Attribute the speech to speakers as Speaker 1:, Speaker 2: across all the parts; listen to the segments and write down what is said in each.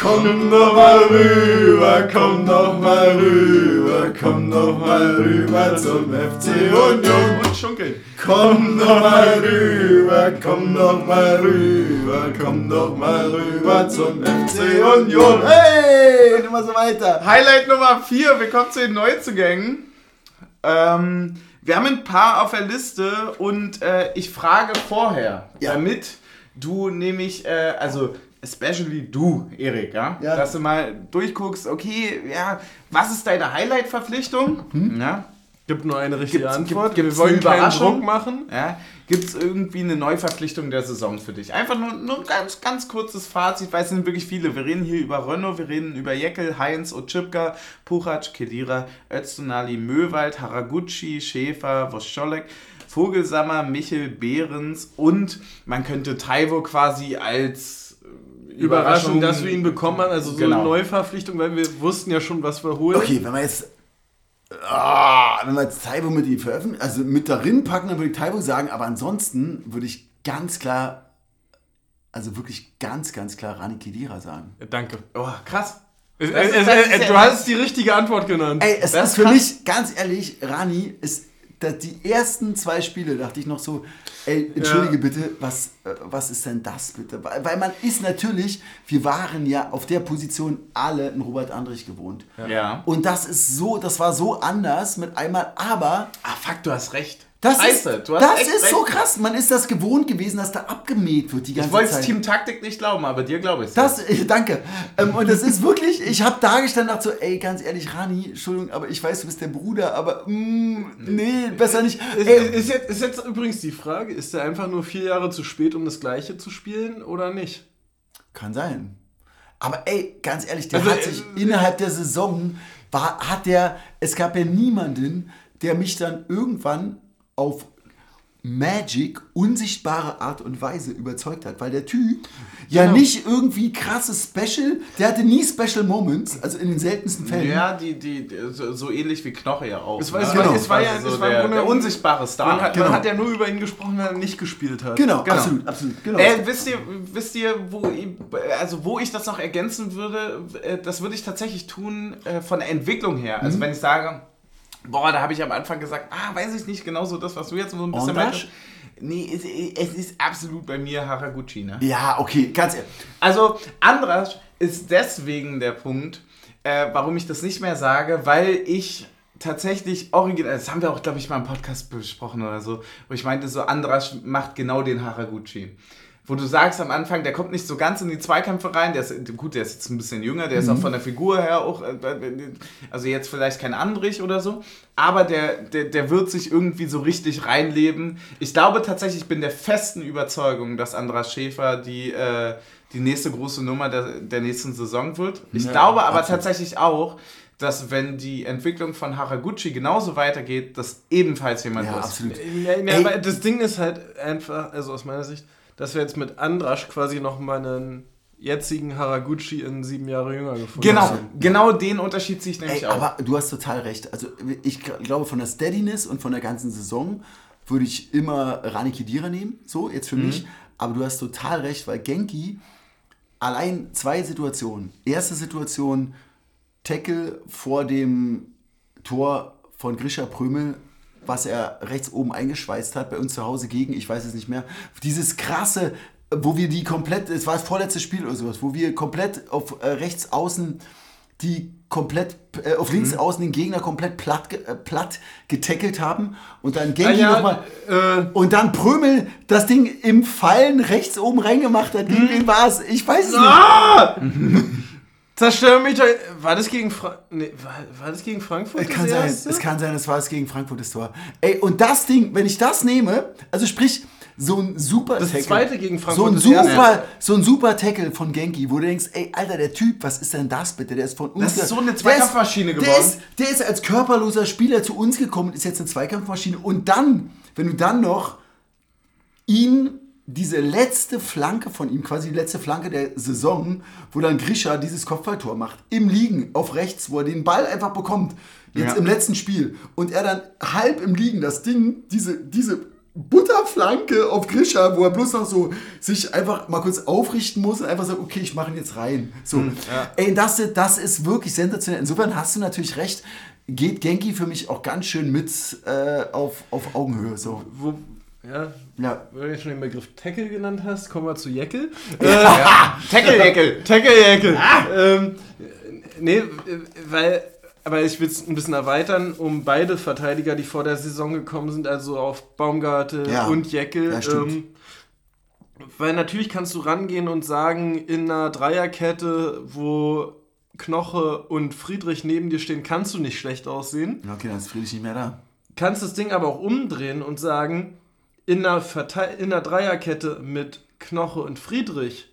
Speaker 1: Komm doch mal rüber, komm doch mal rüber, komm doch mal rüber zum FC Union.
Speaker 2: Und schunkeln.
Speaker 1: Komm doch mal rüber, komm doch mal rüber, komm doch mal rüber zum FC Union. Hey, und immer so weiter.
Speaker 2: Highlight Nummer 4, wir kommen zu den Neuzugängen. Ähm, wir haben ein paar auf der Liste und äh, ich frage vorher,
Speaker 1: Ja.
Speaker 2: damit du nämlich, äh, also especially du, Erik, ja?
Speaker 1: Ja.
Speaker 2: dass du mal durchguckst, okay, ja, was ist deine Highlight-Verpflichtung?
Speaker 1: Hm?
Speaker 2: Ja?
Speaker 3: Gibt nur eine richtige
Speaker 2: Gibt's-
Speaker 3: Antwort.
Speaker 2: gibt- gibt's
Speaker 3: wir wollen
Speaker 2: eine
Speaker 3: keinen
Speaker 2: Überraschung?
Speaker 3: Druck machen.
Speaker 2: Ja, Gibt es irgendwie eine Neuverpflichtung der Saison für dich? Einfach nur, nur ein ganz, ganz kurzes Fazit, weil es sind wirklich viele. Wir reden hier über Renault, wir reden über Jekyll, Heinz, Otschipka, Puchac, Kedira, Öztunali, Möwald, Haraguchi, Schäfer, Woscholek, Vogelsammer, Michel, Behrens und man könnte Taiwo quasi als äh,
Speaker 3: Überraschung, dass wir ihn bekommen haben. Also so
Speaker 2: Genau.
Speaker 3: eine Neuverpflichtung, weil wir wussten ja schon, was wir holen.
Speaker 1: Okay, wenn wir jetzt. Ah, wenn wir jetzt Taibo mit ihm veröffentlichen, also mit darin packen, dann würde ich Taibo sagen, aber ansonsten würde ich ganz klar, also wirklich ganz, ganz klar Rani Kedira sagen.
Speaker 3: Ja, Danke.
Speaker 2: Oh, krass.
Speaker 3: Es, es, es,
Speaker 2: ist ja-
Speaker 3: du hast die richtige Antwort genannt.
Speaker 1: Ey, es
Speaker 2: Das
Speaker 1: ist
Speaker 2: ist
Speaker 1: für
Speaker 2: krass.
Speaker 1: mich, ganz ehrlich, Rani ist die ersten zwei Spiele, dachte ich noch so, ey, entschuldige
Speaker 3: Ja.
Speaker 1: bitte, was, äh, was ist denn das bitte? Weil, weil man ist natürlich, wir waren ja auf der Position alle einen Robert Andrich gewohnt.
Speaker 2: Ja.
Speaker 1: Und das ist so, das war so anders mit einmal, aber
Speaker 2: Ah, fuck, du hast recht.
Speaker 1: Das,
Speaker 2: Scheiße,
Speaker 1: ist, das ist so krass. Man ist das gewohnt gewesen, dass da abgemäht wird die ganze
Speaker 2: Ich wollte es
Speaker 1: Zeit.
Speaker 2: Team Taktik nicht glauben, aber dir glaube ich
Speaker 1: Das, äh, danke. Ähm, und das ist wirklich, ich habe da gestanden und dachte so, ey, ganz ehrlich, Rani, Entschuldigung, aber ich weiß, du bist der Bruder, aber mm, nee, besser nicht.
Speaker 3: Ist,
Speaker 1: Ey,
Speaker 3: ist, jetzt, ist jetzt übrigens die Frage, ist er einfach nur vier Jahre zu spät, um das Gleiche zu spielen oder nicht?
Speaker 1: kann sein. Aber ey, ganz ehrlich, der
Speaker 3: Also,
Speaker 1: hat sich
Speaker 3: äh,
Speaker 1: innerhalb der Saison, war, hat der, es gab ja niemanden, der mich dann irgendwann auf Magic unsichtbare Art und Weise überzeugt hat, weil der Typ ja
Speaker 2: Genau.
Speaker 1: nicht irgendwie krasses Special, der hatte nie Special Moments, also in den seltensten Fällen.
Speaker 2: Ja, die, die, so, so ähnlich wie Knoche ja auch.
Speaker 3: Es war-
Speaker 2: ne?
Speaker 3: es
Speaker 1: war-
Speaker 2: Also
Speaker 1: es
Speaker 3: war ja-
Speaker 2: quasi
Speaker 3: es war im
Speaker 2: der, der unsichtbare Star.
Speaker 3: Man hat,
Speaker 1: Genau.
Speaker 3: man hat ja nur über ihn gesprochen, wenn er nicht gespielt hat.
Speaker 1: Genau,
Speaker 2: Genau.
Speaker 1: absolut, absolut. Genau.
Speaker 2: Äh, wisst ihr, wisst ihr, wo, ich- also wo ich das noch ergänzen würde, äh, das würde ich tatsächlich tun äh, von der Entwicklung her.
Speaker 1: Mhm.
Speaker 2: Also wenn ich sage, boah, da habe ich am Anfang gesagt, ah, weiß ich nicht genau so das, was du jetzt so ein bisschen meintest. Nee, es, es ist absolut bei mir Haraguchi, ne?
Speaker 1: ja, okay, ganz ehrlich.
Speaker 2: Also, Andras ist deswegen der Punkt, äh, warum ich das nicht mehr sage, weil ich tatsächlich original, das haben wir auch, glaube ich, mal im Podcast besprochen oder so, wo ich meinte, so Andras macht genau den Haraguchi. Wo du sagst am Anfang, der kommt nicht so ganz in die Zweikämpfe rein, der ist, gut, der ist jetzt ein bisschen jünger, der ist auch von der Figur her auch, äh, also jetzt vielleicht kein Andrich oder so, aber der, der, der wird sich irgendwie so richtig reinleben. Ich glaube tatsächlich, ich bin der festen Überzeugung, dass Andras Schäfer die, äh, die nächste große Nummer der, der nächsten Saison wird. Ich
Speaker 1: Ja,
Speaker 2: glaube aber
Speaker 1: absolut.
Speaker 2: tatsächlich auch, dass wenn die Entwicklung von Haraguchi genauso weitergeht, dass ebenfalls jemand
Speaker 1: Ja,
Speaker 2: ist.
Speaker 1: absolut.
Speaker 3: Ja, ja, das Ding ist halt einfach, also aus meiner Sicht, dass wir jetzt mit Andrasch quasi nochmal einen jetzigen Haraguchi in sieben Jahre jünger gefunden
Speaker 2: Genau,
Speaker 3: haben.
Speaker 2: genau den Unterschied sehe ich nämlich
Speaker 1: Ey,
Speaker 2: auch.
Speaker 1: aber du hast total recht. Also ich gl- glaube, von der Steadiness und von der ganzen Saison würde ich immer Rani Kedira nehmen, so jetzt für mich. Aber du hast total recht, weil Genki allein zwei Situationen. Erste Situation, Tackle vor dem Tor von Grisha Prömel, was er rechts oben eingeschweißt hat, bei uns zu Hause gegen, ich weiß es nicht mehr. Dieses krasse, wo wir die komplett, es war das vorletzte Spiel oder sowas, wo wir komplett auf äh, rechts außen die komplett äh, auf
Speaker 3: Mhm.
Speaker 1: links außen den Gegner komplett platt, äh, platt getackelt haben und dann Genki
Speaker 3: ja,
Speaker 1: nochmal
Speaker 3: äh,
Speaker 1: und dann Prömel das Ding im Fallen rechts oben reingemacht hat.
Speaker 3: Mhm.
Speaker 1: Gegen wen war es? Ich weiß es
Speaker 3: Ah! Zerstör mich doch. War das gegen Fra nee, war, war das gegen Frankfurt?
Speaker 1: Es kann
Speaker 3: das
Speaker 1: sein,
Speaker 3: erste?
Speaker 1: es kann sein, es war es gegen Frankfurt das Tor. Ey, und das Ding, wenn ich das nehme, also sprich, so ein super
Speaker 3: Das
Speaker 1: Tackle.
Speaker 3: zweite gegen
Speaker 1: so
Speaker 3: Frankfurt.
Speaker 1: ein
Speaker 3: das erste.
Speaker 1: super, so ein super Tackle von Genki, wo du denkst, ey, Alter, der Typ, was ist denn das bitte? Der ist von uns.
Speaker 2: Das ist so eine
Speaker 1: der
Speaker 2: Zweikampfmaschine
Speaker 1: der
Speaker 2: geworden.
Speaker 1: ist, der ist als körperloser Spieler zu uns gekommen, ist jetzt eine Zweikampfmaschine. Und dann, wenn du dann noch ihn diese letzte Flanke von ihm, quasi die letzte Flanke der Saison, wo dann Grisha dieses Kopfballtor macht, im Liegen, auf rechts, wo er den Ball einfach bekommt, jetzt
Speaker 2: Ja.
Speaker 1: im letzten Spiel, und er dann halb im Liegen das Ding, diese, diese Butterflanke auf Grisha, wo er bloß noch so sich einfach mal kurz aufrichten muss und einfach sagt, okay, ich mache ihn jetzt rein. So,
Speaker 2: ja.
Speaker 1: ey, das, das ist wirklich sensationell. Insofern hast du natürlich recht, geht Genki für mich auch ganz schön mit äh, auf, auf Augenhöhe. So.
Speaker 3: Wo, ja,
Speaker 1: Ja.
Speaker 3: wenn du schon den Begriff Tackle genannt hast, kommen wir zu Jekyll.
Speaker 2: Ja. Tackle-Deckel.
Speaker 3: Tackle Jekyll. Ähm, nee, äh, weil, aber ich will es ein bisschen erweitern, um beide Verteidiger, die vor der Saison gekommen sind, also auf Baumgarte
Speaker 1: Ja.
Speaker 3: und Jekyll.
Speaker 1: Ja,
Speaker 3: ähm, weil natürlich kannst du rangehen und sagen, in einer Dreierkette, wo Knoche und Friedrich neben dir stehen, kannst du nicht schlecht aussehen.
Speaker 1: Okay, dann ist Friedrich nicht mehr da.
Speaker 3: kannst das Ding aber auch umdrehen und sagen, in einer, Verte in einer Dreierkette mit Knoche und Friedrich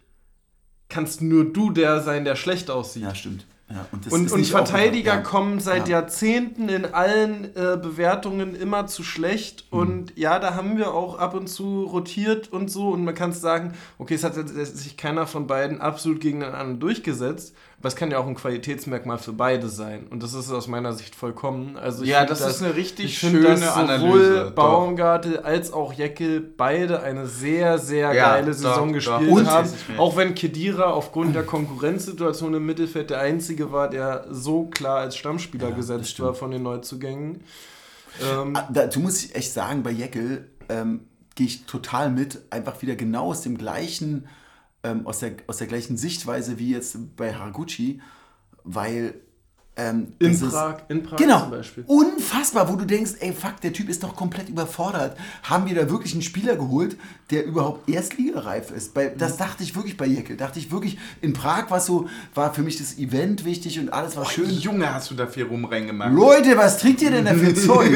Speaker 3: kannst nur du der sein, der schlecht aussieht.
Speaker 1: Ja, stimmt. Ja, und
Speaker 3: und und
Speaker 1: nicht auch-
Speaker 3: Verteidiger
Speaker 1: ja.
Speaker 3: kommen seit
Speaker 1: Ja.
Speaker 3: Jahrzehnten in allen äh, Bewertungen immer zu schlecht.
Speaker 1: Mhm.
Speaker 3: Und ja, da haben wir auch ab und zu rotiert und so. Und man kann sagen, okay, es hat sich keiner von beiden absolut gegeneinander durchgesetzt. Aber es kann ja auch ein Qualitätsmerkmal für beide sein. Und das ist aus meiner Sicht vollkommen. Also ich
Speaker 2: Ja,
Speaker 3: find
Speaker 2: das ist eine richtig
Speaker 3: ich
Speaker 2: schöne
Speaker 3: dass
Speaker 2: Analyse,
Speaker 3: sowohl
Speaker 2: doch.
Speaker 3: Baumgartel als auch Jeckel beide eine sehr, sehr
Speaker 2: Ja,
Speaker 3: geile
Speaker 2: doch,
Speaker 3: Saison
Speaker 2: doch.
Speaker 3: gespielt
Speaker 2: Und-
Speaker 3: haben.
Speaker 2: Das
Speaker 3: Auch wenn Kedira aufgrund der Konkurrenzsituation im Mittelfeld der einzige war, der so klar als Stammspieler
Speaker 1: Ja, das
Speaker 3: gesetzt war von den Neuzugängen. Ähm,
Speaker 1: Ah, Dazu muss ich echt sagen, bei Jekyll ähm, gehe ich total mit, einfach wieder genau aus dem gleichen, ähm, aus, der, aus der gleichen Sichtweise wie jetzt bei Haraguchi, weil ähm,
Speaker 3: in, Prag, in Prag
Speaker 1: Genau.
Speaker 3: zum Beispiel.
Speaker 1: Unfassbar, wo du denkst, ey, fuck, der Typ ist doch komplett überfordert. Haben wir da wirklich einen Spieler geholt, der überhaupt erstligareif ist? Bei, das dachte ich wirklich bei Jekyll. Dachte ich wirklich, in Prag war so, war für mich das Event wichtig und alles war schön.
Speaker 2: Junge, hast du da viel rumrennen gemacht.
Speaker 1: Leute, was trinkt ihr denn da für Zeug?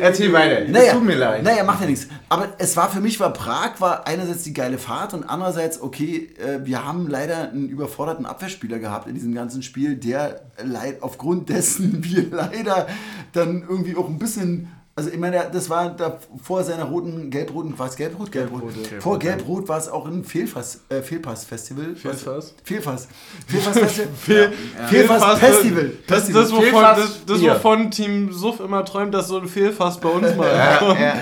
Speaker 2: Erzähl weiter.
Speaker 1: Naja,
Speaker 2: tut mir leid.
Speaker 1: Naja, macht ja nichts. Aber es war für mich, war Prag, war einerseits die geile Fahrt und andererseits, okay, äh, wir haben leider einen überforderten Abwehrspieler gehabt in diesem ganzen Spiel, der leid, aufgrund dessen wir leider dann irgendwie auch ein bisschen. Also ich meine, das war da vor seiner roten, gelb-roten, war es gelb-rot? Gelb-rot.
Speaker 3: Gelb-rot,
Speaker 1: Vor gelb-rot war es auch ein Fehlfass, äh, Fehlpass-Festival.
Speaker 3: Fehlfass?
Speaker 1: Fehlfass. Fehlfass-Festival.
Speaker 3: Fehl-
Speaker 1: Fehlfass-Festival.
Speaker 3: Das,
Speaker 1: Festival.
Speaker 3: das, wovon, das, das, wovon Team Suff immer träumt, dass so ein Fehlfass bei uns mal
Speaker 2: Ja,
Speaker 3: kommt.
Speaker 2: ja.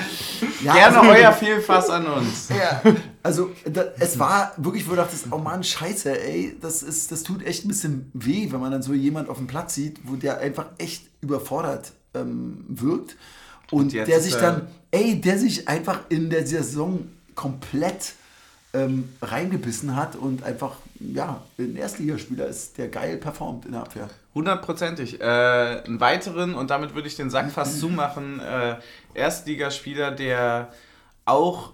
Speaker 1: Ja,
Speaker 2: Gerne
Speaker 1: also-
Speaker 2: euer Fehlfass an uns.
Speaker 1: Ja, also da, es war wirklich, wo du dachtest, oh Mann, scheiße, ey, das, ist, das tut echt ein bisschen weh, wenn man dann so jemand auf dem Platz sieht, wo der einfach echt überfordert ähm, wirkt. Und,
Speaker 2: jetzt
Speaker 1: der sich dann, ey, der sich einfach in der Saison komplett ähm, reingebissen hat und einfach, ja, ein Erstligaspieler ist, der geil performt in der Abwehr.
Speaker 2: Hundertprozentig. Äh, einen weiteren, und damit würde ich den Sack fast zumachen, äh, Erstligaspieler, der auch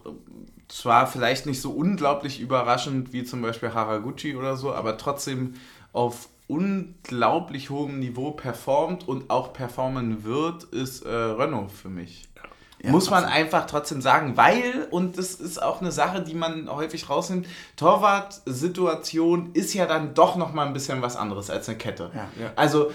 Speaker 2: zwar vielleicht nicht so unglaublich überraschend wie zum Beispiel Haraguchi oder so, aber trotzdem auf unglaublich hohem Niveau performt und auch performen wird, ist äh, Renault für mich.
Speaker 1: Ja,
Speaker 2: Muss man
Speaker 1: absolut.
Speaker 2: einfach trotzdem sagen, weil, und das ist auch eine Sache, die man häufig rausnimmt, Torwart-Situation ist ja dann doch nochmal ein bisschen was anderes als eine Kette.
Speaker 1: Ja.
Speaker 3: Ja.
Speaker 2: Also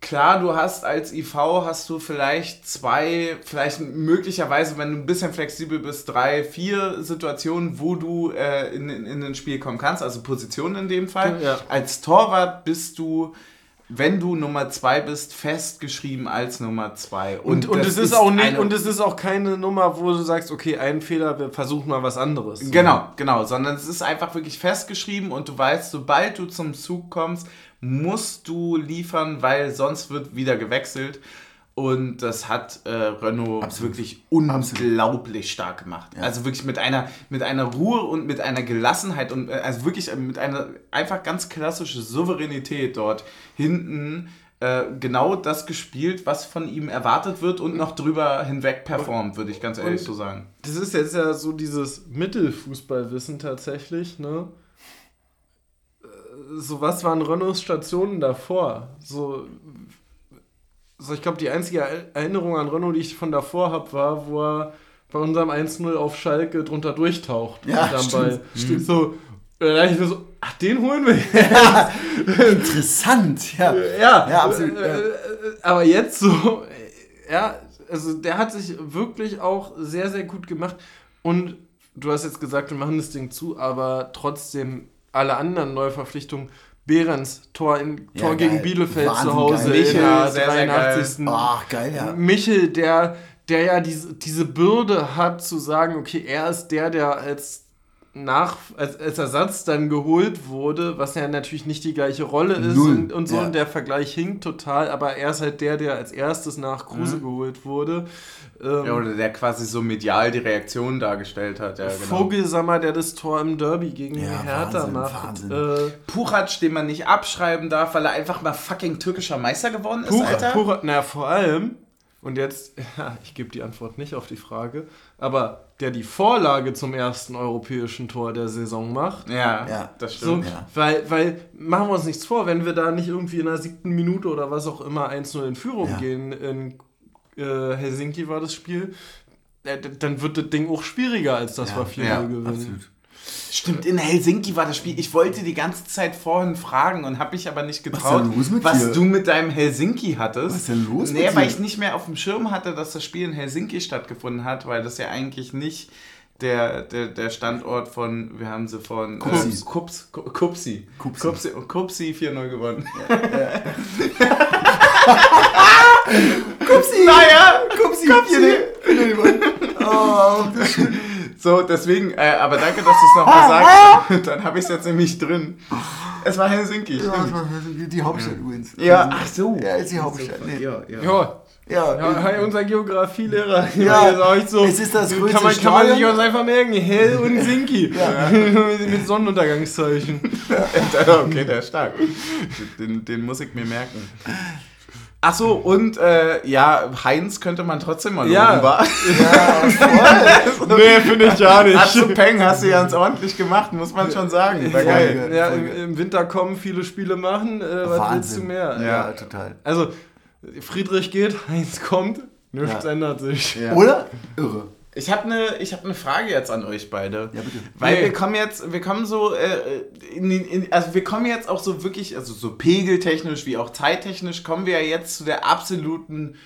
Speaker 2: klar, du hast als IV hast du vielleicht zwei, vielleicht möglicherweise, wenn du ein bisschen flexibel bist, drei, vier Situationen, wo du äh, in, in, in ein Spiel kommen kannst, also Positionen in dem Fall.
Speaker 3: Ja.
Speaker 2: Als Torwart bist du wenn du Nummer zwei bist, festgeschrieben als Nummer zwei.
Speaker 3: Und, und,
Speaker 2: das
Speaker 3: es ist auch nicht, und es ist auch keine Nummer, wo du sagst, okay, ein Fehler, wir versuchen mal was anderes.
Speaker 2: Genau, genau, sondern es ist einfach wirklich festgeschrieben und du weißt, sobald du zum Zug kommst, musst du liefern, weil sonst wird wieder gewechselt. Und das hat äh, Renault
Speaker 1: Absolut.
Speaker 2: wirklich unglaublich stark gemacht.
Speaker 1: Ja.
Speaker 2: Also wirklich mit einer, mit einer Ruhe und mit einer Gelassenheit und äh, also wirklich mit einer einfach ganz klassische Souveränität dort hinten äh, genau das gespielt, was von ihm erwartet wird und noch drüber hinweg performt, würde ich ganz ehrlich
Speaker 3: Und-
Speaker 2: so sagen.
Speaker 3: Das ist jetzt ja so dieses Mittelfußballwissen tatsächlich, ne? So, was waren Renaults Stationen davor? So, so ich glaube, die einzige Er- Erinnerung an Renault, die ich von davor habe, war, wo er bei unserem 1-0 auf Schalke drunter durchtaucht.
Speaker 1: Ja, stimmt,
Speaker 3: Ball.
Speaker 1: stimmt.
Speaker 3: So, äh, da dachte ich mir so, ach, den holen wir jetzt.
Speaker 1: Interessant, ja.
Speaker 3: Ja,
Speaker 1: Ja, absolut,
Speaker 3: Äh,
Speaker 1: ja.
Speaker 3: äh, aber jetzt so, äh, ja, also der hat sich wirklich auch sehr, sehr gut gemacht. Und du hast jetzt gesagt, wir machen das Ding zu, aber trotzdem alle anderen Neuverpflichtungen. Behrens, Tor, in. Tor gegen Bielefeld
Speaker 1: Wahnsinn
Speaker 3: zu Hause
Speaker 1: geil.
Speaker 3: in der
Speaker 2: Michel, sehr, sehr geil.
Speaker 3: 83.
Speaker 1: Ach, geil, ja.
Speaker 3: Michel, der der ja diese, diese Bürde hat zu sagen, okay, er ist der, der als nach, als, als Ersatz dann geholt wurde, was ja natürlich nicht die gleiche Rolle ist
Speaker 1: Null,
Speaker 3: und, und so,
Speaker 1: ja.
Speaker 3: und der Vergleich hinkt total, aber er ist halt der, der als erstes nach Kruse geholt wurde. Ähm,
Speaker 2: Ja, oder der quasi so medial die Reaktion dargestellt hat. Ja, genau.
Speaker 3: Vogelsammer, der das Tor im Derby gegen
Speaker 1: Ja,
Speaker 3: Hertha
Speaker 1: Wahnsinn,
Speaker 3: macht.
Speaker 1: Wahnsinn.
Speaker 3: Äh,
Speaker 2: Puchac, den man nicht abschreiben darf, weil er einfach mal fucking türkischer Meister geworden ist,
Speaker 3: Pura,
Speaker 2: Alter.
Speaker 3: Pura, na, vor allem, und jetzt, ja, ich gebe die Antwort nicht auf die Frage, aber der die Vorlage zum ersten europäischen Tor der Saison macht.
Speaker 2: Ja,
Speaker 1: Ja.
Speaker 2: das
Speaker 3: So,
Speaker 2: stimmt.
Speaker 1: Ja.
Speaker 3: weil, weil, machen wir uns nichts vor, wenn wir da nicht irgendwie in der siebten Minute oder was auch immer 1-0 in Führung
Speaker 1: Ja.
Speaker 3: gehen, in äh, Helsinki war das Spiel, äh, dann wird das Ding auch schwieriger, als das
Speaker 1: Ja,
Speaker 3: wir 4-0
Speaker 2: ja,
Speaker 3: gewinnen.
Speaker 1: Absolut.
Speaker 2: Stimmt, in Helsinki war das Spiel. Ich wollte die ganze Zeit vorhin fragen und habe mich aber nicht getraut,
Speaker 1: denn los mit
Speaker 2: was du mit deinem Helsinki hattest.
Speaker 1: Was ist denn los
Speaker 2: nee,
Speaker 1: mit
Speaker 2: weil
Speaker 1: dir?
Speaker 2: ich nicht mehr auf dem Schirm hatte, dass das Spiel in Helsinki stattgefunden hat, weil das ja eigentlich nicht der, der, der Standort von, wir haben sie von
Speaker 1: Kupsi.
Speaker 2: Äh, Kups, Ku- Kupsi.
Speaker 1: Kupsi.
Speaker 2: Kupsi, Kupsi 4-0 gewonnen.
Speaker 1: Kupsi!
Speaker 2: Naja,
Speaker 1: Kupsi! Kupsi! Oh,
Speaker 2: So, deswegen, äh, aber danke, dass du es nochmal sagst. Dann habe ich es jetzt nämlich drin. Es war Helsinki.
Speaker 1: ja, das war die Hauptstadt übrigens.
Speaker 2: Ja, ach so.
Speaker 1: Ja, ist die Hauptstadt. Nee.
Speaker 2: Ja, ja.
Speaker 3: Ja,
Speaker 1: Ja,
Speaker 3: ja, hey, unser Geografieelehrer.
Speaker 1: Ja,
Speaker 3: ist auch so,
Speaker 1: es ist das
Speaker 3: kann
Speaker 1: größte
Speaker 3: man, kann man sich uns einfach merken. Hell und Sinki. Mit Sonnenuntergangszeichen.
Speaker 2: okay, der ist stark. Den, den muss ich mir merken. Ach so, und äh, ja, Heinz könnte man trotzdem mal
Speaker 3: Ja.
Speaker 2: loben, wa?
Speaker 3: Nee, finde ich ja nicht.
Speaker 2: Atsu Peng hast du ganz ordentlich gemacht, muss man schon sagen. War
Speaker 1: Voll
Speaker 2: geil.
Speaker 1: geil.
Speaker 3: Ja, im, im Winter kommen, viele Spiele machen. Äh, was willst du mehr?
Speaker 1: Ja,
Speaker 2: Ja.
Speaker 1: total.
Speaker 3: Also, Friedrich geht, Heinz kommt, nichts
Speaker 1: Ja.
Speaker 3: ändert sich.
Speaker 2: Ja.
Speaker 1: Oder? Irre.
Speaker 2: Ich habe eine hab ne Frage jetzt an euch beide.
Speaker 1: Ja, bitte.
Speaker 2: Weil
Speaker 3: Nee.
Speaker 2: wir kommen jetzt, wir kommen so, äh, in, in, also wir kommen jetzt auch so wirklich, also so pegeltechnisch wie auch zeittechnisch, kommen wir ja jetzt zu der absoluten,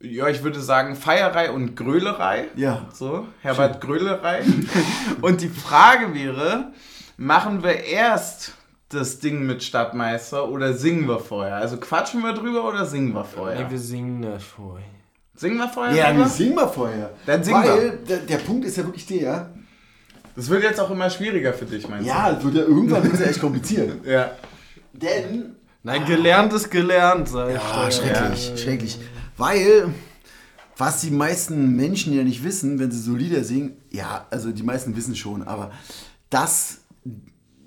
Speaker 2: ja, ich würde sagen, Feierei und Grölerei.
Speaker 1: Ja.
Speaker 2: So, Herbert Grölerei. und die Frage wäre, machen wir erst das Ding mit Stadtmeister oder singen wir vorher? Also quatschen wir drüber oder singen wir vorher?
Speaker 3: Nee, wir singen das vorher.
Speaker 2: Singen wir vorher
Speaker 1: Ja, wir singen mal vorher.
Speaker 2: Dann singen
Speaker 1: Weil der, der Punkt ist ja wirklich der,
Speaker 2: Das wird jetzt auch immer schwieriger für dich, meinst
Speaker 1: ja, es wird ja irgendwann wird's ja echt kompliziert.
Speaker 2: du? Ja.
Speaker 1: Denn
Speaker 3: Nein, gelernt ist gelernt, sag ich.
Speaker 1: Ja, schrecklich, schrecklich. Weil, was die meisten Menschen ja nicht wissen, wenn sie so Lieder singen, ja, also die meisten wissen schon, aber dass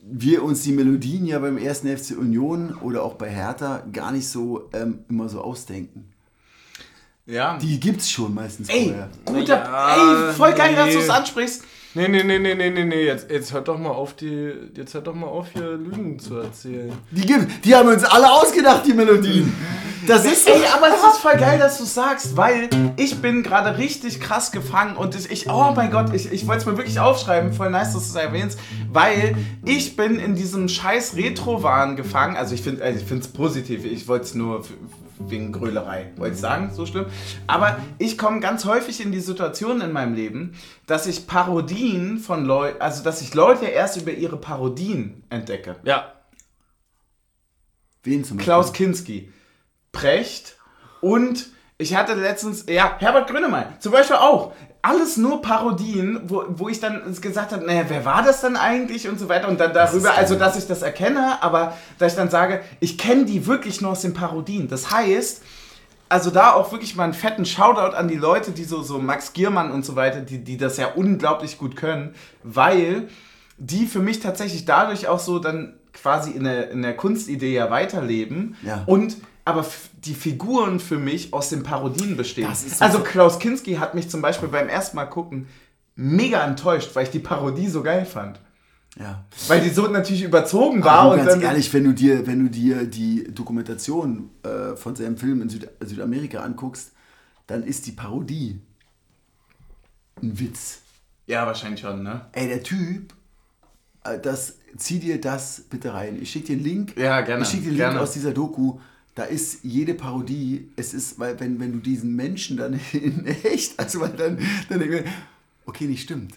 Speaker 1: wir uns die Melodien ja beim ersten FC Union oder auch bei Hertha gar nicht so ähm, immer so ausdenken.
Speaker 2: Ja.
Speaker 1: Die gibt's schon meistens
Speaker 2: Ey,
Speaker 1: vorher.
Speaker 2: guter,
Speaker 3: Ja,
Speaker 2: ey, voll geil, dass
Speaker 3: nee.
Speaker 2: du es ansprichst.
Speaker 3: Nee, nee, nee, nee, nee, nee, nee. Jetzt, jetzt hört doch mal auf, die. Jetzt hört doch mal auf, hier Lügen zu erzählen.
Speaker 1: Die, gibt, die haben uns alle ausgedacht, die Melodien. Das ist.
Speaker 2: Ey, aber es ist voll geil, dass du sagst, weil ich bin gerade richtig krass gefangen und ich, ich oh mein Gott, ich, ich wollte es mir wirklich aufschreiben, voll nice, dass du es erwähnst, weil ich bin in diesem scheiß Retro-Wahn gefangen, also ich finde es positiv, ich wollte es nur wegen Grölerei, wollte ich sagen, so schlimm, aber ich komme ganz häufig in die Situation in meinem Leben, dass ich Parodien von Leuten, also dass ich Leute erst über ihre Parodien entdecke.
Speaker 3: Ja.
Speaker 1: Wen zum Beispiel?
Speaker 2: Klaus Kinski, Precht und ich hatte letztens, ja, Herbert Grönemeyer zum Beispiel auch. Alles nur Parodien, wo, wo ich dann gesagt habe, naja, wer war das denn eigentlich und so weiter und dann darüber, also dass ich das erkenne, aber dass ich dann sage, ich kenne die wirklich nur aus den Parodien. Das heißt, also da auch wirklich mal einen fetten Shoutout an die Leute, die so, so Max Giermann und so weiter, die, die das ja unglaublich gut können, weil die für mich tatsächlich dadurch auch so dann quasi in der, in der Kunstidee ja weiterleben
Speaker 1: Ja.
Speaker 2: und aber die Figuren für mich aus den Parodien bestehen.
Speaker 1: Ist so-
Speaker 2: also Klaus Kinski hat mich zum Beispiel beim ersten Mal gucken mega enttäuscht, weil ich die Parodie so geil fand.
Speaker 1: Ja.
Speaker 2: Weil die so natürlich überzogen war
Speaker 1: Aber
Speaker 2: und
Speaker 1: ganz ehrlich, wenn du dir, wenn du dir die Dokumentation äh, von seinem Film in Süd Südamerika anguckst, dann ist die Parodie ein Witz.
Speaker 2: ja wahrscheinlich schon, ne?
Speaker 1: Ey, der Typ, äh, das, zieh dir das bitte rein. Ich schicke dir einen Link.
Speaker 2: Ja, gerne,
Speaker 1: Ich schicke dir einen Link
Speaker 2: gerne.
Speaker 1: aus dieser Doku. Da ist jede Parodie, es ist, weil wenn, wenn du diesen Menschen dann in echt, also weil dann, dann denke ich okay, nicht stimmt.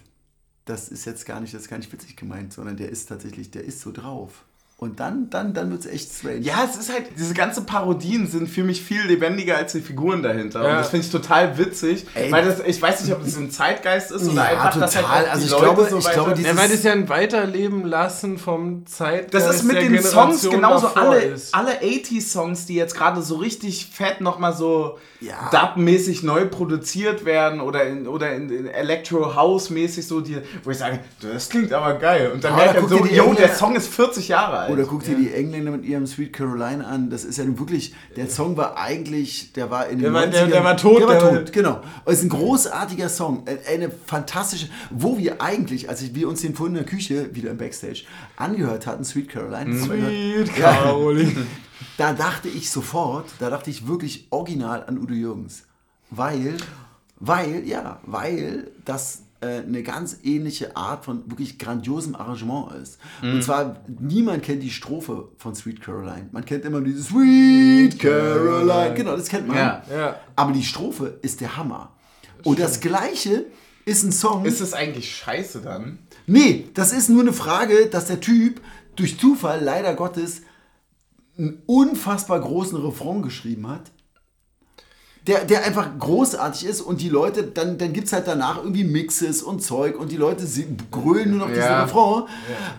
Speaker 1: Das ist jetzt gar nicht, das ist gar nicht witzig gemeint, sondern der ist tatsächlich, der ist so drauf. Und dann, dann, dann wird es echt strange.
Speaker 2: Ja, es ist halt, diese ganzen Parodien sind für mich viel lebendiger als die Figuren dahinter. Und
Speaker 3: Ja.
Speaker 2: das finde ich total witzig.
Speaker 1: Ey.
Speaker 2: Weil das, ich weiß nicht, ob das ein Zeitgeist ist oder
Speaker 1: Ja,
Speaker 2: einfach, dass halt
Speaker 1: total. Also ich
Speaker 2: Leute
Speaker 1: glaube-
Speaker 2: so
Speaker 1: ich glaube,
Speaker 3: Ja, weil das ja ein Weiterleben lassen vom Zeitgeist
Speaker 2: Das ist mit
Speaker 3: der
Speaker 2: den Songs
Speaker 3: Generation
Speaker 2: genauso.
Speaker 3: davor
Speaker 2: Alle,
Speaker 3: ist.
Speaker 2: alle 80s-Songs, die jetzt gerade so richtig fett nochmal so
Speaker 1: Ja.
Speaker 2: dub-mäßig neu produziert werden oder in, oder in, in Electro-House-mäßig so, die, wo ich sage, das klingt aber geil. Und dann merke ich so, yo, der Song ist 40 Jahre alt.
Speaker 1: Oder guck dir die Engländer mit ihrem Sweet Caroline an. Das ist ja nun wirklich, der Song war eigentlich, der war in den
Speaker 3: Der war- der-
Speaker 1: 90ern
Speaker 3: der war tot,
Speaker 1: Der war tot, genau. Es ist ein großartiger Song. Eine fantastische, wo wir eigentlich, als wir uns den vorhin in der Küche, wieder im Backstage, angehört hatten, Sweet Caroline.
Speaker 3: Sweet Caroline.
Speaker 1: Da dachte ich sofort, da dachte ich wirklich original an Udo Jürgens. Weil, weil, ja, weil das äh, eine ganz ähnliche Art von wirklich grandiosem Arrangement ist. Und zwar, niemand kennt die Strophe von Sweet Caroline. Man kennt immer dieses Sweet Caroline. Genau, das kennt man.
Speaker 2: Ja.
Speaker 3: Ja.
Speaker 1: Aber die Strophe ist der Hammer. Und das Gleiche ist ein Song.
Speaker 2: Ist es eigentlich scheiße dann?
Speaker 1: Nee, das ist nur eine Frage, dass der Typ durch Zufall, leider Gottes, einen unfassbar großen Refrain geschrieben hat. Der, der einfach großartig ist und die Leute, dann, dann gibt es halt danach irgendwie Mixes und Zeug und die Leute sie- grölen nur noch diesen
Speaker 2: Ja.
Speaker 1: Refrain.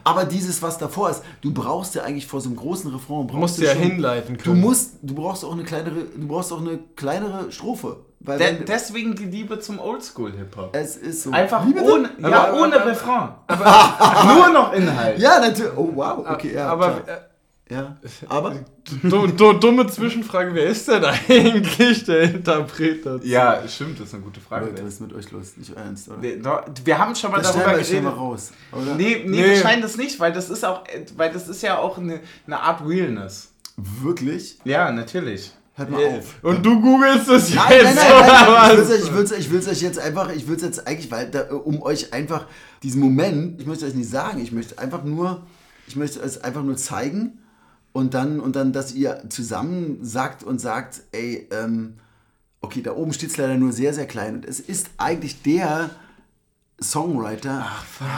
Speaker 1: Aber dieses, was davor ist, du brauchst ja eigentlich vor so einem großen Refrain. Brauchst
Speaker 3: musst
Speaker 1: du
Speaker 3: ja
Speaker 1: schon-
Speaker 3: hinleiten
Speaker 1: Du
Speaker 3: können.
Speaker 1: musst, du brauchst auch eine kleinere, du brauchst auch eine kleinere Strophe. Weil
Speaker 2: De
Speaker 1: wenn,
Speaker 2: deswegen die Liebe zum Oldschool-Hip-Hop.
Speaker 1: es ist so.
Speaker 2: Einfach
Speaker 1: Wie bitte?
Speaker 2: ohne, ja,
Speaker 3: Aber-
Speaker 2: ohne
Speaker 3: aber-
Speaker 2: Refrain. Nur noch Inhalt.
Speaker 1: Ja, natürlich. Oh wow, okay, ja.
Speaker 3: aber
Speaker 1: klar.
Speaker 3: äh,
Speaker 1: ja. Aber
Speaker 3: du, du, dumme Zwischenfrage, wer ist denn eigentlich der Interpret dazu?
Speaker 2: Ja, stimmt, das ist eine gute Frage.
Speaker 1: Leute, was ist mit euch los? Nicht ernst, oder?
Speaker 2: Wir, doch, wir haben schon mal
Speaker 1: Das
Speaker 2: darüber
Speaker 1: wir
Speaker 2: geredet.
Speaker 1: mal raus, oder?
Speaker 2: Nee, nee,
Speaker 3: Nee.
Speaker 2: wir scheinen das nicht, weil das ist auch, weil das ist ja auch eine, eine Art Realness.
Speaker 1: Wirklich?
Speaker 2: Ja, natürlich.
Speaker 1: Hört mal
Speaker 3: Ja,
Speaker 1: auf.
Speaker 3: Und du googelst es jetzt,
Speaker 1: Nein, nein, nein, nein, nein.
Speaker 3: oder
Speaker 1: Ich
Speaker 3: was?
Speaker 1: will's euch- Ich will es euch, ich will's euch jetzt einfach, ich will es jetzt eigentlich, weil da, um euch einfach diesen Moment, ich möchte euch nicht sagen, ich möchte einfach nur, ich möchte es einfach nur zeigen und dann, und dann, dass ihr zusammen sagt und sagt, ey, ähm, okay, da oben steht es leider nur sehr, sehr klein und es ist eigentlich der Songwriter.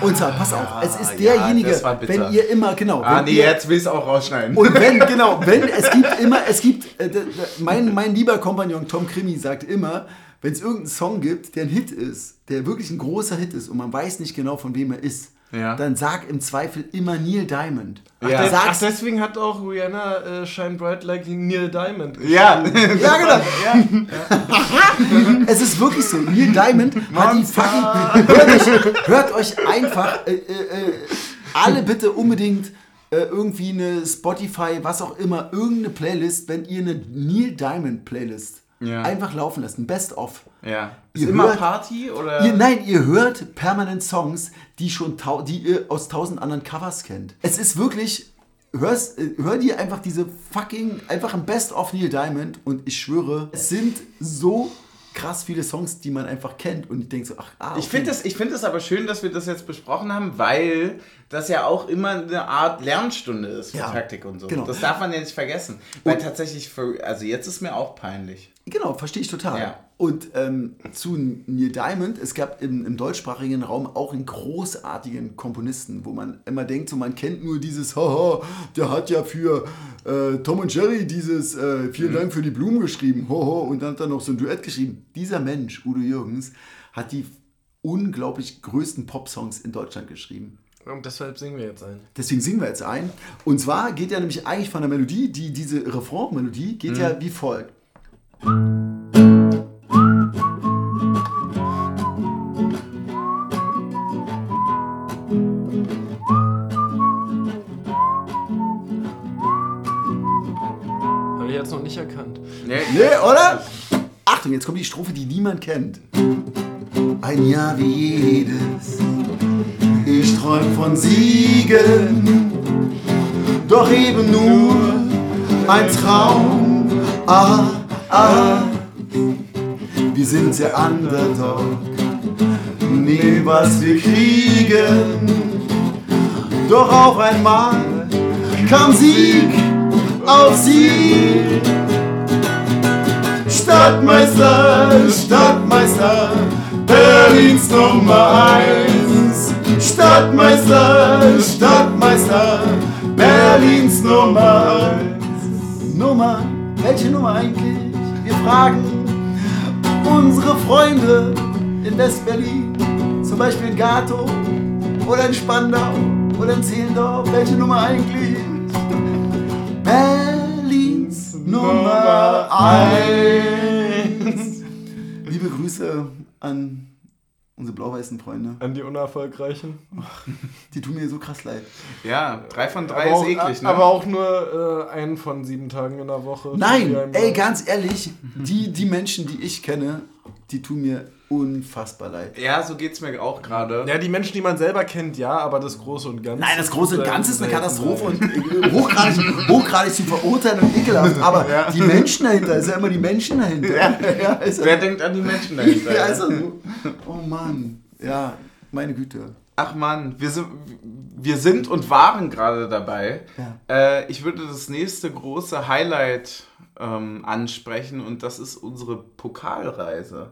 Speaker 1: und zwar, pass auf, es ist
Speaker 2: ja,
Speaker 1: derjenige, wenn ihr immer, genau,
Speaker 2: Ah, nee,
Speaker 1: ihr,
Speaker 2: jetzt will ich es auch rausschneiden.
Speaker 1: und wenn, genau, wenn, es gibt immer, es gibt, äh, mein, mein lieber Kompagnon Tom Krimi sagt immer, wenn es irgendeinen Song gibt, der ein Hit ist, der wirklich ein großer Hit ist und man weiß nicht genau, von wem er ist,
Speaker 2: Ja.
Speaker 1: dann sag im Zweifel immer Neil Diamond.
Speaker 2: Ja.
Speaker 3: Ach,
Speaker 1: Sag's-
Speaker 3: ach, deswegen hat auch Rihanna äh, Shine Bright Like Neil Diamond
Speaker 2: ja.
Speaker 1: Ja, genau. Es ist wirklich so. Neil Diamond hat die fucking. Hört euch, hört euch einfach äh, äh, äh, alle bitte unbedingt äh, irgendwie eine Spotify, was auch immer, irgendeine Playlist, wenn ihr eine Neil Diamond Playlist
Speaker 2: Ja.
Speaker 1: einfach laufen lasst, ein Best-of.
Speaker 2: ja. Ist
Speaker 1: Ihr
Speaker 2: immer
Speaker 1: hört-
Speaker 2: Party oder?
Speaker 1: Ihr, nein, ihr hört permanent Songs, die schon die ihr aus tausend anderen Covers kennt. Es ist wirklich. Hörst, äh, hör dir einfach diese fucking, einfach ein Best of Neil Diamond und ich schwöre, es sind so krass viele Songs, die man einfach kennt und ich denke so, ach, ah,
Speaker 2: Ich finde es find das aber schön, dass wir das jetzt besprochen haben, weil das ja auch immer eine Art Lernstunde ist für
Speaker 1: Ja,
Speaker 2: Taktik und so.
Speaker 1: genau.
Speaker 2: Das darf man ja nicht vergessen. Weil
Speaker 1: Und-
Speaker 2: tatsächlich, für, also jetzt ist mir auch peinlich.
Speaker 1: Genau, verstehe ich total.
Speaker 2: Ja.
Speaker 1: Und ähm, zu Neil Diamond, es gab im, im deutschsprachigen Raum auch einen großartigen Komponisten, wo man immer denkt, so man kennt nur dieses, haha, der hat ja für äh, Tom und Jerry dieses äh, Vielen Dank für die Blumen geschrieben, hoho, und dann hat er noch so ein Duett geschrieben. Dieser Mensch, Udo Jürgens, hat die unglaublich größten Popsongs in Deutschland geschrieben.
Speaker 3: Und deshalb singen wir jetzt ein.
Speaker 1: Deswegen singen wir jetzt ein. Und zwar geht ja nämlich eigentlich von der Melodie, die, diese Refrain-Melodie geht ja wie folgt.
Speaker 3: Habe ich jetzt noch nicht erkannt.
Speaker 2: Nee,
Speaker 1: Nee, oder? Achtung, jetzt kommt die Strophe, die niemand kennt. Ein Jahr wie jedes, ich träum von Siegen, doch eben nur ein Traum. Ah, ah, wir sind der Underdog, nehmen was wir kriegen, doch auf einmal kam Sieg auf Sieg. Stadtmeister, Stadtmeister, Berlins Nummer eins. Stadtmeister, Stadtmeister, Berlins Berlins Nummer 1. Nummer, welche Nummer eigentlich? Fragen unsere Freunde in West-Berlin, zum Beispiel in Gato oder in Spandau oder in Zehlendorf, welche Nummer eigentlich? Berlins Nummer 1. Liebe Grüße an unsere blau-weißen Freunde.
Speaker 3: An die Unerfolgreichen.
Speaker 1: Die tun mir so krass leid.
Speaker 2: Ja, drei von drei
Speaker 3: aber
Speaker 2: ist
Speaker 3: auch,
Speaker 2: eklig, ne?
Speaker 3: Aber auch nur äh, einen von sieben Tagen in der Woche.
Speaker 1: Nein, ey, ganz ehrlich, die, die Menschen, die ich kenne, die tun mir unfassbar leid.
Speaker 2: ja, so geht's mir auch gerade.
Speaker 3: Ja, die Menschen, die man selber kennt, ja, aber das Große und Ganze.
Speaker 1: Nein, das große und Ganze ist eine Katastrophe und äh, hochgradig, hochgradig zu verurteilen und ekelhaft. Aber die Menschen dahinter, ist ja immer die Menschen dahinter. Ja, ist
Speaker 2: Wer
Speaker 1: ja,
Speaker 2: denkt an die Menschen dahinter?
Speaker 1: ja,
Speaker 2: ja?
Speaker 1: ist ja so. Oh Mann, ja, meine Güte.
Speaker 2: Ach man, wir sind, wir sind und waren gerade dabei.
Speaker 1: Ja.
Speaker 2: Äh, ich würde das nächste große Highlight ähm, ansprechen und das ist unsere Pokalreise.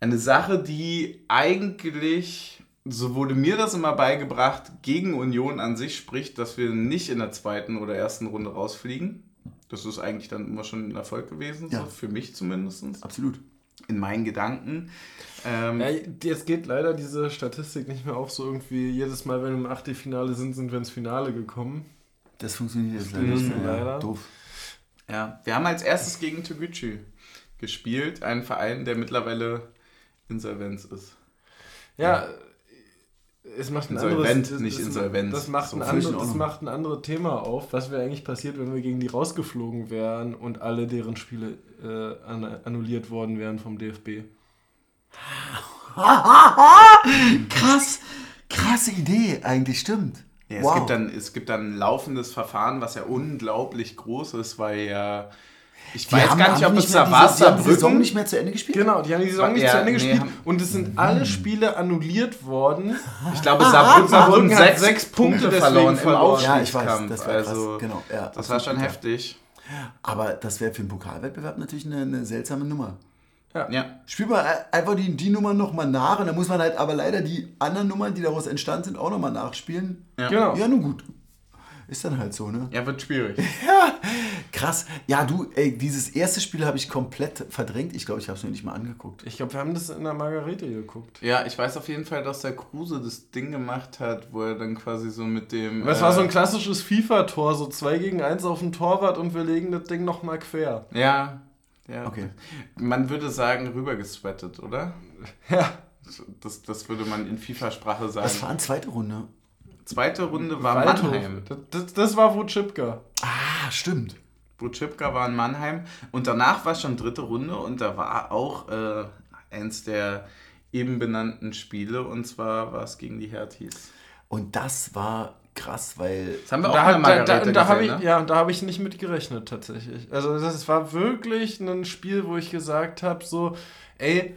Speaker 2: Eine Sache, die eigentlich, so wurde mir das immer beigebracht, gegen Union an sich spricht, dass wir nicht in der zweiten oder ersten Runde rausfliegen. Das ist eigentlich dann immer schon ein Erfolg gewesen,
Speaker 1: Ja.
Speaker 2: so für mich zumindest,
Speaker 1: Absolut.
Speaker 2: in meinen Gedanken. Ähm,
Speaker 3: Ja, jetzt geht leider diese Statistik nicht mehr auf, so irgendwie jedes Mal, wenn wir im Achtelfinale sind, sind wir ins Finale gekommen.
Speaker 1: Das funktioniert jetzt leider nicht mehr.
Speaker 3: Leider.
Speaker 1: doof.
Speaker 2: Ja, wir haben als erstes gegen Toguchi gespielt, ein Verein, der mittlerweile Insolvenz ist.
Speaker 3: Ja, es macht ein
Speaker 2: Insolvent,
Speaker 3: anderes... das-
Speaker 2: nicht
Speaker 3: das-
Speaker 2: Insolvenz.
Speaker 3: Das macht,
Speaker 2: So
Speaker 3: ein
Speaker 1: auch
Speaker 3: das macht ein anderes Thema auf, was wäre eigentlich passiert, wenn wir gegen die rausgeflogen wären und alle deren Spiele äh, an, annulliert worden wären vom DFB.
Speaker 1: Krass, krasse Idee, eigentlich stimmt.
Speaker 2: Ja,
Speaker 1: wow.
Speaker 2: es, gibt dann, es gibt dann ein laufendes Verfahren, was ja unglaublich groß ist, weil ja. Ich
Speaker 1: Die
Speaker 2: weiß
Speaker 1: haben-
Speaker 2: gar nicht,
Speaker 1: haben
Speaker 2: ob es da war,
Speaker 1: die haben die Saison nicht mehr zu Ende gespielt?
Speaker 3: Genau, die haben die Saison nicht
Speaker 2: Ja,
Speaker 3: zu Ende
Speaker 2: nee,
Speaker 3: gespielt
Speaker 2: haben-
Speaker 3: und es sind alle Spiele annulliert worden.
Speaker 2: Ich glaube, Saarbrücken,
Speaker 3: Saarbrücken
Speaker 2: hat sechs,
Speaker 3: sechs
Speaker 2: Punkte verloren im
Speaker 3: verloren.
Speaker 1: Ja, ich weiß,
Speaker 2: Aufstiegskampf.
Speaker 1: das war
Speaker 2: also,
Speaker 1: genau, ja,
Speaker 2: das war schon heftig.
Speaker 1: Aber das wäre für einen Pokalwettbewerb natürlich eine, eine seltsame Nummer.
Speaker 2: Ja.
Speaker 1: Spielt man ein- einfach die, die Nummern nochmal nach und dann muss man halt aber leider die anderen Nummern, die daraus entstanden sind, auch nochmal nachspielen.
Speaker 2: Ja.
Speaker 3: Genau.
Speaker 1: Ja, nun gut. Ist dann halt so, ne?
Speaker 2: ja, wird schwierig.
Speaker 1: Krass. Ja, du, ey, dieses erste Spiel habe ich komplett verdrängt. Ich glaube, ich habe es mir nicht mal angeguckt.
Speaker 3: Ich glaube, wir haben das in der Margarete geguckt.
Speaker 2: Ja, ich weiß auf jeden Fall, dass der Kruse das Ding gemacht hat, wo er dann quasi so mit dem.
Speaker 3: Das war so ein
Speaker 2: äh,
Speaker 3: klassisches FIFA-Tor, so 2 gegen 1 auf dem Torwart und wir legen das Ding nochmal quer.
Speaker 2: Ja, ja.
Speaker 1: Okay.
Speaker 2: Man würde sagen, rübergesweatet, oder?
Speaker 3: Ja.
Speaker 2: Das, das würde man in FIFA-Sprache sagen.
Speaker 1: Das war eine zweite Runde.
Speaker 2: Zweite Runde war
Speaker 3: Waldhof.
Speaker 2: Mannheim.
Speaker 3: Das, das, war Wutschipka.
Speaker 1: Ah, stimmt.
Speaker 2: Butschipka war in Mannheim. Und danach war schon dritte Runde und da war auch äh, eins der eben benannten Spiele und zwar war es gegen die Herties.
Speaker 1: Und das war krass, weil
Speaker 2: Das haben wir auch
Speaker 3: Da, hat- da, da, da habe ich,
Speaker 2: ne?
Speaker 3: ja, da hab ich nicht mit gerechnet tatsächlich. Also das war wirklich ein Spiel, wo ich gesagt habe, so, ey,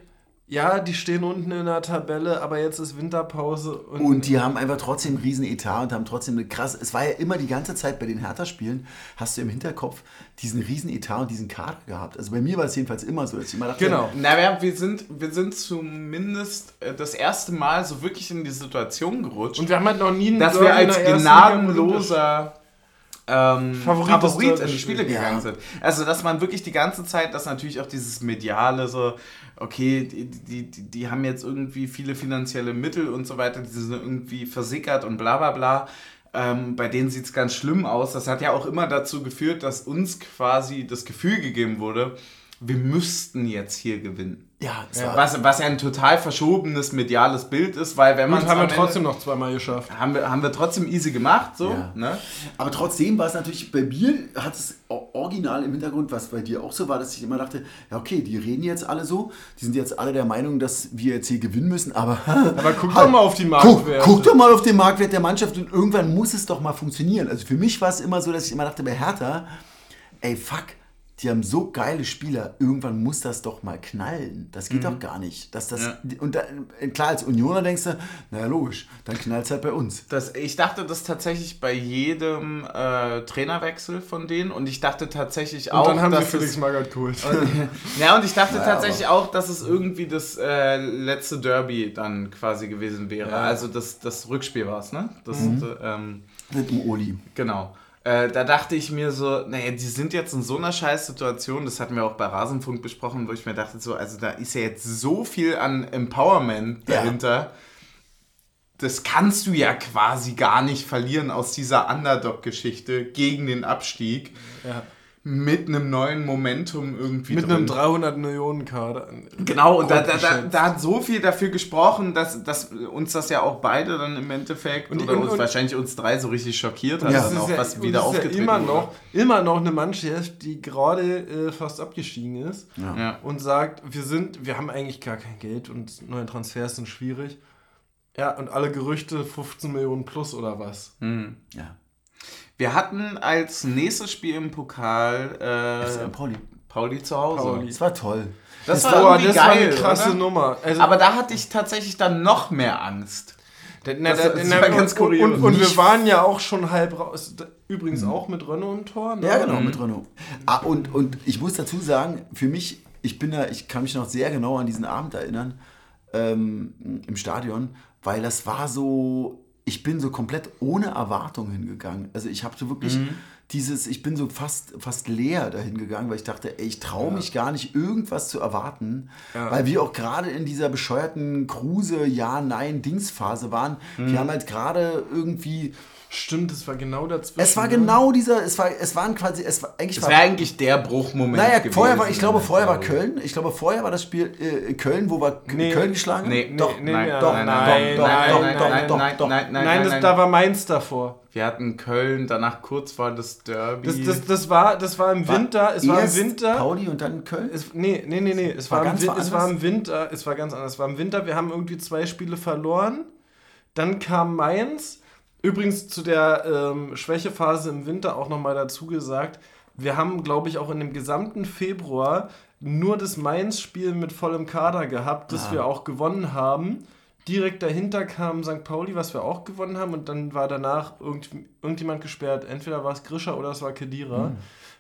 Speaker 3: ja, die stehen unten in der Tabelle, aber jetzt ist Winterpause. Und,
Speaker 1: Und die haben einfach trotzdem einen riesen Etat und haben trotzdem eine krasse. Es war ja immer die ganze Zeit bei den Hertha-Spielen, hast du im Hinterkopf diesen riesen Etat und diesen Kader gehabt. Also bei mir war es jedenfalls immer so, dass ich immer dachte,
Speaker 3: Genau.
Speaker 2: Na, wir, wir, sind, wir sind zumindest äh, das erste Mal so wirklich in die Situation gerutscht,
Speaker 3: und wir haben halt noch nie einen
Speaker 2: dass wir als gnadenloser ähm,
Speaker 3: Favorit
Speaker 2: Favorit, in die Spiele gegangen
Speaker 1: Ja.
Speaker 2: sind. Also, dass man wirklich die ganze Zeit, dass natürlich auch dieses Mediale so, okay, die, die, die, die haben jetzt irgendwie viele finanzielle Mittel und so weiter, die sind irgendwie versickert und bla bla bla. Ähm, bei denen sieht es ganz schlimm aus. Das hat ja auch immer dazu geführt, dass uns quasi das Gefühl gegeben wurde, wir müssten jetzt hier gewinnen.
Speaker 1: ja,
Speaker 2: Was, was ja ein total verschobenes mediales Bild ist, weil wenn man
Speaker 3: Und haben wir trotzdem noch zweimal geschafft.
Speaker 2: haben wir, haben wir trotzdem easy gemacht, so.
Speaker 1: Ja.
Speaker 2: Ne?
Speaker 1: Aber trotzdem war es natürlich, bei mir hat es original im Hintergrund, was bei dir auch so war, dass ich immer dachte, ja okay, die reden jetzt alle so, die sind jetzt alle der Meinung, dass wir jetzt hier gewinnen müssen, aber...
Speaker 3: Aber guck
Speaker 1: Halt,
Speaker 3: doch mal auf die
Speaker 1: Guck,
Speaker 3: Marktwerte.
Speaker 1: guck doch mal auf den Marktwert der Mannschaft und irgendwann muss es doch mal funktionieren. Also für mich war es immer so, dass ich immer dachte bei Hertha, ey fuck, die haben so geile Spieler, irgendwann muss das doch mal knallen. Das geht doch gar nicht. Dass das,
Speaker 2: Ja.
Speaker 1: Und da, klar, als Unioner denkst du, naja logisch, dann knallt es halt bei uns.
Speaker 2: Das, ich dachte das tatsächlich bei jedem äh, Trainerwechsel von denen und ich dachte tatsächlich
Speaker 3: Und
Speaker 2: auch,
Speaker 3: dann haben sie
Speaker 2: dass
Speaker 3: Felix
Speaker 2: es,
Speaker 3: Magath geholt.
Speaker 2: ja, und ich dachte
Speaker 1: Naja,
Speaker 2: tatsächlich auch, dass es irgendwie das äh, letzte Derby dann quasi gewesen wäre.
Speaker 3: Ja.
Speaker 2: Also das, das Rückspiel war es, ne? Das,
Speaker 1: Mhm.
Speaker 2: äh, ähm,
Speaker 1: Mit dem Oli.
Speaker 2: Genau. Äh, da dachte ich mir so, naja, die sind jetzt in so einer Scheißsituation, das hatten wir auch bei Rasenfunk besprochen, wo ich mir dachte, so, also da ist ja jetzt so viel an Empowerment
Speaker 1: Ja.
Speaker 2: dahinter. Das kannst du ja quasi gar nicht verlieren aus dieser Underdog-Geschichte gegen den Abstieg
Speaker 3: Ja.
Speaker 2: Mit einem neuen Momentum irgendwie
Speaker 3: Mit
Speaker 2: drin.
Speaker 3: einem 300 Millionen Kader.
Speaker 2: Genau, und da, da, da, da hat so viel dafür gesprochen, dass, dass uns das ja auch beide dann im Endeffekt
Speaker 3: Und-
Speaker 2: oder
Speaker 3: und-
Speaker 2: uns
Speaker 3: und-
Speaker 2: wahrscheinlich uns drei so richtig schockiert hat,
Speaker 1: Ja.
Speaker 2: dann auch
Speaker 3: ist ja-
Speaker 2: was wieder aufgetreten
Speaker 3: ja immer
Speaker 2: wurde.
Speaker 3: noch, immer noch eine Mannschaft, die gerade äh, fast abgestiegen ist
Speaker 1: Ja.
Speaker 2: Ja.
Speaker 3: und sagt, wir sind, wir haben eigentlich gar kein Geld und neue Transfers sind schwierig. Ja, und alle Gerüchte 15 Millionen plus oder was.
Speaker 2: Hm.
Speaker 1: Ja.
Speaker 2: Wir hatten als nächstes Spiel im Pokal
Speaker 1: Äh, Pauli.
Speaker 2: Pauli zu Hause.
Speaker 3: Pauli.
Speaker 1: Das war toll.
Speaker 2: Das,
Speaker 3: Boah,
Speaker 2: war irgendwie
Speaker 3: das war
Speaker 2: geil,
Speaker 3: eine krasse
Speaker 2: oder?
Speaker 3: Nummer. Also,
Speaker 2: Aber da hatte ich tatsächlich dann noch mehr Angst.
Speaker 3: Da- na,
Speaker 2: Das-
Speaker 3: da-
Speaker 2: das
Speaker 3: na,
Speaker 2: war ganz
Speaker 3: und,
Speaker 2: kurios.
Speaker 3: Und, und wir
Speaker 1: Nicht-
Speaker 3: waren ja auch schon halb raus. Übrigens auch mit Renault im Tor. Ne?
Speaker 1: Ja, genau, mit Renault. Ah, und, und ich muss dazu sagen, für mich, ich bin da, ich kann mich noch sehr genau an diesen Abend erinnern, ähm, im Stadion, weil das war so, ich bin so komplett ohne Erwartung hingegangen. Also ich habe so wirklich dieses, ich bin so fast, fast leer dahin gegangen, weil ich dachte, ey, ich traue mich gar nicht, irgendwas zu erwarten, weil wir auch gerade in dieser bescheuerten Kruse, ja, nein, Dingsphase waren. Wir haben halt gerade irgendwie,
Speaker 3: Stimmt, es war genau dazwischen.
Speaker 1: es war
Speaker 3: ne?
Speaker 1: genau dieser, es war, es waren quasi, es war eigentlich
Speaker 2: Das
Speaker 1: war
Speaker 2: wäre eigentlich der Bruchmoment.
Speaker 1: naja,
Speaker 2: gewesen,
Speaker 1: vorher war, ich glaube, vorher war. Köln. Ich glaube, vorher war das Spiel äh, Köln, wo wir
Speaker 3: Nee.
Speaker 1: Köln geschlagen haben.
Speaker 2: Nee,
Speaker 1: doch,
Speaker 3: nee,
Speaker 2: nein,
Speaker 1: doch,
Speaker 2: nein,
Speaker 1: doch,
Speaker 2: nein,
Speaker 1: doch,
Speaker 2: nein,
Speaker 1: doch,
Speaker 2: nein,
Speaker 1: doch,
Speaker 2: nein,
Speaker 1: doch,
Speaker 2: nein,
Speaker 1: doch.
Speaker 2: nein, nein,
Speaker 3: Nein,
Speaker 2: nein.
Speaker 3: da war Mainz davor.
Speaker 2: Wir hatten Köln, danach kurz war das Derby.
Speaker 3: Das, das, das, war, das war im Winter. Es war im Winter.
Speaker 1: Pauli und dann Köln.
Speaker 3: Es, nee, nee, nee, nee. Es
Speaker 1: War
Speaker 3: war, im, es war im Winter. Es war ganz anders. Es war im Winter. Wir haben irgendwie zwei Spiele verloren. Dann kam Mainz. Übrigens zu der ähm, Schwächephase im Winter auch nochmal dazu gesagt. Wir haben, glaube ich, auch in dem gesamten Februar nur das Mainz-Spiel mit vollem Kader gehabt, das
Speaker 1: Ah.
Speaker 3: wir auch gewonnen haben. Direkt dahinter kam St. Pauli, was wir auch gewonnen haben, und dann war danach irgend, irgendjemand gesperrt. Entweder war es Grischer oder es war Kedira.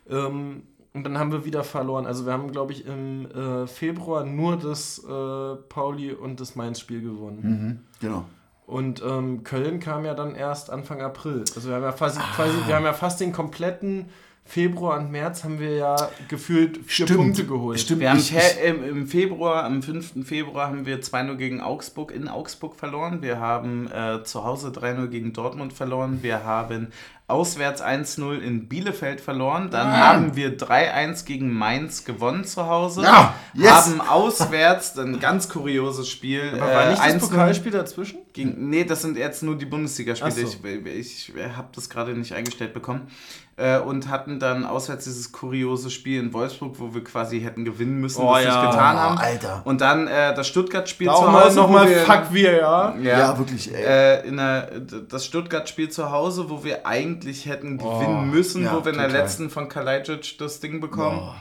Speaker 3: Ähm, und dann haben wir wieder verloren. Also wir haben, glaube ich, im äh, Februar nur das äh, Pauli und das Mainz-Spiel gewonnen.
Speaker 1: Mhm, genau.
Speaker 3: Und ähm, Köln kam ja dann erst Anfang April. Also wir haben ja quasi, quasi wir haben ja fast den kompletten Februar und März haben wir ja gefühlt vier
Speaker 1: Stimmt.
Speaker 3: Punkte geholt.
Speaker 1: Stimmt.
Speaker 2: Wir haben
Speaker 1: ich,
Speaker 2: im, im Februar, am 5. Februar haben wir 2-0 gegen Augsburg in Augsburg verloren. Wir haben äh, zu Hause 3-0 gegen Dortmund verloren. Wir haben auswärts 1-0 in Bielefeld verloren. Dann
Speaker 1: Ah.
Speaker 2: haben wir 3-1 gegen Mainz gewonnen zu Hause.
Speaker 1: Ja, yes.
Speaker 2: Haben auswärts ein ganz kurioses Spiel.
Speaker 3: Aber war nicht das
Speaker 2: 1-0
Speaker 3: Pokalspiel dazwischen?
Speaker 2: gegen, nee, das sind jetzt nur die Bundesligaspiele.
Speaker 3: So.
Speaker 2: Ich, ich habe das gerade nicht eingestellt bekommen. Äh, und hatten dann auswärts dieses kuriose Spiel in Wolfsburg, wo wir quasi hätten gewinnen müssen,
Speaker 3: Oh
Speaker 2: was
Speaker 3: ja.
Speaker 2: nicht getan
Speaker 1: Oh,
Speaker 2: haben.
Speaker 1: Alter.
Speaker 2: Und dann äh, das Stuttgart-Spiel
Speaker 3: Auch
Speaker 2: zu Hause.
Speaker 3: nochmal
Speaker 2: wir-
Speaker 3: Fuck wir, ja.
Speaker 2: Ja,
Speaker 1: Ja, wirklich, ey.
Speaker 2: äh, in der, das Stuttgart-Spiel zu Hause, wo wir eigentlich hätten gewinnen müssen,
Speaker 1: ja,
Speaker 2: wo wir in der
Speaker 1: total.
Speaker 2: letzten von Kalajdzic das Ding bekommen.
Speaker 1: Oh.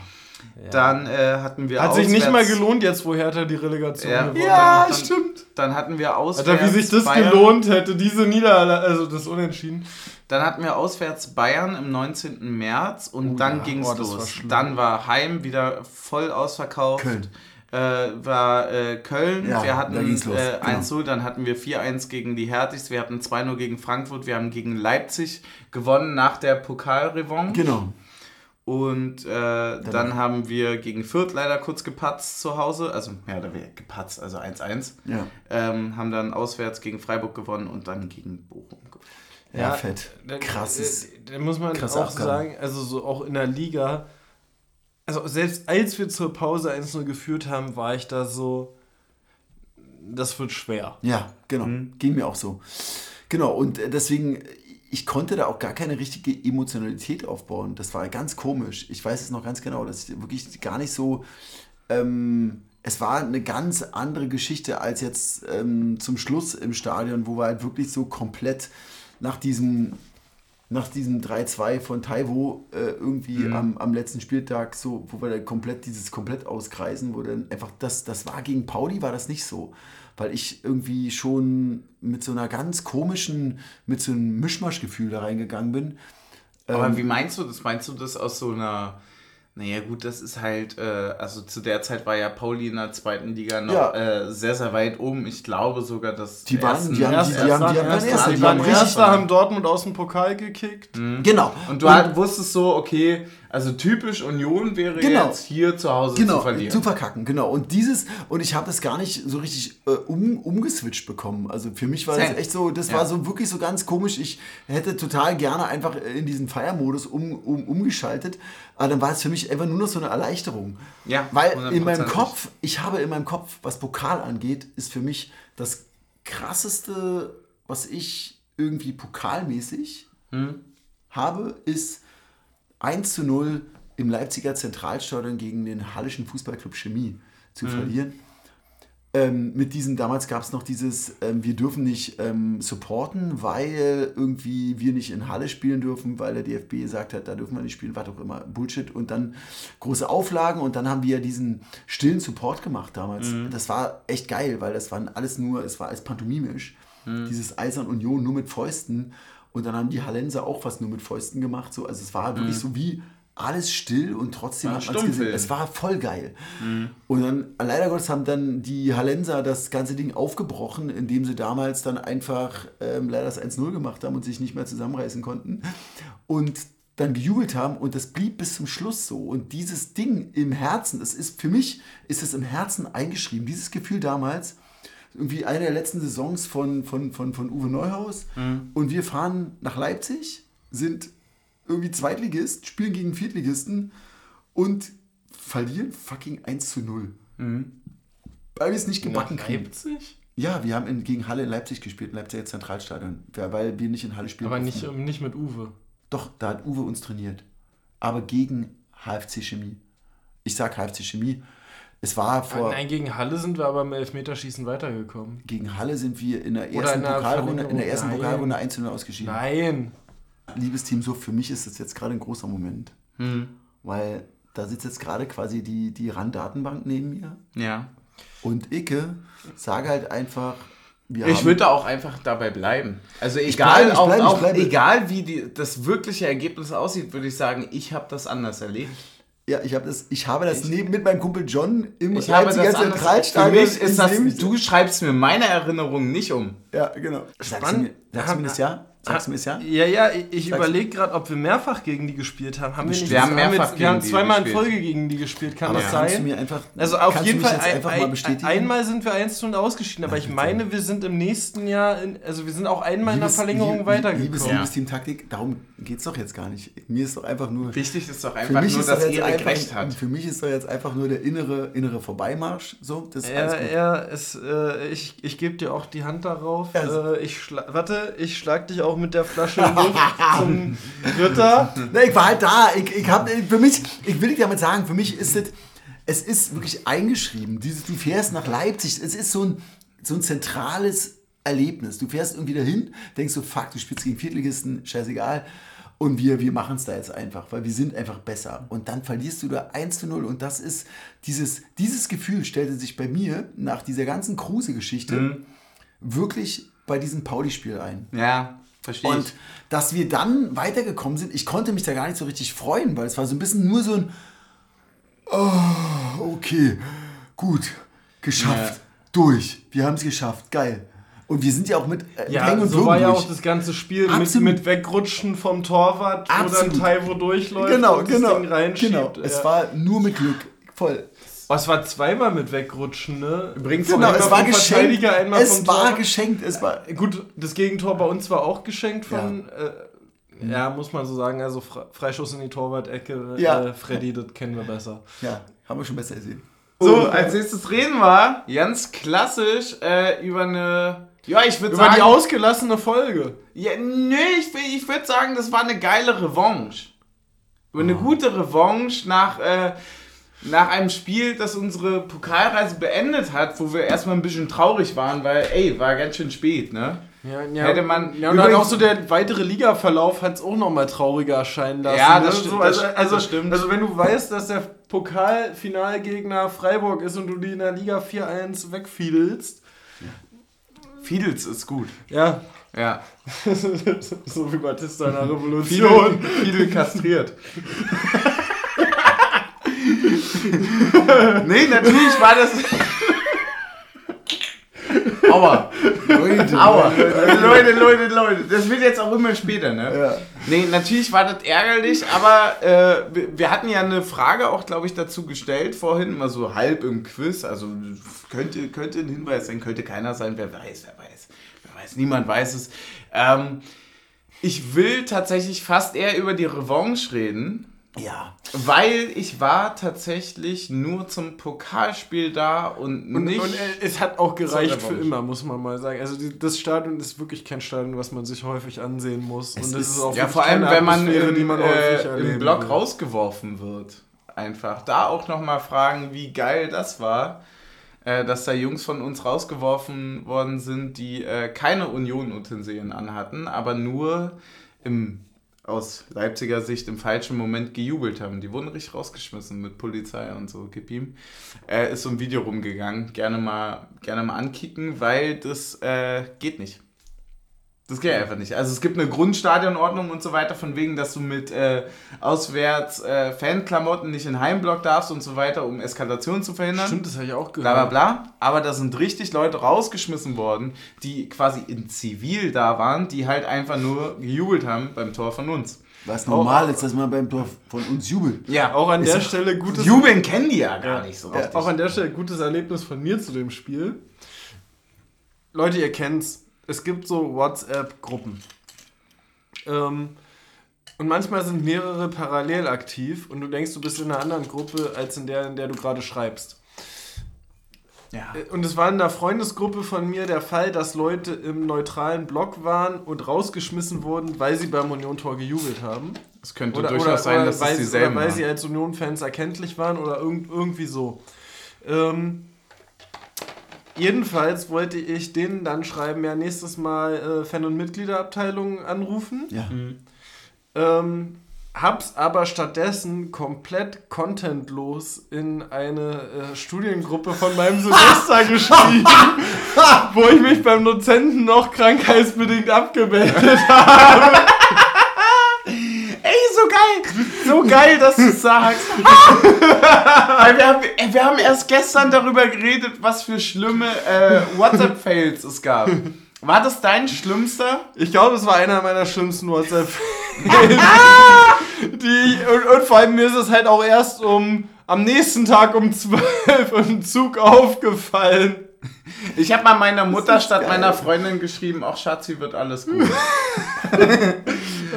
Speaker 2: Dann äh, hatten wir
Speaker 3: Hat sich nicht mal gelohnt jetzt, wo Hertha die Relegation
Speaker 2: Ja.
Speaker 3: gewonnen
Speaker 1: Ja,
Speaker 2: dann-
Speaker 1: stimmt.
Speaker 2: Dann hatten wir auswärts
Speaker 3: Alter, wie sich das
Speaker 2: Bayern.
Speaker 3: gelohnt hätte, diese Niederlage, also das Unentschieden.
Speaker 2: Dann hatten wir auswärts Bayern im 19. März und
Speaker 3: Oh
Speaker 2: dann
Speaker 3: ja.
Speaker 2: ging's
Speaker 3: Oh, das war
Speaker 2: los.
Speaker 3: schlimm.
Speaker 2: dann war Heim wieder voll ausverkauft.
Speaker 1: Köln.
Speaker 2: Äh, war äh, Köln.
Speaker 1: Ja,
Speaker 2: wir hatten
Speaker 1: da ging's los,
Speaker 2: äh,
Speaker 1: genau.
Speaker 2: 1-0, dann hatten wir 4-1 gegen die Hertigs, wir hatten 2-0 gegen Frankfurt, wir haben gegen Leipzig gewonnen nach der Pokalrevanche.
Speaker 1: Genau.
Speaker 2: Und äh, dann haben wir gegen Fürth leider kurz gepatzt zu Hause, also ja, da wäre gepatzt, also 1-1.
Speaker 1: Ja.
Speaker 2: Ähm, haben dann auswärts gegen Freiburg gewonnen und dann gegen Bochum gewonnen.
Speaker 1: Ja, fett.
Speaker 3: Da-
Speaker 1: Krasses.
Speaker 3: äh, Da muss man auch
Speaker 1: Abgabe.
Speaker 3: sagen, also so auch in der Liga, also selbst als wir zur Pause 1-0 geführt haben, war ich da so, das wird schwer.
Speaker 1: Ja, genau.
Speaker 2: Mhm.
Speaker 1: Ging mir auch so. Genau, und äh, deswegen, ich konnte da auch gar keine richtige Emotionalität aufbauen. Das war ganz komisch. Ich weiß es noch ganz genau, dass ich wirklich gar nicht so. Ähm, es war eine ganz andere Geschichte als jetzt ähm, zum Schluss im Stadion, wo wir halt wirklich so komplett nach diesem, nach diesem 3-2 von Taiwo äh, irgendwie am, am letzten Spieltag so, wo wir dann komplett dieses komplett auskreisen, wo dann einfach das, das war gegen Pauli, war das nicht so. Weil ich irgendwie schon mit so einer ganz komischen, mit so einem Mischmaschgefühl da reingegangen bin.
Speaker 2: Aber
Speaker 1: Ähm,
Speaker 2: wie meinst du das? Meinst du das aus so einer Naja, gut, das ist halt, äh, also zu der Zeit war ja Pauli in der zweiten Liga noch
Speaker 1: Ja.
Speaker 2: äh, sehr, sehr weit oben. Ich glaube sogar, dass
Speaker 1: Die waren-
Speaker 2: ersten-
Speaker 1: die haben-
Speaker 3: Erster,
Speaker 1: die- die haben- die haben-
Speaker 3: die
Speaker 1: die
Speaker 3: waren Erster, haben Dortmund aus dem Pokal gekickt.
Speaker 1: Genau.
Speaker 2: Und du halt wusstest so, okay, also typisch Union wäre
Speaker 1: Genau.
Speaker 2: jetzt hier zu Hause
Speaker 1: genau,
Speaker 2: zu verlieren.
Speaker 1: verkacken, genau. Und dieses, und ich habe das gar nicht so richtig äh, um, umgeswitcht bekommen. Also für mich war das
Speaker 2: Same.
Speaker 1: echt so, das
Speaker 2: Ja.
Speaker 1: war so wirklich so ganz komisch. Ich hätte total gerne einfach in diesen Feiermodus um, um, umgeschaltet. Aber dann war es für mich einfach nur noch so eine Erleichterung.
Speaker 2: Ja,
Speaker 1: Weil in meinem
Speaker 2: 100%.
Speaker 1: Kopf, ich habe in meinem Kopf, was Pokal angeht, ist für mich das krasseste, was ich irgendwie pokalmäßig habe, ist 1 zu 0 im Leipziger Zentralstadion gegen den Hallischen Fußballclub Chemie zu verlieren. Ähm, mit diesem, damals gab es noch dieses, ähm, wir dürfen nicht ähm, supporten, weil irgendwie wir nicht in Halle spielen dürfen, weil der DFB gesagt hat, da dürfen wir nicht spielen, was auch immer, Bullshit. Und dann große Auflagen und dann haben wir diesen stillen Support gemacht damals. Das war echt geil, weil das waren alles nur, es war alles pantomimisch. Dieses Eisern Union nur mit Fäusten. Und dann haben die Hallenser auch was nur mit Fäusten gemacht. So. Also es war wirklich so wie alles still und trotzdem
Speaker 2: War
Speaker 1: hat man es gesehen. Es war voll geil. Und dann, leider Gottes, haben dann die Hallenser das ganze Ding aufgebrochen, indem sie damals dann einfach ähm, leider das 1-0 gemacht haben und sich nicht mehr zusammenreißen konnten. Und dann gejubelt haben und das blieb bis zum Schluss so. Und dieses Ding im Herzen, das ist für mich, ist es im Herzen eingeschrieben. Dieses Gefühl damals, irgendwie eine der letzten Saisons von, von, von, von Uwe Neuhaus. Und wir fahren nach Leipzig, sind irgendwie Zweitligist, spielen gegen Viertligisten und verlieren fucking 1 zu 0. Weil wir es nicht gebacken kriegen.
Speaker 3: Leipzig?
Speaker 1: Ja, wir haben in, gegen Halle in Leipzig gespielt, im Leipziger Zentralstadion, weil wir nicht in Halle spielen
Speaker 3: Aber nicht, nicht mit Uwe.
Speaker 1: Doch, da hat Uwe uns trainiert. Aber gegen HFC Chemie. Ich sag HFC Chemie. Es war vor.
Speaker 3: Nein, gegen Halle sind wir aber im Elfmeterschießen weitergekommen.
Speaker 1: Gegen Halle sind wir in der ersten
Speaker 3: in
Speaker 1: Pokalrunde, in der ersten
Speaker 3: Verlängerung.
Speaker 1: Pokalrunde 1 0 ausgeschieden.
Speaker 3: Nein.
Speaker 1: Liebes Team, so für mich ist das jetzt gerade ein großer Moment. Weil da sitzt jetzt gerade quasi die, die RAN-Datenbank neben mir.
Speaker 2: Ja.
Speaker 1: Und Icke sage halt einfach, wir
Speaker 2: Ich würde auch einfach dabei bleiben. Also egal,
Speaker 1: ich
Speaker 2: auch,
Speaker 1: bleibe, ich
Speaker 2: auch egal wie die, das wirkliche Ergebnis aussieht, würde ich sagen, ich habe das anders erlebt.
Speaker 1: Ja, ich habe das, ich habe das neben mit meinem Kumpel John im
Speaker 2: Ich habe das anders. Für
Speaker 1: Zentralstadion.
Speaker 2: mich ist das, du schreibst mir meine Erinnerung nicht um.
Speaker 1: Ja, genau. Sagst du
Speaker 3: Spannend.
Speaker 1: mir, sagst du mir das ja? Sagst du mir das ja?
Speaker 3: Ja, ja, ich, ich überlege gerade, ob wir mehrfach gegen die gespielt haben. Haben wir nicht?
Speaker 2: Wir haben mehrfach
Speaker 3: wir haben zweimal in. Folge gegen die gespielt. Kann das sein?
Speaker 1: mir einfach,
Speaker 3: Also auf jeden Fall einmal sind wir 1 zu 0 ausgeschieden, aber ich meine, wir sind im nächsten Jahr, also wir sind auch einmal in der
Speaker 1: Liebes-
Speaker 3: Verlängerung weitergekommen.
Speaker 1: Liebes, liebes Team Taktik, darum geht es doch jetzt gar nicht. Mir ist doch einfach nur.
Speaker 2: Wichtig ist doch
Speaker 1: Für
Speaker 2: einfach
Speaker 1: mich,
Speaker 2: nur, dass Erik recht hat.
Speaker 1: für mich ist doch jetzt einfach nur der innere, innere Vorbeimarsch. So, das ist
Speaker 3: Ja, ja, es, äh, ich, ich gebe dir auch die Hand darauf.
Speaker 1: Also-
Speaker 3: äh, ich warte, ich schlag dich auch mit der Flasche zum Ritter.
Speaker 1: Ne, ich war halt da. Ich, ich hab, für mich, ich will nicht damit sagen, für mich ist es, es ist wirklich eingeschrieben. Dieses, du fährst nach Leipzig, es ist so ein, so ein zentrales Erlebnis. Du fährst irgendwie dahin, denkst so, fuck, du spielst gegen Viertligisten, scheißegal. Und wir, wir machen es da jetzt einfach, weil wir sind einfach besser. Und dann verlierst du da 1 zu 0. Und das ist, dieses, dieses Gefühl stellte sich bei mir nach dieser ganzen Kruse-Geschichte wirklich bei diesem Pauli-Spiel ein.
Speaker 2: Ja, verstehe
Speaker 1: Und
Speaker 2: ich.
Speaker 1: dass wir dann weitergekommen sind, ich konnte mich da gar nicht so richtig freuen, weil es war so ein bisschen nur so ein, oh, okay, gut, geschafft,
Speaker 2: Ja.
Speaker 1: durch, wir haben es geschafft, geil. Und wir sind ja auch mit äh,
Speaker 3: Ja,
Speaker 1: Hängen und
Speaker 3: so
Speaker 1: Würgen
Speaker 3: war ja
Speaker 1: durch.
Speaker 3: auch das ganze Spiel mit, mit Wegrutschen vom Torwart, wo
Speaker 1: Absolut.
Speaker 3: dann Taiwo durchläuft
Speaker 1: Genau,
Speaker 3: und
Speaker 1: genau,
Speaker 3: das Ding reinschiebt.
Speaker 1: genau.
Speaker 3: Ja.
Speaker 1: Es war nur mit Glück, voll.
Speaker 3: Oh, es war zweimal mit Wegrutschen, ne?
Speaker 2: Übrigens,
Speaker 1: Genau,
Speaker 3: einmal
Speaker 1: es war
Speaker 3: vom
Speaker 1: geschenkt. Es
Speaker 3: vom
Speaker 1: war geschenkt, es war...
Speaker 3: Gut, das Gegentor bei uns war auch geschenkt von, äh, ja, muss man so sagen, also Fre Freischuss in die Torwart-Ecke,
Speaker 1: Ja.
Speaker 3: äh, Freddy, das kennen wir besser.
Speaker 1: Ja, haben wir schon besser gesehen.
Speaker 2: So, als nächstes reden wir ganz klassisch äh, über eine. Ja, ich würde
Speaker 3: Über
Speaker 2: sagen.
Speaker 3: die ausgelassene Folge.
Speaker 2: Ja, nö, ich, ich würde sagen, das war eine geile Revanche. Über eine gute Revanche nach, äh, nach einem Spiel, das unsere Pokalreise beendet hat, wo wir erstmal ein bisschen traurig waren, weil, ey, war ganz schön spät, ne?
Speaker 3: Ja, ja,
Speaker 2: Hätte man-
Speaker 3: Ja, und dann auch so der weitere Ligaverlauf hat es auch nochmal trauriger erscheinen lassen.
Speaker 2: Ja, das
Speaker 3: ne?
Speaker 2: stimmt,
Speaker 3: So, also,
Speaker 2: das-
Speaker 3: also,
Speaker 2: das stimmt.
Speaker 3: also, wenn du weißt, dass der Pokalfinalgegner Freiburg ist und du die in der Liga 4-1 wegfiedelst.
Speaker 2: Fiedels ist gut.
Speaker 3: Ja,
Speaker 2: Ja.
Speaker 3: so wie Batista in der Revolution.
Speaker 2: Fiedel, Fiedel kastriert. nee, natürlich war das. Aua.
Speaker 1: Leute,
Speaker 2: Aua. Leute, Leute, Leute. Das wird jetzt auch immer später, ne?
Speaker 1: Ja.
Speaker 2: Nee, natürlich war das ärgerlich, aber äh, wir- hatten ja eine Frage auch, glaube ich, dazu gestellt vorhin, mal so halb im Quiz. Also könnte, könnte ein Hinweis sein, könnte keiner sein, wer weiß, wer weiß. Wer weiß, niemand weiß es. Ähm, ich will tatsächlich fast eher über die Revanche reden.
Speaker 1: Ja.
Speaker 2: Weil ich war tatsächlich nur zum Pokalspiel da und,
Speaker 3: Und,
Speaker 2: nicht.
Speaker 3: und äh, es hat auch gereicht für immer, muss man mal sagen. Also die, das Stadion ist wirklich kein Stadion, was man sich häufig ansehen muss.
Speaker 1: Es
Speaker 3: und das
Speaker 1: ist-
Speaker 3: ist auch
Speaker 2: ja, vor allem, wenn man,
Speaker 3: die man häufig
Speaker 2: äh, im Block
Speaker 3: will.
Speaker 2: rausgeworfen wird. Einfach. Da auch nochmal fragen, wie geil das war, äh, dass da Jungs von uns rausgeworfen worden sind, die äh, keine Union-Utensilien anhatten, aber nur im aus Leipziger Sicht im falschen Moment gejubelt haben. Die wurden richtig rausgeschmissen mit Polizei und so, gib ihm. Äh, ist so ein Video rumgegangen. Gerne mal, gerne mal ankicken, weil das äh, geht nicht. Das geht einfach nicht. Also es gibt eine Grundstadionordnung und so weiter, von wegen, dass du mit äh, auswärts äh, Fanklamotten nicht in Heimblock darfst und so weiter, um Eskalation zu verhindern.
Speaker 3: Stimmt, das habe ich auch
Speaker 2: Bla
Speaker 3: gehört.
Speaker 2: bla bla. Aber da sind richtig Leute rausgeschmissen worden, die quasi in Zivil da waren, die halt einfach nur gejubelt haben beim Tor von uns.
Speaker 1: Was normal ist, dass man beim Tor von uns jubelt.
Speaker 2: Ja,
Speaker 3: Auch an
Speaker 1: Ist
Speaker 3: der
Speaker 1: auch-
Speaker 3: Stelle gutes
Speaker 2: Jubeln kennen die ja gar nicht so richtig.
Speaker 3: Auch an der Stelle gutes Erlebnis von mir zu dem Spiel. Leute, ihr kennt's. Es gibt so WhatsApp-Gruppen. Ähm, und manchmal sind mehrere parallel aktiv und du denkst, du bist in einer anderen Gruppe als in der, in der du gerade schreibst.
Speaker 2: ja.
Speaker 3: Äh, Und es war in der Freundesgruppe von mir der Fall, dass Leute im neutralen Block waren und rausgeschmissen wurden, weil sie beim Union-Tor gejubelt haben.
Speaker 2: Es könnte
Speaker 3: Oder,
Speaker 2: durchaus
Speaker 3: oder,
Speaker 2: sein,
Speaker 3: oder
Speaker 2: dass
Speaker 3: weil,
Speaker 2: es dieselben
Speaker 3: oder weil sie
Speaker 2: waren.
Speaker 3: als Union-Fans erkenntlich waren oder irgend, irgendwie so. Ähm, jedenfalls wollte ich denen dann schreiben, ja, nächstes Mal äh, Fan- und Mitgliederabteilung anrufen.
Speaker 1: Ja.
Speaker 3: Ähm, hab's aber stattdessen komplett contentlos in eine äh, Studiengruppe von meinem Semester geschrieben, wo ich mich beim Dozenten noch krankheitsbedingt abgemeldet habe.
Speaker 2: Ey, so geil! So geil, dass du es sagst. Weil wir, haben, ey, wir haben erst gestern darüber geredet, was für schlimme äh, WhatsApp-Fails es gab. War das dein schlimmster?
Speaker 3: Ich glaube, es war einer meiner schlimmsten WhatsApp. die und, und vor allem mir ist es halt auch erst um am nächsten Tag um 12 im Zug aufgefallen.
Speaker 2: Ich habe mal meiner Mutter statt meiner Freundin geschrieben, auch Schatzi wird alles gut.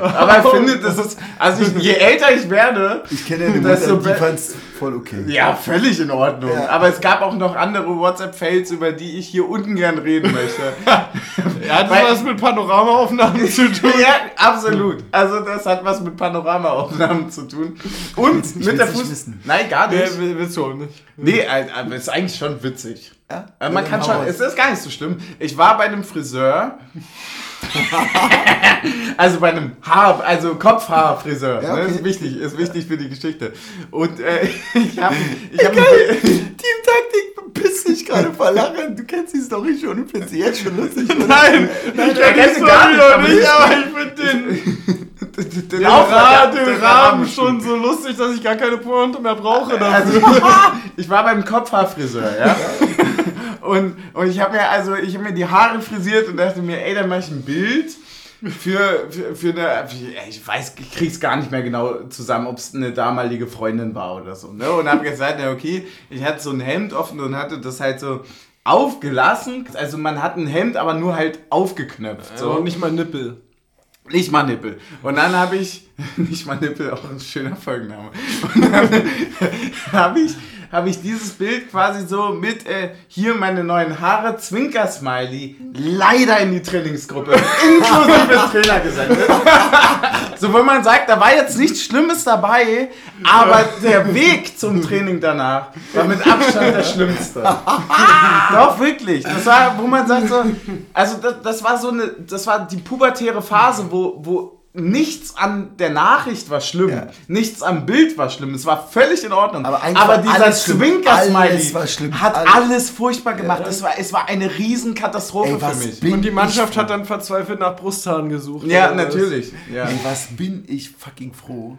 Speaker 2: Aber ich finde, das ist, also ich, je älter ich werde,
Speaker 1: Ich kenne eine
Speaker 2: ist
Speaker 1: Mutter,
Speaker 2: so
Speaker 1: die fand's voll okay.
Speaker 2: ja, völlig in Ordnung.
Speaker 1: Ja.
Speaker 2: Aber es gab auch noch andere WhatsApp-Fails, über die ich hier unten gern reden möchte.
Speaker 3: Er hat
Speaker 2: Weil-
Speaker 3: was mit Panoramaaufnahmen zu tun.
Speaker 2: ja, absolut. Also das hat was mit Panoramaaufnahmen zu tun. Und
Speaker 1: Ich
Speaker 2: mit der
Speaker 1: nicht
Speaker 2: Fuß... Nein, gar nicht.
Speaker 3: Nee, will- willst du auch nicht.
Speaker 2: Nee, aber es ist eigentlich schon witzig.
Speaker 1: Ja?
Speaker 2: Äh, Man kann schon, es ist gar nicht so schlimm. Ich war bei einem Friseur. also bei einem Haar, also Kopfhaarfriseur.
Speaker 1: Ja,
Speaker 2: ne?
Speaker 1: okay.
Speaker 2: Ist wichtig, ist wichtig für die Geschichte. Und äh, ich habe ich hab
Speaker 1: Teamtaktik bepisst dich gerade vor Lachen. Du kennst die Story schon und findest sie jetzt schon lustig. oder?
Speaker 3: Nein,
Speaker 2: Nein,
Speaker 3: ich
Speaker 2: der
Speaker 3: kenn
Speaker 2: kennt
Speaker 3: die
Speaker 2: sie gar
Speaker 3: Story
Speaker 2: nicht,
Speaker 3: noch
Speaker 2: aber
Speaker 3: nicht,
Speaker 2: ich-
Speaker 3: aber ich finde den,
Speaker 2: den,
Speaker 3: den,
Speaker 2: Auftrag-
Speaker 3: Ra
Speaker 2: den
Speaker 3: den Rahmen schon so lustig, dass ich gar keine Pointe mehr brauche dafür.
Speaker 2: Also, ich war beim Kopfhaarfriseur, ja. Und, und ich habe mir also, ich habe mir die Haare frisiert und dachte mir, ey, dann mache ich ein Bild für, für, für eine, ich weiß, ich krieg's gar nicht mehr genau zusammen, ob es eine damalige Freundin war oder so. Ne? Und habe gesagt, ja, okay, ich hatte so ein Hemd offen und hatte das halt so aufgelassen. Also man hat ein Hemd, aber nur halt aufgeknöpft.
Speaker 3: So, und nicht mal Nippel.
Speaker 2: Nicht mal Nippel. Und dann habe ich, nicht mal Nippel, auch ein schöner Folgenname. Und dann habe ich, habe ich dieses Bild quasi so mit, äh, hier meine neuen Haare, Zwinker-Smiley, leider in die Trainingsgruppe, inklusive Trainer gesendet. So, wo man sagt, da war jetzt nichts Schlimmes dabei, aber der Weg zum Training danach war mit Abstand der schlimmste. Doch, wirklich. Das war, wo man sagt so, also das, das war so eine, das war die pubertäre Phase, wo, wo nichts an der Nachricht war schlimm,
Speaker 1: Ja.
Speaker 2: nichts am Bild war schlimm. Es war völlig in Ordnung.
Speaker 1: Aber
Speaker 2: Aber, dieser. Zwinker-Smiley hat
Speaker 1: Alles.
Speaker 2: alles, furchtbar gemacht. Es, war, es war eine Riesenkatastrophe
Speaker 1: Ey,
Speaker 2: für mich.
Speaker 3: Und die Mannschaft hat dann verzweifelt nach Brusthaaren gesucht.
Speaker 2: Ja, natürlich. Ja.
Speaker 1: Ey, was bin ich fucking froh,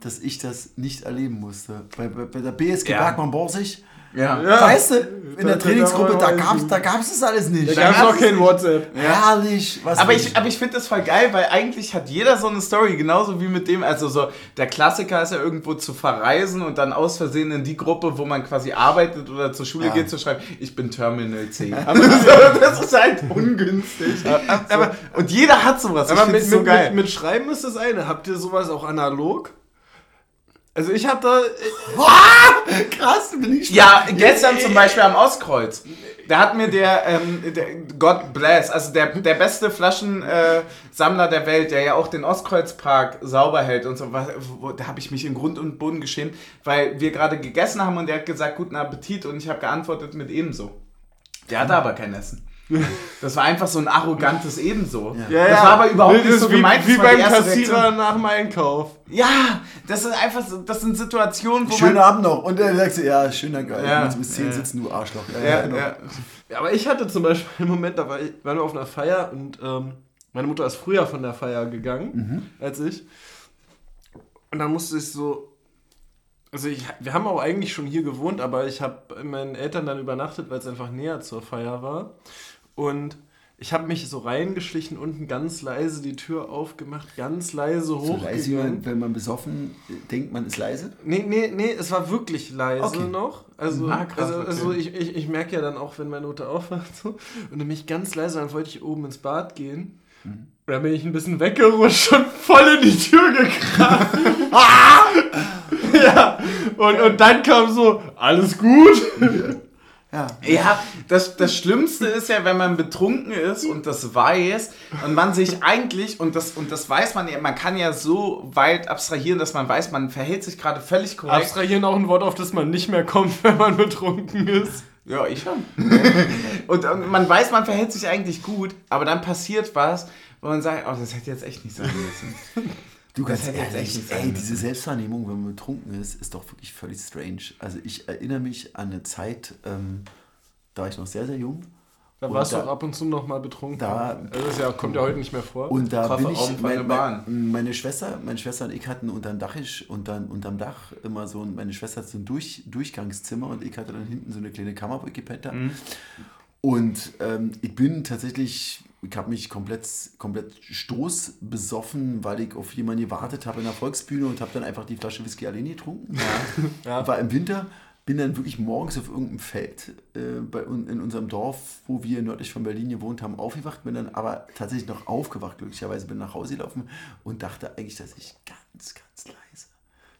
Speaker 1: dass ich das nicht erleben musste. Bei, bei, bei der BSG
Speaker 2: Ja.
Speaker 1: Bergmann-Borsig,
Speaker 2: Ja.
Speaker 3: Ja.
Speaker 1: weißt du, in der Trainingsgruppe,
Speaker 3: da-
Speaker 1: gab's, da gab's das alles nicht.
Speaker 3: Da gab es
Speaker 2: gab's
Speaker 3: auch kein
Speaker 2: nicht.
Speaker 3: WhatsApp.
Speaker 1: Herrlich, was
Speaker 2: Aber ich, aber ich finde das voll geil, weil eigentlich hat jeder so eine Story, genauso wie mit dem, also so, der Klassiker ist ja irgendwo zu verreisen und dann aus Versehen in die Gruppe, wo man quasi arbeitet oder zur Schule
Speaker 1: Ja.
Speaker 2: geht, zu schreiben, ich bin Terminal C. so, das ist halt ungünstig.
Speaker 3: aber-
Speaker 2: so. Und jeder hat sowas,
Speaker 3: Aber mit,
Speaker 2: so
Speaker 3: mit,
Speaker 2: geil.
Speaker 3: mit, mit Schreiben ist das eine. Habt ihr sowas auch analog? Also ich hab da.
Speaker 1: Krass, bin ich
Speaker 2: Ja, gestern zum Beispiel am Ostkreuz. Da hat mir der, ähm, der God bless, also der, der beste Flaschensammler äh, der Welt, der ja auch den Ostkreuzpark sauber hält und so, da habe ich mich in Grund und Boden geschämt, weil wir gerade gegessen haben und der hat gesagt, guten Appetit und ich habe geantwortet mit ebenso. Der hatte aber kein Essen. Das war einfach so ein arrogantes Ebenso.
Speaker 1: Ja.
Speaker 2: das war aber überhaupt nicht so
Speaker 3: wie,
Speaker 2: gemeint.
Speaker 3: Wie beim Kassierer
Speaker 2: Reaktion.
Speaker 3: nach dem Einkauf.
Speaker 2: Ja, das sind einfach so, das sind Situationen, wo
Speaker 1: Schönen
Speaker 2: man...
Speaker 1: Abend noch. Und dann sagst du, ja, Dank, Alter.
Speaker 2: Ja,
Speaker 1: Ja, bis 10
Speaker 2: ja.
Speaker 1: sitzen, du Arschloch.
Speaker 2: Ja,
Speaker 1: genau.
Speaker 2: ja.
Speaker 3: Ja, aber ich hatte zum Beispiel einen Moment, da war ich, waren wir auf einer Feier und ähm, meine Mutter ist früher von der Feier gegangen als ich. Und dann musste ich so. Also ich, wir haben auch eigentlich schon hier gewohnt, aber ich habe meinen Eltern dann übernachtet, weil es einfach näher zur Feier war. Und ich habe mich so reingeschlichen, unten ganz leise die Tür aufgemacht, ganz leise
Speaker 1: So leise,
Speaker 3: hochgegangen.
Speaker 1: wenn- wenn man besoffen denkt, man ist leise.
Speaker 3: Nee, nee, nee, es war wirklich leise
Speaker 1: Okay.
Speaker 3: noch. Also,
Speaker 2: Ah, krass,
Speaker 3: also, also ich, ich, ich merke ja dann auch, wenn meine Mutter aufwacht so, und nämlich ganz leise, dann wollte ich oben ins Bad gehen.
Speaker 1: Mhm.
Speaker 3: Und dann bin ich ein bisschen weggerutscht und voll in die Tür gekracht. ja, und, und dann kam so, alles gut.
Speaker 1: Ja.
Speaker 2: Ja, das, das Schlimmste ist ja, wenn man betrunken ist und das weiß und man sich eigentlich, und das, und das weiß man ja, man kann ja so weit abstrahieren, dass man weiß, man verhält sich gerade völlig korrekt.
Speaker 3: Abstrahieren auch ein Wort, auf das man nicht mehr kommt, wenn man betrunken ist.
Speaker 2: Ja, ich schon. und, und man weiß, man verhält sich eigentlich gut, aber dann passiert was, wo man sagt, oh, das hätte jetzt echt nicht sein müssen.
Speaker 1: Du ganz ehrlich, ey, diese Selbstwahrnehmung, wenn man betrunken ist, ist doch wirklich völlig strange. Also ich erinnere mich an eine Zeit, ähm, da war ich noch sehr, sehr jung.
Speaker 3: Da warst du auch ab und zu noch mal betrunken.
Speaker 1: Da-
Speaker 3: also das ist ja, kommt ja heute nicht mehr vor.
Speaker 1: Und da
Speaker 2: Koffer
Speaker 1: bin ich, mein,
Speaker 2: Bahn.
Speaker 1: mein, meine Schwester, meine Schwester und ich hatten unterm Dach, unterm, unterm Dach immer so, ein- meine Schwester hat so ein Durch, Durchgangszimmer und ich hatte dann hinten so eine kleine Kammer, wo ich gepennt habe.
Speaker 2: Mhm.
Speaker 1: Und ähm, ich bin tatsächlich, ich habe mich komplett, komplett stoßbesoffen, weil ich auf jemanden gewartet habe in der Volksbühne und habe dann einfach die Flasche Whisky alleine getrunken.
Speaker 3: Ja.
Speaker 1: War im Winter, bin dann wirklich morgens auf irgendeinem Feld äh, bei, in unserem Dorf, wo wir nördlich von Berlin gewohnt haben, aufgewacht, bin dann aber tatsächlich noch aufgewacht, glücklicherweise bin nach Hause gelaufen und dachte eigentlich, dass ich ganz, ganz leise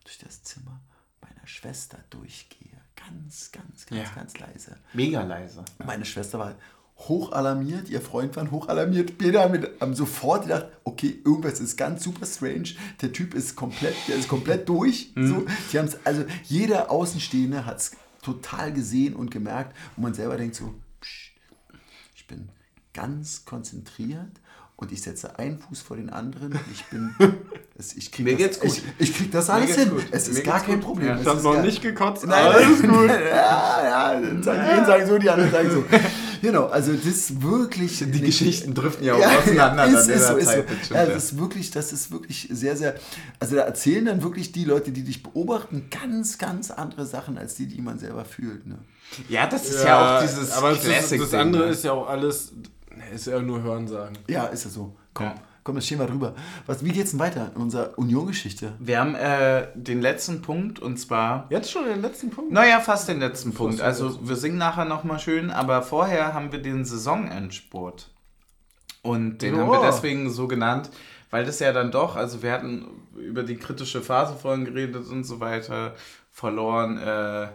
Speaker 1: durch das Zimmer meiner Schwester durchgehe. Ganz, ganz, ganz,
Speaker 2: Ja.
Speaker 1: ganz leise.
Speaker 2: Mega leise.
Speaker 1: Meine Schwester war hoch alarmiert, ihr Freund war hoch alarmiert. Beide haben, sofort gedacht, okay, irgendwas ist ganz super strange. Der Typ ist komplett, der ist komplett durch. So, die haben's, also jeder Außenstehende hat es total gesehen und gemerkt. Und man selber denkt so, psch, ich bin ganz konzentriert und ich setze einen Fuß vor den anderen. Ich bin, ich krieg
Speaker 2: Mir
Speaker 1: das,
Speaker 2: geht's gut.
Speaker 1: Ich, ich krieg das alles hin.
Speaker 2: gut.
Speaker 1: Es ist
Speaker 2: Mir
Speaker 1: gar kein
Speaker 2: gut.
Speaker 1: Problem.
Speaker 2: Ja.
Speaker 3: Ich hab
Speaker 1: ist
Speaker 3: noch
Speaker 1: gar-
Speaker 3: nicht gekotzt.
Speaker 1: Nein,
Speaker 3: Alles gut.
Speaker 1: Ja, ja, die einen sagen so, die anderen sagen so. Genau, also das ist wirklich.
Speaker 2: Die Geschichten driften ja auch
Speaker 1: Ja,
Speaker 2: auseinander
Speaker 1: ist,
Speaker 2: dann
Speaker 1: ist so, ist so.
Speaker 2: Stimmt,
Speaker 1: Ja,
Speaker 2: ja.
Speaker 1: das ist wirklich, das ist wirklich sehr, sehr. Also da erzählen dann wirklich die Leute, die dich beobachten, ganz, ganz andere Sachen als die, die man selber fühlt. Ne?
Speaker 2: Ja, das ist ja, auch dieses
Speaker 3: aber das, ist, das andere
Speaker 2: ne?
Speaker 3: ist ja auch alles, ist ja nur Hörensagen.
Speaker 1: Ja, ist ja so. Komm,
Speaker 2: Ja.
Speaker 1: Komm, das wir drüber. Was, wie geht's denn weiter in unserer Union-Geschichte?
Speaker 2: Wir haben äh, den letzten Punkt und zwar
Speaker 3: Jetzt schon den letzten Punkt?
Speaker 2: Naja, fast den letzten Punkt.
Speaker 3: den
Speaker 2: Also wir singen nachher nochmal schön, aber vorher haben wir den Saisonendspurt. Und den
Speaker 3: Ja.
Speaker 2: haben wir deswegen so genannt, weil das ja dann doch, also wir hatten über die kritische Phase vorhin geredet und so weiter, verloren äh,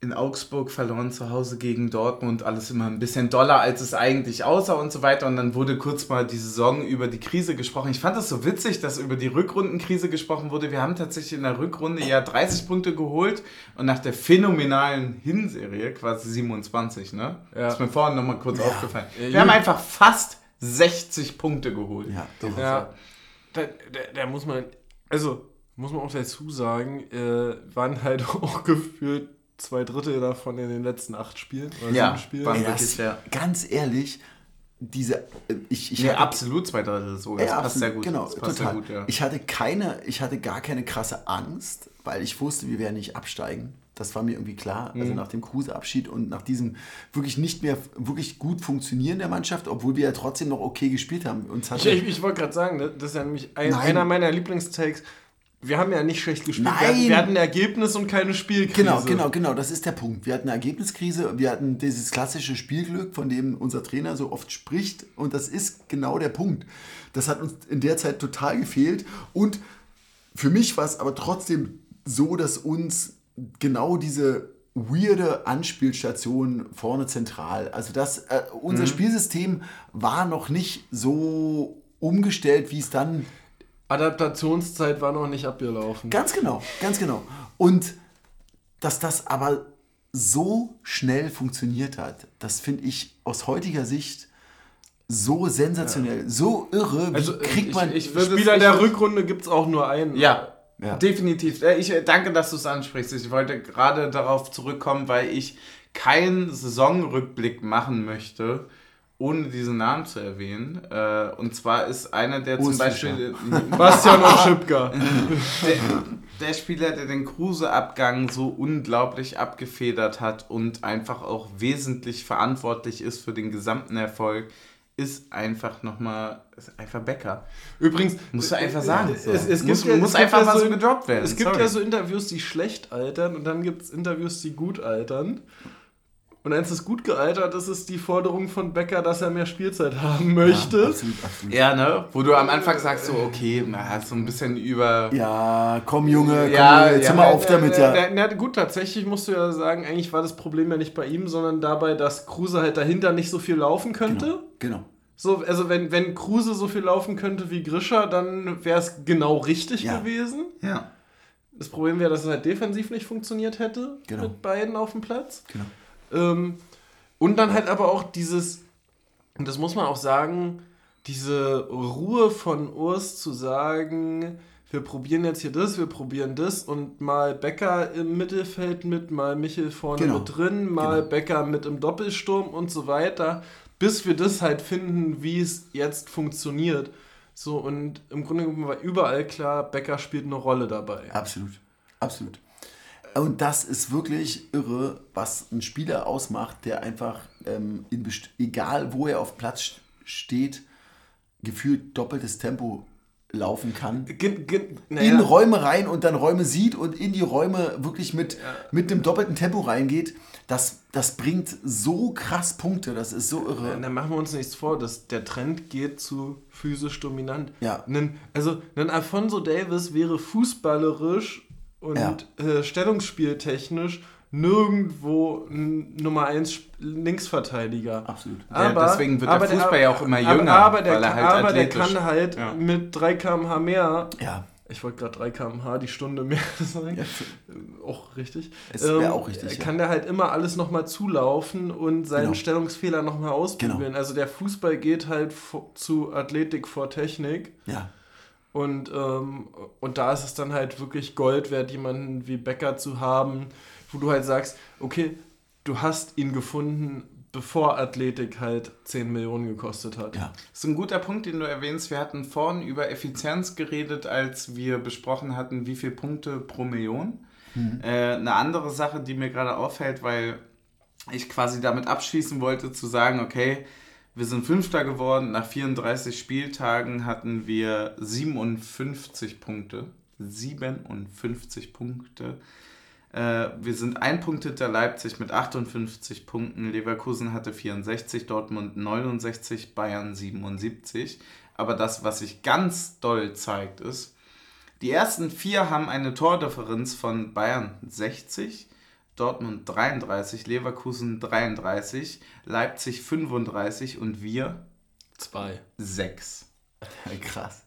Speaker 2: in Augsburg, verloren zu Hause gegen Dortmund, alles immer ein bisschen doller, als es eigentlich aussah und so weiter. Und dann wurde kurz mal die Saison über die Krise gesprochen. Ich fand das so witzig, dass über die Rückrundenkrise gesprochen wurde. Wir haben tatsächlich in der Rückrunde ja 30 Punkte geholt und nach der phänomenalen Hinserie, quasi 27, ne?
Speaker 3: Ja.
Speaker 2: ist mir vorhin nochmal kurz aufgefallen.
Speaker 3: Ja,
Speaker 2: Wir haben
Speaker 3: gut.
Speaker 2: einfach fast 60 Punkte geholt.
Speaker 1: Ja,
Speaker 3: Ja, da, da, da muss man, also muss man auch dazu sagen, äh, waren halt auch gefühlt zwei Drittel davon in den letzten acht Spielen oder
Speaker 2: Ja,
Speaker 3: sieben Spielen.
Speaker 2: waren-
Speaker 1: Ey, das,
Speaker 2: ja.
Speaker 1: Ganz ehrlich, diese, äh, ich, ich
Speaker 2: Nee,
Speaker 1: hatte-
Speaker 2: absolut zwei Drittel so. Das
Speaker 1: ja,
Speaker 2: passt
Speaker 1: absolut,
Speaker 2: sehr gut.
Speaker 1: Genau,
Speaker 2: das passt
Speaker 1: total.
Speaker 2: sehr gut, ja.
Speaker 1: Ich hatte keine, ich hatte gar keine krasse Angst, weil ich wusste, wir werden nicht absteigen. Das war mir irgendwie klar.
Speaker 2: Mhm.
Speaker 1: Also nach dem Kruse-Abschied und nach diesem wirklich nicht mehr wirklich gut funktionieren der Mannschaft, obwohl wir ja trotzdem noch okay gespielt haben. Uns
Speaker 3: Ich,
Speaker 1: hatte,
Speaker 3: ich, ich wollte gerade sagen, ne, das ist ja nämlich ein, einer meiner Lieblingstakes. Wir haben ja nicht schlecht gespielt. Wir hatten,
Speaker 1: Nein.
Speaker 3: wir hatten ein Ergebnis und keine Spielkrise.
Speaker 1: Genau, genau, genau, das ist der Punkt. Wir hatten eine Ergebniskrise, wir hatten dieses klassische Spielglück, von dem unser Trainer so oft spricht und das ist genau der Punkt. Das hat uns in der Zeit total gefehlt und für mich war es aber trotzdem so, dass uns genau diese weirde Anspielstation vorne zentral, also das, äh, unser Spielsystem war noch nicht so umgestellt, wie es dann
Speaker 3: Adaptationszeit war noch nicht abgelaufen.
Speaker 1: Ganz genau, ganz genau. Und dass das aber so schnell funktioniert hat, das finde ich aus heutiger Sicht so sensationell, so irre. Wie
Speaker 3: Also
Speaker 1: kriegt man.
Speaker 2: ich würde
Speaker 3: Spieler
Speaker 2: es-
Speaker 3: der
Speaker 2: ich-
Speaker 3: Rückrunde gibt es auch nur einen.
Speaker 2: Ja,
Speaker 1: Ja.
Speaker 2: definitiv. Äh, Ich äh, danke, dass du es ansprichst. Ich wollte gerade darauf zurückkommen, weil ich keinen Saisonrückblick machen möchte, ohne diesen Namen zu erwähnen. Äh, Und zwar ist einer, der zum
Speaker 1: Urs
Speaker 2: Beispiel
Speaker 3: Bastian Oschipka.
Speaker 2: der, der Spieler, der den Kruse-Abgang so unglaublich abgefedert hat und einfach auch wesentlich verantwortlich ist für den gesamten Erfolg, ist einfach nochmal, ist einfach Becker.
Speaker 3: Übrigens,
Speaker 2: Musst du einfach sagen.
Speaker 3: Es, es, es
Speaker 2: muss
Speaker 3: gibt ja,
Speaker 2: muss
Speaker 3: es
Speaker 2: einfach
Speaker 3: ja
Speaker 2: mal so
Speaker 3: so
Speaker 2: gedroppt werden.
Speaker 3: Es gibt
Speaker 2: Sorry.
Speaker 3: ja so Interviews, die schlecht altern und dann gibt es Interviews, die gut altern. Und eins ist gut gealtert, das ist die Forderung von Becker, dass er mehr Spielzeit haben möchte.
Speaker 1: absolut, absolut.
Speaker 2: Ja, ne? Wo du am Anfang sagst, so, okay, na, so ein bisschen über.
Speaker 1: Ja, komm Junge, komm,
Speaker 2: Ja,
Speaker 1: Junge, jetzt
Speaker 2: ja,
Speaker 1: mal
Speaker 2: ja,
Speaker 1: auf damit,
Speaker 3: Na,
Speaker 1: ja.
Speaker 3: na, na, gut, tatsächlich musst du ja sagen, eigentlich war das Problem ja nicht bei ihm, sondern dabei, dass Kruse halt dahinter nicht so viel laufen könnte.
Speaker 1: Genau.
Speaker 3: So, also wenn, wenn Kruse so viel laufen könnte wie Grischer, dann wäre es genau richtig
Speaker 1: Ja.
Speaker 3: gewesen.
Speaker 2: Ja.
Speaker 3: Das Problem wäre, dass es halt defensiv nicht funktioniert hätte
Speaker 1: Genau.
Speaker 3: mit beiden auf dem Platz.
Speaker 1: Genau.
Speaker 3: Ähm, und dann halt aber auch dieses, und das muss man auch sagen, diese Ruhe von Urs zu sagen, wir probieren jetzt hier das, wir probieren das und mal Becker im Mittelfeld mit, mal Michel vorne
Speaker 1: Genau.
Speaker 3: mit drin, mal
Speaker 1: Genau.
Speaker 3: Becker mit im Doppelsturm und so weiter, bis wir das halt finden, wie es jetzt funktioniert. So, und im Grunde genommen war überall klar, Becker spielt eine Rolle dabei.
Speaker 1: Absolut. Absolut. Und das ist wirklich irre, was ein Spieler ausmacht, der einfach, ähm, egal wo er auf Platz steht, gefühlt doppeltes Tempo laufen kann.
Speaker 3: Ge- ge-
Speaker 1: in Räume rein und dann Räume sieht und in die Räume wirklich mit, mit einem doppelten Tempo reingeht, das, das bringt so krass Punkte, das ist so irre.
Speaker 3: dann machen wir uns nichts vor, dass der Trend geht zu physisch dominant.
Speaker 1: Ja.
Speaker 3: Nen, also ein Alfonso Davis wäre fußballerisch und
Speaker 1: Ja.
Speaker 3: äh, stellungsspieltechnisch nirgendwo Nummer 1 Linksverteidiger.
Speaker 1: Absolut.
Speaker 2: Ja, deswegen wird der Fußball ja auch immer jünger,
Speaker 3: Aber, der,
Speaker 2: weil er
Speaker 3: kann-
Speaker 2: halt
Speaker 3: aber der kann halt
Speaker 2: Ja.
Speaker 3: mit 3 km/h mehr
Speaker 1: Ja,
Speaker 3: ich wollte gerade 3 km/h die Stunde mehr sagen.
Speaker 1: Ja.
Speaker 3: Auch richtig.
Speaker 1: Es wär auch richtig.
Speaker 3: Kann der halt immer alles nochmal zulaufen und seinen
Speaker 1: Genau.
Speaker 3: Stellungsfehler nochmal ausprobieren.
Speaker 1: Genau.
Speaker 3: Also der Fußball geht halt zu Athletik vor Technik.
Speaker 1: ja,
Speaker 3: Und, ähm, und da ist es dann halt wirklich Gold wert, jemanden wie Becker zu haben, wo du halt sagst, okay, du hast ihn gefunden, bevor Athletik halt 10 Millionen gekostet hat.
Speaker 1: ja.
Speaker 2: Das ist ein guter Punkt, den du erwähnst. Wir hatten vorhin über Effizienz geredet, als wir besprochen hatten, wie viele Punkte pro Million. Äh, eine andere Sache, die mir gerade auffällt, weil ich quasi damit abschließen wollte, zu sagen, okay, wir sind Fünfter geworden. Nach 34 Spieltagen hatten wir 57 Punkte. 57 Punkte. Äh, wir sind ein Punkt hinter Leipzig mit 58 Punkten. Leverkusen hatte 64, Dortmund 69, Bayern 77. Aber das, was sich ganz doll zeigt, ist, die ersten vier haben eine Tordifferenz von Bayern 60, Dortmund 33, Leverkusen 33, Leipzig 35 und wir
Speaker 3: Zwei.
Speaker 2: 6.
Speaker 1: krass.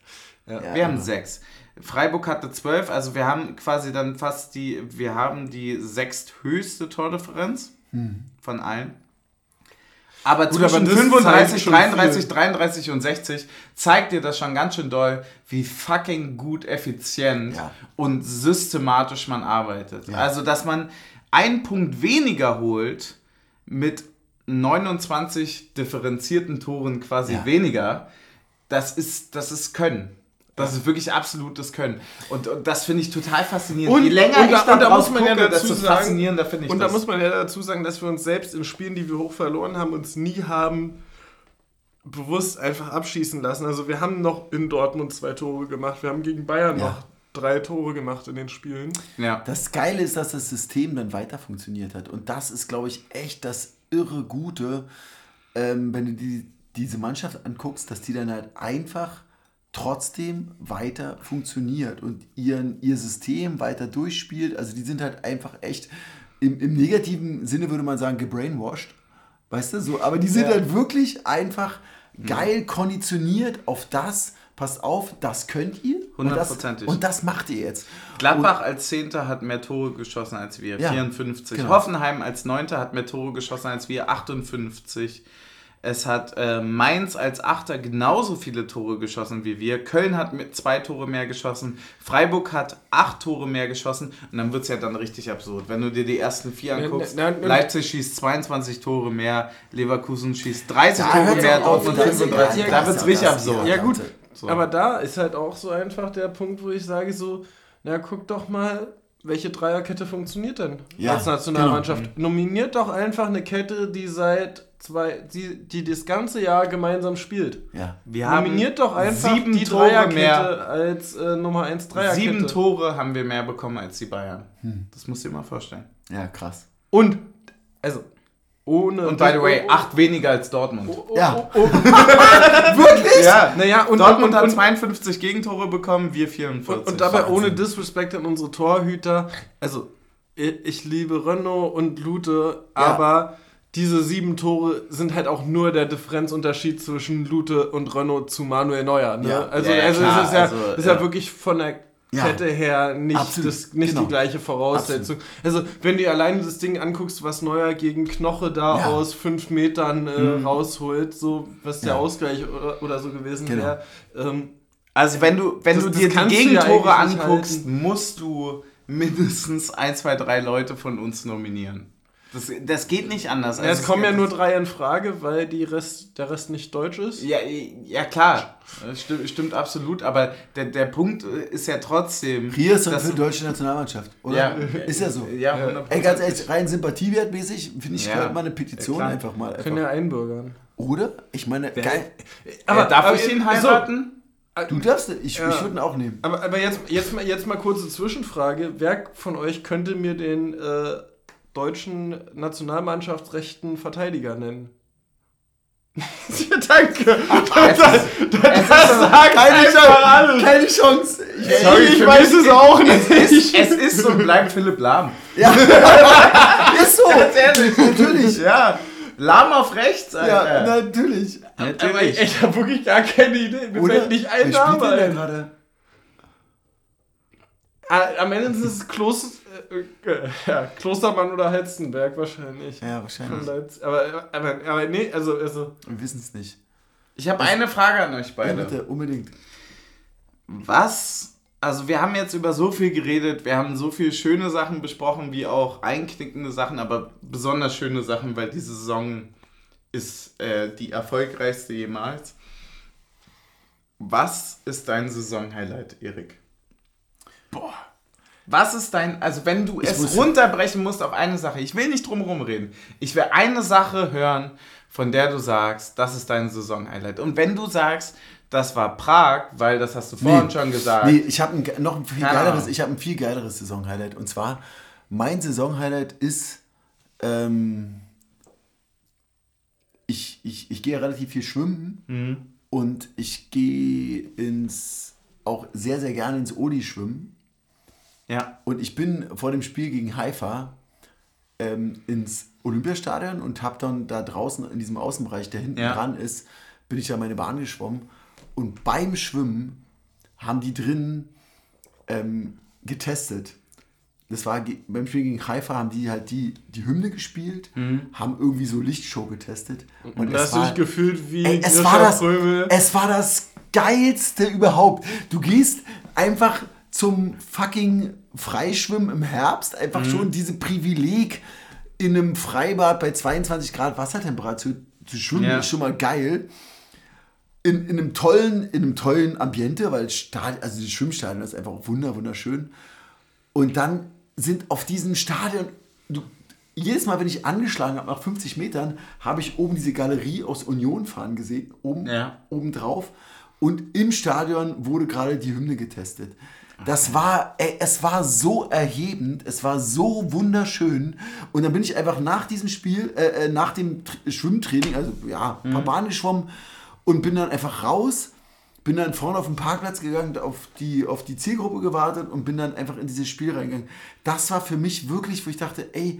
Speaker 3: Ja.
Speaker 1: Ja,
Speaker 2: Wir haben
Speaker 1: genau.
Speaker 2: sechs. Freiburg hatte zwölf, also wir haben quasi dann fast die, wir haben die sechsthöchste Tordifferenz von allen. Aber
Speaker 3: Gut, aber
Speaker 2: zwischen
Speaker 3: das
Speaker 2: 35,
Speaker 3: zeigt schon
Speaker 2: 33,
Speaker 3: viel.
Speaker 2: 33 und 60 zeigt dir das schon ganz schön doll, wie fucking gut effizient
Speaker 1: Ja.
Speaker 2: und systematisch man arbeitet.
Speaker 1: Ja.
Speaker 2: Also, dass man einen Punkt weniger holt mit 29 differenzierten Toren quasi
Speaker 1: Ja.
Speaker 2: weniger, das ist, das ist Können. Das ist wirklich absolutes Können. Und, und das finde ich total faszinierend.
Speaker 3: Und-
Speaker 2: Je länger
Speaker 3: und
Speaker 2: ich
Speaker 3: da-
Speaker 2: da,
Speaker 3: muss man ja
Speaker 2: gucke,
Speaker 3: dazu
Speaker 2: desto
Speaker 3: sagen- Und da muss man ja dazu sagen, dass wir uns selbst in Spielen, die wir hoch verloren haben, uns nie haben bewusst einfach abschießen lassen. Also wir haben noch in Dortmund zwei Tore gemacht. Wir haben gegen Bayern
Speaker 1: Ja.
Speaker 3: noch drei Tore gemacht in den Spielen.
Speaker 2: ja.
Speaker 1: Das Geile ist, dass das System dann weiter funktioniert hat. Und das ist, glaube ich, echt das irre Gute, ähm, wenn du die, diese Mannschaft anguckst, dass die dann halt einfach trotzdem weiter funktioniert und ihren, ihr System weiter durchspielt. Also die sind halt einfach echt, im, im negativen Sinne würde man sagen, gebrainwashed. Weißt du, so, aber die sind halt wirklich einfach geil konditioniert auf das, passt auf, das könnt ihr. und das-
Speaker 2: Hundertprozentig.
Speaker 1: Und das macht ihr jetzt.
Speaker 2: Gladbach als Zehnter hat mehr Tore geschossen als wir,
Speaker 1: Ja,
Speaker 2: 54.
Speaker 1: genau.
Speaker 2: Hoffenheim als Neunter hat mehr Tore geschossen als wir, 58. Es hat äh, Mainz als Achter genauso viele Tore geschossen wie wir. Köln hat mit zwei Tore mehr geschossen. Freiburg hat acht Tore mehr geschossen. Und dann wird es ja dann richtig absurd. Wenn du dir die ersten vier anguckst,
Speaker 3: na- na-
Speaker 2: Leipzig schießt 22 Tore mehr, Leverkusen schießt 30
Speaker 1: Da
Speaker 2: Tore mehr, Dortmund
Speaker 1: da ist
Speaker 2: 35.
Speaker 1: egal,
Speaker 2: da
Speaker 1: das
Speaker 2: wird es richtig absurd.
Speaker 3: Ja gut,
Speaker 2: So.
Speaker 3: aber da ist halt auch so einfach der Punkt, wo ich sage so, na guck doch mal, welche Dreierkette funktioniert denn
Speaker 1: Ja,
Speaker 3: als Nationalmannschaft? Nominiert doch einfach eine Kette, die seit zwei, die, die das ganze Jahr gemeinsam spielt.
Speaker 1: Ja.
Speaker 2: Wir haben
Speaker 3: Nominiert doch einfach
Speaker 2: sieben
Speaker 3: die
Speaker 2: Tore
Speaker 3: Dreierkette
Speaker 2: mehr.
Speaker 3: als äh, Nummer 1 Dreierkette.
Speaker 2: Sieben Tore haben wir mehr bekommen als die Bayern.
Speaker 1: Hm.
Speaker 2: Das musst du dir mal vorstellen.
Speaker 1: Ja, krass.
Speaker 3: Und, also, ohne...
Speaker 2: Und by the way,
Speaker 3: oh, oh,
Speaker 2: acht weniger als Dortmund.
Speaker 3: oh,
Speaker 1: Ja.
Speaker 3: oh.
Speaker 1: Wirklich?
Speaker 2: Ja,
Speaker 3: Naja, und,
Speaker 2: Dortmund
Speaker 3: und,
Speaker 2: hat
Speaker 3: und,
Speaker 2: 52 Gegentore bekommen, wir 44.
Speaker 3: Und, und dabei ohne Disrespect an unsere Torhüter. Also, ich, liebe Renault und Lute, aber diese sieben Tore sind halt auch nur der Differenzunterschied zwischen Lute und Renault zu Manuel Neuer. Ne?
Speaker 1: Ja.
Speaker 3: Also,
Speaker 2: Ja,
Speaker 3: also
Speaker 2: klar,
Speaker 3: es ist ja,
Speaker 2: also,
Speaker 3: ist ja.
Speaker 2: ja.
Speaker 3: wirklich von der
Speaker 1: Ja.
Speaker 3: Kette her nicht,
Speaker 1: Absolut,
Speaker 3: das, nicht
Speaker 1: genau.
Speaker 3: die gleiche Voraussetzung. Also, wenn du dir alleine das Ding anguckst, was Neuer gegen Knoche da
Speaker 1: Ja.
Speaker 3: aus fünf Metern äh, rausholt, so was der
Speaker 1: Ja.
Speaker 3: Ausgleich oder, oder so gewesen
Speaker 1: Genau.
Speaker 3: wäre. Ähm,
Speaker 2: Also wenn du, wenn
Speaker 3: Das-
Speaker 2: du dir die Gegentore anguckst, musst du mindestens ein, zwei, drei Leute von uns nominieren. Das, das geht nicht anders.
Speaker 3: Ja, es kommen ja nur drei in Frage, weil die Rest, der Rest nicht deutsch ist.
Speaker 2: Ja, ja klar, Das stimmt, stimmt absolut, aber der, der Punkt ist ja trotzdem...
Speaker 1: Hier ist doch
Speaker 2: dass
Speaker 1: für die
Speaker 2: du-
Speaker 1: deutsche Nationalmannschaft, oder?
Speaker 2: Ja,
Speaker 1: Ist ja so.
Speaker 2: Ja,
Speaker 3: Ja.
Speaker 2: 100%.
Speaker 1: Ey, ganz ehrlich, rein sympathiewertmäßig finde ich
Speaker 2: Ja.
Speaker 1: gerade mal eine Petition
Speaker 2: Ja, klar.
Speaker 1: einfach mal.
Speaker 3: Können
Speaker 1: Einfach.
Speaker 3: ja einbürgern.
Speaker 1: Oder? Ich meine, geil.
Speaker 2: aber, darf
Speaker 3: aber-
Speaker 2: ich ihn
Speaker 3: so,
Speaker 2: heiraten?
Speaker 1: Du darfst, ich,
Speaker 3: Ja.
Speaker 1: ich würde ihn auch nehmen.
Speaker 3: Aber, aber jetzt, jetzt, mal, jetzt mal kurze Zwischenfrage. Wer von euch könnte mir den äh, deutschen Nationalmannschaftsrechten Verteidiger nennen? ja, danke.
Speaker 2: Es ist, es ist,
Speaker 1: Keine Chance! Keine Chance! Ich,
Speaker 2: Sorry,
Speaker 3: ich weiß es auch nicht.
Speaker 2: es, ist, es ist und bleibt Philipp Lahm.
Speaker 1: ist so!
Speaker 2: ehrlich.
Speaker 1: Natürlich!
Speaker 2: Ja, Lahm auf rechts,
Speaker 1: Ja,
Speaker 2: Alter.
Speaker 1: natürlich.
Speaker 3: Aber ich, ich habe wirklich gar keine Idee. Mir
Speaker 1: Oder?
Speaker 3: fällt nicht ein
Speaker 1: Wer spielt
Speaker 3: Name
Speaker 1: denn gerade?
Speaker 3: Ah, Am Ende ist es Kloster, äh, ja, Klostermann oder Halstenberg wahrscheinlich.
Speaker 1: Ja, wahrscheinlich.
Speaker 3: Aber, aber, aber nee, also, also
Speaker 1: Wir wissen es nicht.
Speaker 2: Ich habe eine Frage an euch
Speaker 1: Ja,
Speaker 2: beide.
Speaker 1: bitte, unbedingt.
Speaker 2: Was, also wir haben jetzt über so viel geredet, wir haben so viele schöne Sachen besprochen, wie auch einknickende Sachen, aber besonders schöne Sachen, weil diese Saison ist äh, die erfolgreichste jemals. Was ist dein Saisonhighlight, Erik? Boah. Was ist dein, also wenn du es
Speaker 1: muss-
Speaker 2: runterbrechen musst auf eine Sache, ich will nicht drum reden, ich will eine Sache hören, von der du sagst, das ist dein Saisonhighlight. Und wenn du sagst, das war Prag, weil das hast du vorhin schon gesagt.
Speaker 1: Nee, ich habe noch ein viel geileres, ich habe ein viel geileres Saisonhighlight. Und zwar, mein Saisonhighlight ist, ähm, ich, ich, ich gehe relativ viel schwimmen
Speaker 2: Mhm.
Speaker 1: und ich gehe ins, auch sehr, sehr gerne ins Odi schwimmen.
Speaker 2: Ja.
Speaker 1: Und ich bin vor dem Spiel gegen Haifa ähm, ins Olympiastadion und habe dann da draußen in diesem Außenbereich, der hinten
Speaker 2: Ja.
Speaker 1: dran ist, bin ich da meine Bahn geschwommen. Und beim Schwimmen haben die drinnen ähm, getestet. Das war beim Spiel gegen Haifa haben die halt die, die Hymne gespielt, haben irgendwie so Lichtshow getestet. Und
Speaker 3: da hast du dich gefühlt wie
Speaker 1: Ey, es, war das, es war das geilste überhaupt. Du gehst einfach zum fucking Freischwimmen im Herbst, einfach schon diese Privileg in einem Freibad bei 22 Grad Wassertemperatur zu schwimmen,
Speaker 2: Ja.
Speaker 1: ist schon mal geil. In, in, einem tollen, in einem tollen Ambiente, weil Stadion, also die Schwimmstadion ist einfach wunder, wunderschön. Und dann sind auf diesem Stadion, du, jedes Mal, wenn ich angeschlagen habe, nach 50 Metern, habe ich oben diese Galerie aus Union fahren gesehen, oben,
Speaker 2: Ja.
Speaker 1: oben drauf. Und im Stadion wurde gerade die Hymne getestet. Das war, ey, es war so erhebend, es war so wunderschön. Und dann bin ich einfach nach diesem Spiel, äh, äh, nach dem Tr Schwimmtraining, also ja, ein paar Bahnen geschwommen und bin dann einfach raus, bin dann vorne auf den Parkplatz gegangen, auf die, auf die Zielgruppe gewartet und bin dann einfach in dieses Spiel reingegangen. Das war für mich wirklich, wo ich dachte, ey,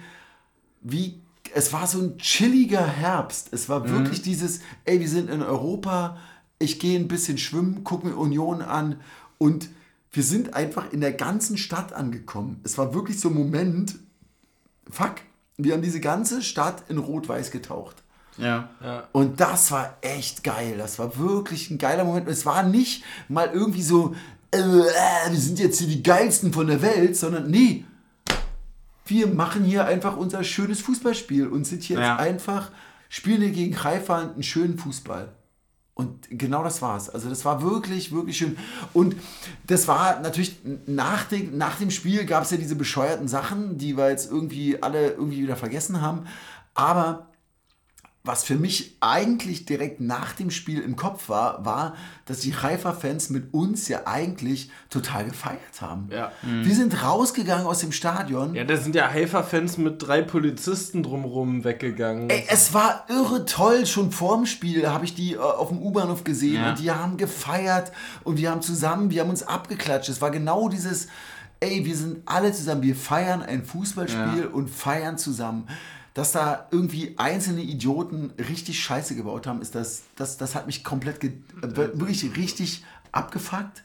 Speaker 1: wie, es war so ein chilliger Herbst. Es war wirklich dieses, ey, wir sind in Europa, ich gehe ein bisschen schwimmen, gucke mir Union an und wir sind einfach in der ganzen Stadt angekommen. Es war wirklich so ein Moment, fuck, wir haben diese ganze Stadt in Rot-Weiß getaucht.
Speaker 2: Ja.
Speaker 1: Und das war echt geil. Das war wirklich ein geiler Moment. Es war nicht mal irgendwie so, äh, äh, wir sind jetzt hier die geilsten von der Welt, sondern nee, wir machen hier einfach unser schönes Fußballspiel und sind hier
Speaker 2: Ja.
Speaker 1: jetzt einfach, spielen hier gegen Haifa einen schönen Fußball. Und genau das war's. Also das war wirklich, wirklich schön. Und das war natürlich nach dem, nach dem Spiel gab es ja diese bescheuerten Sachen, die wir jetzt irgendwie alle irgendwie wieder vergessen haben. Aber was für mich eigentlich direkt nach dem Spiel im Kopf war, war, dass die Haifa-Fans mit uns ja eigentlich total gefeiert haben.
Speaker 3: Ja.
Speaker 1: Wir sind rausgegangen aus dem Stadion.
Speaker 3: Ja, da sind ja Haifa-Fans mit drei Polizisten drumrum weggegangen.
Speaker 1: Ey, es war irre toll. Schon vorm Spiel habe ich die äh, auf dem U-Bahnhof gesehen
Speaker 2: Ja.
Speaker 1: und die haben gefeiert und wir haben zusammen, wir haben uns abgeklatscht. Es war genau dieses, ey, wir sind alle zusammen, wir feiern ein Fußballspiel
Speaker 2: Ja.
Speaker 1: und feiern zusammen. Dass da irgendwie einzelne Idioten richtig Scheiße gebaut haben, ist das, das, das hat mich komplett, äh, wirklich richtig abgefuckt.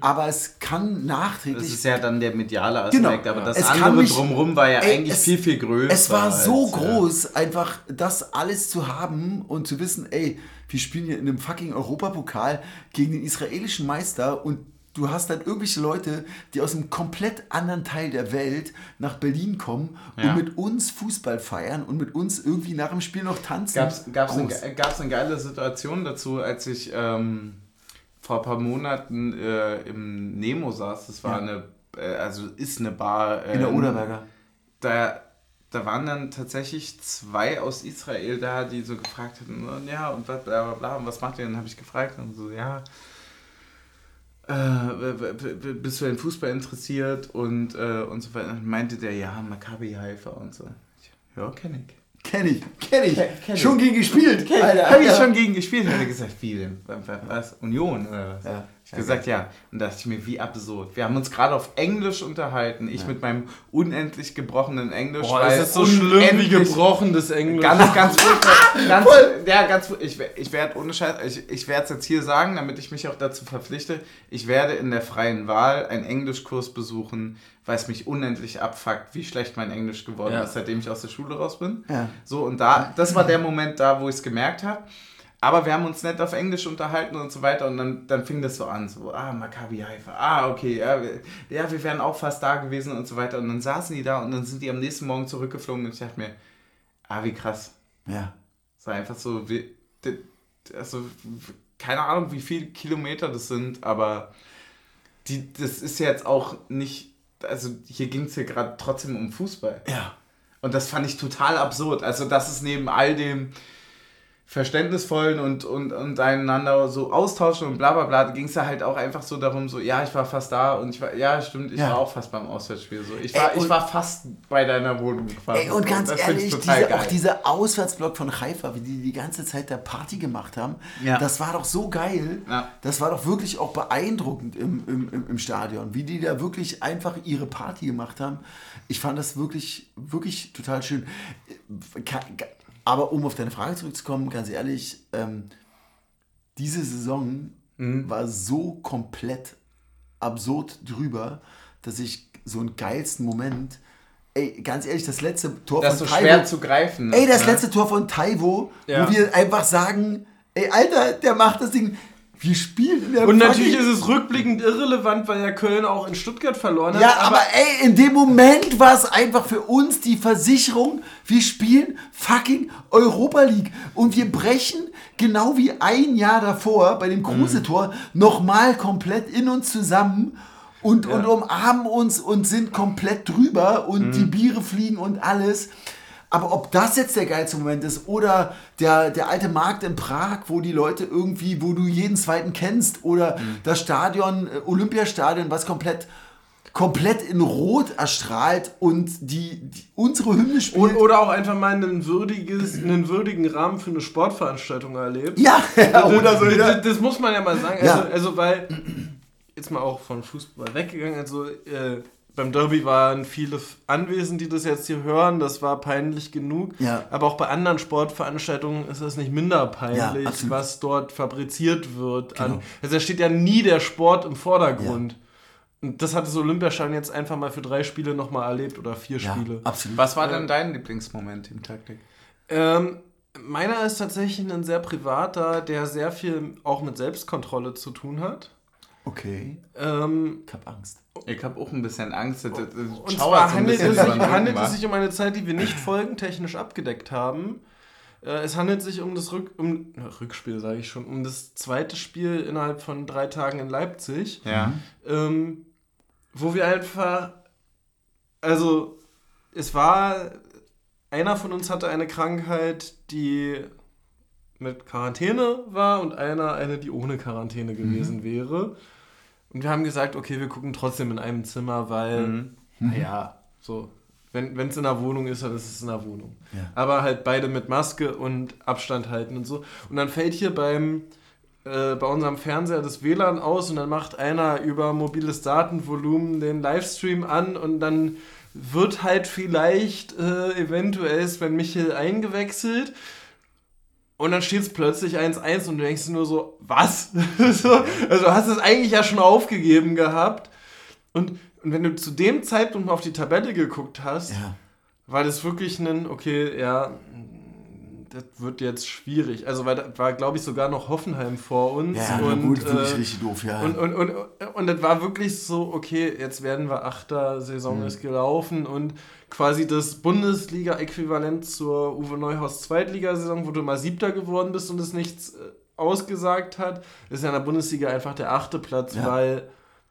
Speaker 1: Aber es kann
Speaker 2: Das
Speaker 1: nachträglich
Speaker 2: ist ja dann der mediale Aspekt,
Speaker 1: Genau.
Speaker 2: aber das
Speaker 1: Es
Speaker 2: andere
Speaker 1: mich-
Speaker 2: drumherum war ja
Speaker 1: Ey,
Speaker 2: eigentlich
Speaker 1: es-
Speaker 2: viel, viel größer.
Speaker 1: Es war so
Speaker 2: als,
Speaker 1: groß, einfach das alles zu haben und zu wissen, ey, wir spielen hier in einem fucking Europapokal gegen den israelischen Meister und du hast dann irgendwelche Leute, die aus einem komplett anderen Teil der Welt nach Berlin kommen
Speaker 2: Ja.
Speaker 1: und mit uns Fußball feiern und mit uns irgendwie nach dem Spiel noch tanzen.
Speaker 2: Gab's, gab's, eine, gab's eine geile Situation dazu, als ich ähm, vor ein paar Monaten äh, im Nemo saß. Das war
Speaker 1: Ja.
Speaker 2: eine, äh, also ist eine Bar. Äh,
Speaker 1: in der Oderberger.
Speaker 2: Da, da waren dann tatsächlich zwei aus Israel da, die so gefragt hatten, und ja, und was, bla, bla, bla, und was macht ihr? Dann habe ich gefragt und so, ja, äh, bist du in Fußball interessiert und, äh, und so weiter. Dann meinte der, ja, Maccabi Haifa und so. Ich, ja, kenne ich.
Speaker 1: Kenn ich, kenn ich.
Speaker 2: Kenn- kenn ich.
Speaker 1: Schon gegen gespielt. Alter,
Speaker 2: Habe ich schon gegen gespielt? Hat er gesagt, wie denn? Was? Union oder was?
Speaker 1: Ja.
Speaker 2: Ich hab gesagt, ja. Und da dachte ich mir, wie absurd. Wir haben uns gerade auf Englisch unterhalten. Ich mit meinem unendlich gebrochenen Englisch.
Speaker 3: Boah,
Speaker 2: weil
Speaker 3: das ist so schlimm wie gebrochenes Englisch.
Speaker 2: Ganz, ganz furchtbar. Ganz, ja, ganz. Ich, ich werde ohne Scheiß, ich, ich werde es jetzt hier sagen, damit ich mich auch dazu verpflichte. Ich werde in der freien Wahl einen Englischkurs besuchen, weil es mich unendlich abfuckt, wie schlecht mein Englisch geworden
Speaker 3: Ja.
Speaker 2: ist, seitdem ich aus der Schule raus bin.
Speaker 1: Ja.
Speaker 2: So, und da, das war der Moment da, wo ich es gemerkt habe. Aber wir haben uns nett auf Englisch unterhalten und so weiter und dann, dann fing das so an, so, ah, Maccabi Haifa, ah, okay, ja wir, ja, wir wären auch fast da gewesen und so weiter. Und dann saßen die da und dann sind die am nächsten Morgen zurückgeflogen und ich dachte mir, ah, wie krass.
Speaker 1: Ja.
Speaker 2: Es war einfach so, wie, also, keine Ahnung, wie viele Kilometer das sind, aber die, das ist jetzt auch nicht, also hier ging es ja gerade trotzdem um Fußball.
Speaker 1: Ja.
Speaker 2: Und das fand ich total absurd. Also, das ist neben all dem verständnisvollen und, und, und einander so austauschen und bla bla bla, ging es da halt auch einfach so darum, so, ja, ich war fast da und ich war, ja, stimmt, ich
Speaker 1: Ja.
Speaker 2: war auch fast beim Auswärtsspiel. So. Ich, war,
Speaker 1: Ey, und-
Speaker 2: ich war fast bei deiner Wohnung quasi.
Speaker 1: Ey, und ganz
Speaker 2: ich
Speaker 1: ehrlich, diese, auch dieser Auswärtsblock von Haifa, wie die die ganze Zeit da Party gemacht haben,
Speaker 2: Ja.
Speaker 1: das war doch so geil.
Speaker 2: Ja.
Speaker 1: Das war doch wirklich auch beeindruckend im, im, im, im Stadion, wie die da wirklich einfach ihre Party gemacht haben. Ich fand das wirklich, wirklich total schön. Aber um auf deine Frage zurückzukommen, ganz ehrlich, ähm, diese Saison
Speaker 2: Mhm.
Speaker 1: war so komplett absurd drüber, dass ich so einen geilsten Moment, ey, ganz ehrlich, das letzte Tor
Speaker 2: das
Speaker 1: von
Speaker 2: so
Speaker 1: Taiwo,
Speaker 2: schwer zu greifen.
Speaker 1: ey, das
Speaker 2: ne?
Speaker 1: letzte Tor von Taiwo,
Speaker 3: Ja.
Speaker 1: wo wir einfach sagen, ey, Alter, der macht das Ding, Wir spielen in der
Speaker 3: Und natürlich ist es rückblickend irrelevant, weil ja Köln auch in Stuttgart verloren hat.
Speaker 1: Ja, aber, ey, in dem Moment war es einfach für uns die Versicherung, wir spielen fucking Europa League und wir brechen genau wie ein Jahr davor bei dem Kruse-Tor nochmal komplett in uns zusammen und, und umarmen uns und sind komplett drüber und die Biere fliegen und alles. Aber ob das jetzt der geilste Moment ist oder der, der alte Markt in Prag, wo die Leute irgendwie, wo du jeden zweiten kennst oder das Stadion, äh, Olympiastadion, was komplett komplett in Rot erstrahlt und die, die unsere Hymne spielt.
Speaker 3: Und, oder auch einfach mal einen, würdiges, einen würdigen Rahmen für eine Sportveranstaltung erlebt.
Speaker 1: ja, ja, oder so.
Speaker 3: das, das muss man ja mal sagen.
Speaker 1: Ja.
Speaker 3: Also, also weil, jetzt mal auch von Fußball weggegangen, also äh, beim Derby waren viele anwesend, die das jetzt hier hören, das war peinlich genug.
Speaker 1: Ja.
Speaker 3: Aber auch bei anderen Sportveranstaltungen ist es nicht minder peinlich,
Speaker 1: Ja,
Speaker 3: was dort fabriziert wird. An,
Speaker 1: Genau.
Speaker 3: also da steht ja nie der Sport im Vordergrund. Und das hat das Olympiastadion jetzt einfach mal für drei Spiele nochmal erlebt oder vier
Speaker 1: ja,
Speaker 3: Spiele.
Speaker 1: absolut.
Speaker 2: Was war denn dein Lieblingsmoment im Taktik?
Speaker 3: Ähm, meiner ist tatsächlich ein sehr privater, der sehr viel auch mit Selbstkontrolle zu tun hat.
Speaker 1: Okay,
Speaker 3: Ähm,
Speaker 1: ich hab Angst.
Speaker 2: Ich habe auch ein bisschen Angst. Das, das
Speaker 3: und zwar handelt, es sich, handelt es sich um eine Zeit, die wir nicht folgentechnisch abgedeckt haben. Äh, es handelt sich um das Rück, um, Rückspiel, sage ich schon, um das zweite Spiel innerhalb von drei Tagen in Leipzig.
Speaker 2: Ja.
Speaker 3: ähm, wo wir einfach, also es war, einer von uns hatte eine Krankheit, die mit Quarantäne war und einer eine, die ohne Quarantäne gewesen wäre. Und wir haben gesagt, okay, wir gucken trotzdem in einem Zimmer, weil,
Speaker 2: Mhm.
Speaker 3: naja, so, wenn es in der Wohnung ist, dann ist es in der Wohnung.
Speaker 1: Ja.
Speaker 3: Aber halt beide mit Maske und Abstand halten und so. Und dann fällt hier beim, äh, bei unserem Fernseher das WLAN aus und dann macht einer über mobiles Datenvolumen den Livestream an und dann wird halt vielleicht äh, eventuell Sven Michel eingewechselt. Und dann steht es plötzlich 1-1 und du denkst nur so, was? so, also du hast es eigentlich ja schon aufgegeben gehabt. Und, und wenn du zu dem Zeitpunkt mal auf die Tabelle geguckt hast,
Speaker 1: Ja.
Speaker 3: war das wirklich ein, okay, ja, das wird jetzt schwierig. Also, weil da war, glaube ich, sogar noch Hoffenheim vor uns.
Speaker 1: Ja,
Speaker 3: und,
Speaker 1: gut, wirklich
Speaker 3: äh,
Speaker 1: richtig doof, ja.
Speaker 3: und, und, und, und das war wirklich so, okay, jetzt werden wir Achter, Saison
Speaker 1: Mhm.
Speaker 3: ist gelaufen und quasi das Bundesliga-Äquivalent zur Uwe Neuhaus Zweitligasaison, wo du mal Siebter geworden bist und es nichts äh, ausgesagt hat, ist ja in der Bundesliga einfach der achte Platz,
Speaker 1: Ja.
Speaker 3: weil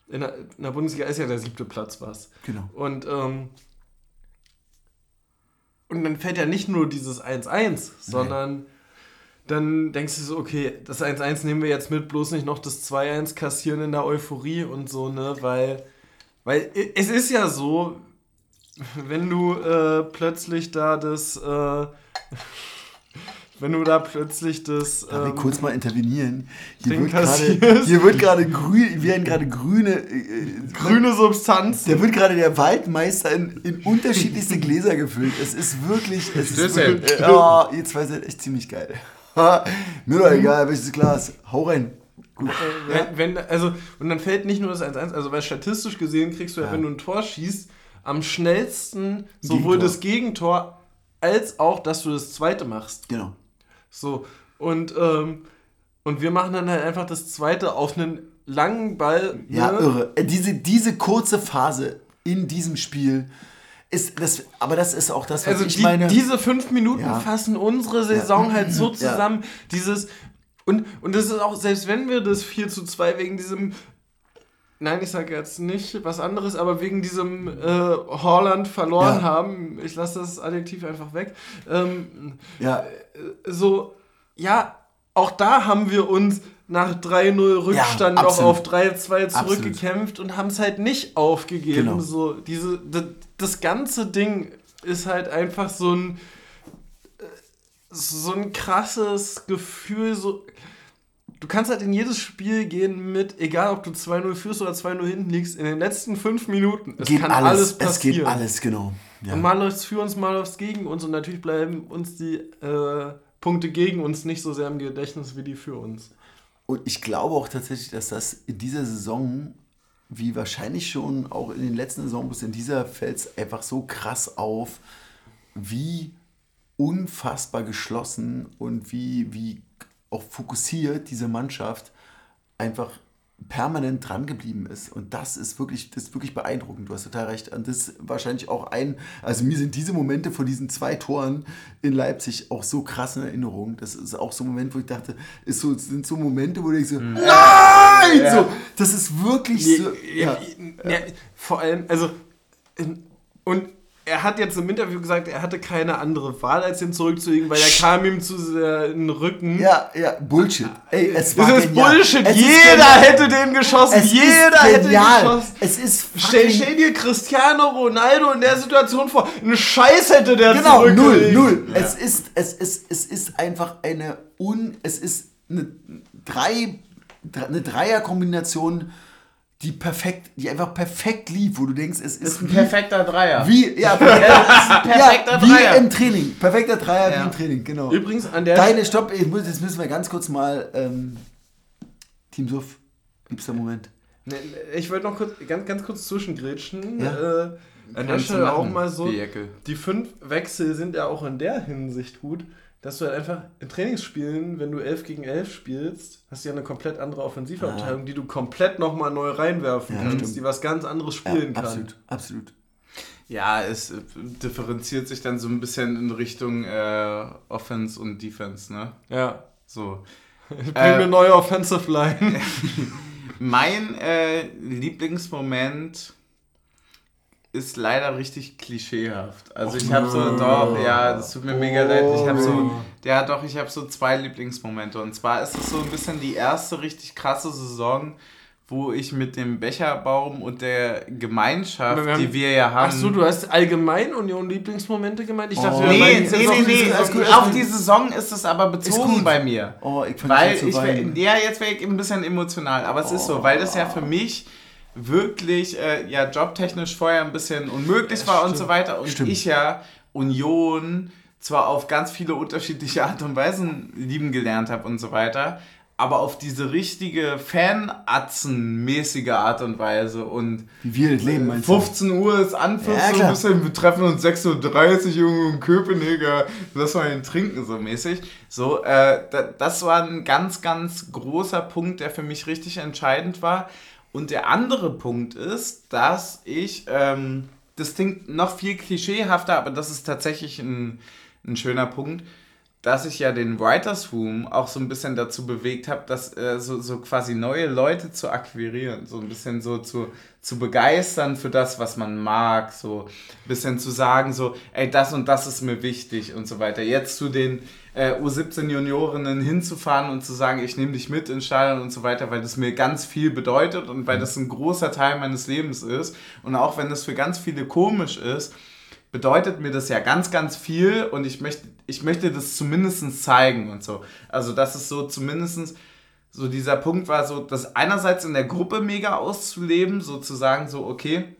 Speaker 3: in der, in der Bundesliga ist ja der siebte Platz was.
Speaker 1: genau.
Speaker 3: Und, ähm, und dann fällt ja nicht nur dieses 1-1, sondern dann denkst du so, okay, das 1-1 nehmen wir jetzt mit, bloß nicht noch das 2-1 kassieren in der Euphorie und so, ne? Weil, weil es ist ja so, wenn du äh, plötzlich da das, äh, wenn du da plötzlich das.
Speaker 1: Darf ich
Speaker 3: ähm,
Speaker 1: kurz mal intervenieren? Hier
Speaker 3: Ding
Speaker 1: wird gerade, hier wird gerade grün, werden gerade grüne, äh,
Speaker 3: grüne Substanz.
Speaker 1: Der wird gerade der Waldmeister in, in unterschiedlichste Gläser gefüllt. Es ist wirklich. Es ist wirklich äh, oh, ihr zwei seid echt ziemlich geil. Mir doch egal, welches Glas. Hau rein. Gut.
Speaker 3: Wenn, wenn, also, und dann fällt nicht nur das 1-1, also weil statistisch gesehen kriegst du ja,
Speaker 1: Ja.
Speaker 3: wenn du ein Tor schießt, am schnellsten sowohl
Speaker 1: Gegentor.
Speaker 3: das Gegentor als auch, dass du das zweite machst.
Speaker 1: Genau.
Speaker 3: So, und, ähm, und wir machen dann halt einfach das zweite auf einen langen Ball.
Speaker 1: Ja,
Speaker 3: ne?
Speaker 1: irre. Äh, Diese, diese kurze Phase in diesem Spiel ist das. Aber das ist auch das, was
Speaker 3: Also
Speaker 1: ich
Speaker 3: die,
Speaker 1: meine.
Speaker 3: diese fünf Minuten
Speaker 1: Ja.
Speaker 3: fassen unsere Saison halt so
Speaker 1: Ja.
Speaker 3: zusammen. Dieses und, und das ist auch, selbst wenn wir das 4 zu 2 wegen diesem Nein, ich sage jetzt nicht was anderes, aber wegen diesem äh, Holland verloren
Speaker 1: Ja.
Speaker 3: haben, ich lasse das Adjektiv einfach weg, ähm,
Speaker 1: ja,
Speaker 3: so, ja, auch da haben wir uns nach 3-0 Rückstand
Speaker 1: Ja,
Speaker 3: noch auf 3-2
Speaker 1: Absolut.
Speaker 3: zurückgekämpft und haben es halt nicht aufgegeben.
Speaker 1: Genau.
Speaker 3: So, diese, das, das ganze Ding ist halt einfach so ein äh, so ein krasses Gefühl, so du kannst halt in jedes Spiel gehen mit, egal ob du 2-0 führst oder 2-0 hinten liegst, in den letzten fünf Minuten. Es
Speaker 1: geht
Speaker 3: kann
Speaker 1: alles.
Speaker 3: alles
Speaker 1: es
Speaker 3: passieren.
Speaker 1: geht alles, genau. Ja.
Speaker 3: Und mal läuft es für uns, mal läuft es gegen uns und natürlich bleiben uns die äh, Punkte gegen uns nicht so sehr im Gedächtnis wie die für uns.
Speaker 1: Und ich glaube auch tatsächlich, dass das in dieser Saison, wie wahrscheinlich schon auch in den letzten Saisons, in dieser fällt es einfach so krass auf, wie unfassbar geschlossen und wie, wie auch fokussiert diese Mannschaft einfach permanent dran geblieben ist. Und das ist wirklich, das ist wirklich beeindruckend. Du hast total recht. Und das ist wahrscheinlich auch ein, also mir sind diese Momente von diesen zwei Toren in Leipzig auch so krass in Erinnerung. Das ist auch so ein Moment, wo ich dachte, ist so, sind so Momente, wo denkst, so, nein!
Speaker 3: Ja.
Speaker 1: So, das ist wirklich
Speaker 3: Nee,
Speaker 1: so.
Speaker 3: ja,
Speaker 1: Ja.
Speaker 3: vor allem, also, und er hat jetzt im Interview gesagt, er hatte keine andere Wahl, als ihn zurückzulegen, weil er kam ihm zu sehr in den Rücken.
Speaker 1: Ja, ja, Bullshit. Ey, es war
Speaker 3: Das ist
Speaker 1: genial.
Speaker 3: Bullshit.
Speaker 1: Es ist
Speaker 3: Jeder
Speaker 1: genial.
Speaker 3: hätte den geschossen.
Speaker 1: Es
Speaker 3: Jeder
Speaker 1: ist
Speaker 3: hätte den geschossen.
Speaker 1: Es ist
Speaker 3: Stell, stell dir Cristiano Ronaldo in der Situation vor. Ein Scheiß hätte der
Speaker 1: Genau, null,
Speaker 3: zurückgelegt.
Speaker 1: null. Es ist, es ist, es ist einfach eine un, es ist eine drei, eine Dreierkombination, die perfekt, die einfach perfekt lief, wo du denkst, es ist,
Speaker 2: Das ist ein
Speaker 1: wie-
Speaker 2: perfekter Dreier.
Speaker 1: Wie, ja,
Speaker 2: perfekter
Speaker 1: ja, wie
Speaker 2: Dreier.
Speaker 1: im Training. Perfekter Dreier
Speaker 2: Ja.
Speaker 1: wie im Training, genau.
Speaker 3: Übrigens an der
Speaker 1: Deine, stopp, ich muss, jetzt müssen wir ganz kurz mal, ähm, Team Suff, liebster Moment.
Speaker 3: Nee, Ich wollte noch kurz, ganz, ganz kurz zwischengrätschen.
Speaker 1: Ja.
Speaker 3: Äh, an der Stelle auch mal so.
Speaker 2: die.
Speaker 3: Die fünf Wechsel sind ja auch in der Hinsicht gut, dass du halt einfach in Trainingsspielen, wenn du 11 gegen 11 spielst, hast du ja eine komplett andere Offensivabteilung, die du komplett nochmal neu reinwerfen
Speaker 1: Ja,
Speaker 3: kannst,
Speaker 1: stimmt.
Speaker 3: die was ganz anderes spielen kann.
Speaker 1: absolut, absolut.
Speaker 2: Ja, es äh, differenziert sich dann so ein bisschen in Richtung äh, Offense und Defense, ne?
Speaker 3: Ja.
Speaker 2: So.
Speaker 3: Bring
Speaker 2: Äh,
Speaker 3: eine neue Offensive Line.
Speaker 2: Mein äh, Lieblingsmoment ist leider richtig klischeehaft. Also ich habe so, doch, ja, das tut mir mega leid. Ich habe so, ja doch, ich habe so zwei Lieblingsmomente. Und zwar ist es so ein bisschen die erste richtig krasse Saison, wo ich mit dem Becherbaum und der Gemeinschaft,
Speaker 3: haben-
Speaker 2: die wir ja haben.
Speaker 3: Ach so, du hast allgemein Union Lieblingsmomente gemeint? Ich dachte,
Speaker 1: Oh.
Speaker 2: Nee, nee, nee,
Speaker 3: auf
Speaker 2: nee.
Speaker 3: Saison
Speaker 1: gut,
Speaker 2: Auf die Saison ist es aber bezogen bei mir.
Speaker 1: Oh, ich fange
Speaker 2: Weil ich, wär,
Speaker 1: weinen.
Speaker 2: ja, jetzt wäre ich ein bisschen emotional, aber es ist so, weil das ja für mich wirklich äh, ja jobtechnisch vorher ein bisschen unmöglich war und so weiter und
Speaker 1: Stimmt.
Speaker 2: ich ja Union zwar auf ganz viele unterschiedliche Art und Weisen lieben gelernt habe und so weiter, aber auf diese richtige Fanatzen-mäßige Art und Weise und
Speaker 1: Wie wir das leben, meinst du?
Speaker 2: 15 Uhr ist Anpfiff,
Speaker 1: Ja,
Speaker 2: so ein bisschen, wir treffen uns 6.30 Uhr Junge in Köpenicker, lass mal ihn trinken, so mäßig. So, äh, da, das war ein ganz, ganz großer Punkt, der für mich richtig entscheidend war. Und der andere Punkt ist, dass ich, ähm, das klingt noch viel klischeehafter, aber das ist tatsächlich ein, ein schöner Punkt, dass ich ja den Writers Room auch so ein bisschen dazu bewegt habe, dass äh, so, so quasi neue Leute zu akquirieren, so ein bisschen so zu, zu begeistern für das, was man mag, so ein bisschen zu sagen, so, ey, das und das ist mir wichtig und so weiter. Jetzt zu den äh, U17 Juniorinnen hinzufahren und zu sagen, ich nehme dich mit ins Stadion und so weiter, weil das mir ganz viel bedeutet und weil das ein großer Teil meines Lebens ist und auch wenn das für ganz viele komisch ist, bedeutet mir das ja ganz, ganz viel und ich möchte, ich möchte das zumindest zeigen und so. Also, dass es so zumindest so dieser Punkt war, so das einerseits in der Gruppe mega auszuleben, sozusagen so, okay,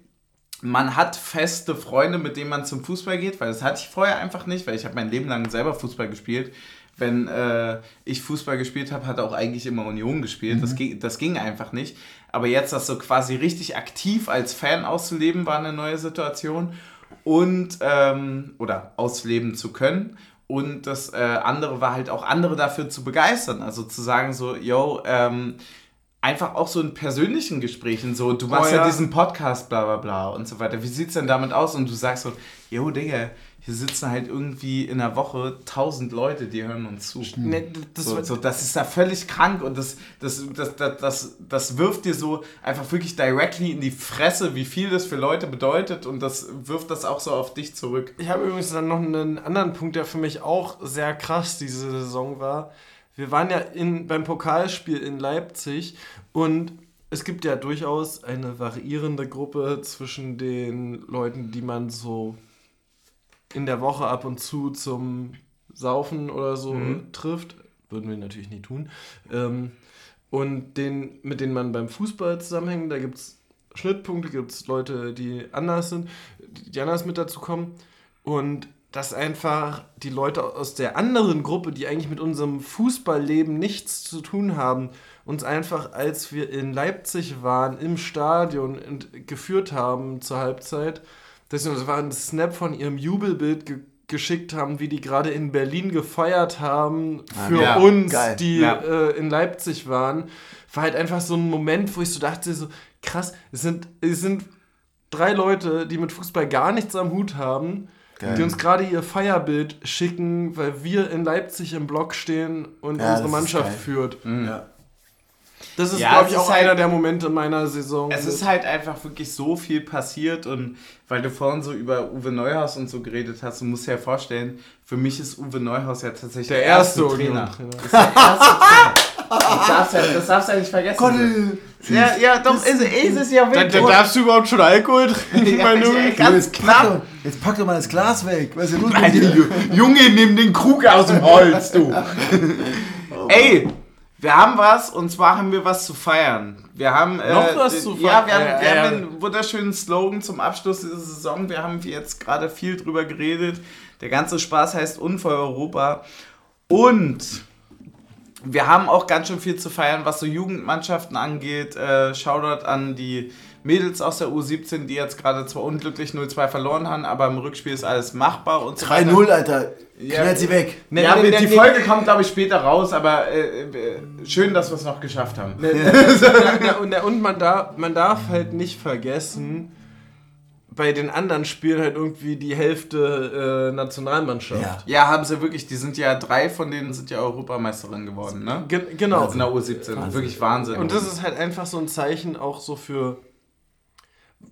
Speaker 2: man hat feste Freunde, mit denen man zum Fußball geht, weil das hatte ich vorher einfach nicht, weil ich habe mein Leben lang selber Fußball gespielt. Wenn äh, ich Fußball gespielt habe, hat auch eigentlich immer Union gespielt. Das, ging, das ging einfach nicht. Aber jetzt das so quasi richtig aktiv als Fan auszuleben, war eine neue Situation. Und, ähm, oder ausleben zu können. Und das äh, andere war halt auch andere dafür zu begeistern. Also zu sagen so, yo, ähm, einfach auch so in persönlichen Gesprächen so, du machst
Speaker 3: Oh,
Speaker 2: ja.
Speaker 3: ja.
Speaker 2: diesen Podcast, bla bla bla und so weiter. Wie sieht's denn damit aus? Und du sagst so, yo, Digga, hier sitzen halt irgendwie in der Woche tausend Leute, die hören uns zu.
Speaker 3: Nee, das
Speaker 2: So, so, das ist da völlig krank und das, das, das, das, das, das wirft dir so einfach wirklich directly in die Fresse, wie viel das für Leute bedeutet und das wirft das auch so auf dich zurück.
Speaker 3: Ich habe übrigens dann noch einen anderen Punkt, der für mich auch sehr krass diese Saison war. Wir waren ja in, beim Pokalspiel in Leipzig und es gibt ja durchaus eine variierende Gruppe zwischen den Leuten, die man so in der Woche ab und zu zum Saufen oder so trifft. Würden wir natürlich nie tun. Ähm, und den, mit denen man beim Fußball zusammenhängt, da gibt es Schnittpunkte, gibt es Leute, die anders sind, die anders mit dazu kommen. Und dass einfach die Leute aus der anderen Gruppe, die eigentlich mit unserem Fußballleben nichts zu tun haben, uns einfach, als wir in Leipzig waren, im Stadion und geführt haben zur Halbzeit, das das war ein Snap von ihrem Jubelbild ge geschickt haben, wie die gerade in Berlin gefeiert haben für
Speaker 2: Ja,
Speaker 3: uns,
Speaker 1: geil.
Speaker 3: die
Speaker 2: Ja.
Speaker 3: äh, in Leipzig waren, war halt einfach so ein Moment, wo ich so dachte, so krass, es sind, es sind drei Leute, die mit Fußball gar nichts am Hut haben,
Speaker 1: Geil.
Speaker 3: die uns gerade ihr Feierbild schicken, weil wir in Leipzig im Block stehen und
Speaker 1: Ja,
Speaker 3: unsere Mannschaft führt.
Speaker 1: Ja.
Speaker 3: Das ist,
Speaker 2: Ja,
Speaker 3: glaube ich,
Speaker 2: ist
Speaker 3: auch
Speaker 2: halt-
Speaker 3: einer der Momente meiner Saison.
Speaker 2: Es ist halt einfach wirklich so viel passiert und weil du vorhin so über Uwe Neuhaus und so geredet hast, du musst dir ja vorstellen, für mich ist Uwe Neuhaus ja tatsächlich
Speaker 3: der erste
Speaker 2: Trainer.
Speaker 3: Union-Trainer.
Speaker 2: Das ist der erste Trainer. Das darfst, du ja, das darfst du ja nicht vergessen.
Speaker 1: Gott, äh,
Speaker 2: ja, ja, doch, ist, ist es ja wirklich.
Speaker 3: da darfst du überhaupt schon Alkohol trinken,
Speaker 2: Ja,
Speaker 3: mein
Speaker 2: ich-
Speaker 3: Junge?
Speaker 2: Ganz
Speaker 1: jetzt, pack
Speaker 2: knapp.
Speaker 1: doch, jetzt pack doch mal das Glas weg. Was ist denn los
Speaker 2: Junge, nimm den Krug aus dem Holz, du. Ey, wir haben was und zwar haben wir was zu feiern. Wir haben äh,
Speaker 3: Noch was zu
Speaker 2: Ja,
Speaker 3: feiern?
Speaker 2: wir haben,
Speaker 3: Ja,
Speaker 2: wir
Speaker 3: ja,
Speaker 2: haben
Speaker 3: ja.
Speaker 2: einen wunderschönen Slogan zum Abschluss dieser Saison. Wir haben jetzt gerade viel drüber geredet. Der ganze Spaß heißt Unfall Europa. Und wir haben auch ganz schön viel zu feiern, was so Jugendmannschaften angeht. Äh, Shoutout an die Mädels aus der U17, die jetzt gerade zwar unglücklich 0-2 verloren haben, aber im Rückspiel ist alles machbar und so weiter.
Speaker 1: 3-0, Alter.
Speaker 2: Ja.
Speaker 1: Knallt sie weg.
Speaker 3: Nee,
Speaker 2: ja,
Speaker 3: nee, nee,
Speaker 2: die Folge kommt, glaube ich, später raus, aber äh, äh, schön, dass wir es noch geschafft haben.
Speaker 3: Ja, und, und man, darf, man darf halt nicht vergessen, bei den anderen spielen halt irgendwie die Hälfte äh, Nationalmannschaft.
Speaker 1: Ja.
Speaker 2: Ja, haben sie wirklich. Die sind ja, drei von denen sind ja Europameisterin geworden, ne?
Speaker 3: Ge genau.
Speaker 2: In der U17. Wirklich Wahnsinn.
Speaker 3: Und das ist halt einfach so ein Zeichen auch so für,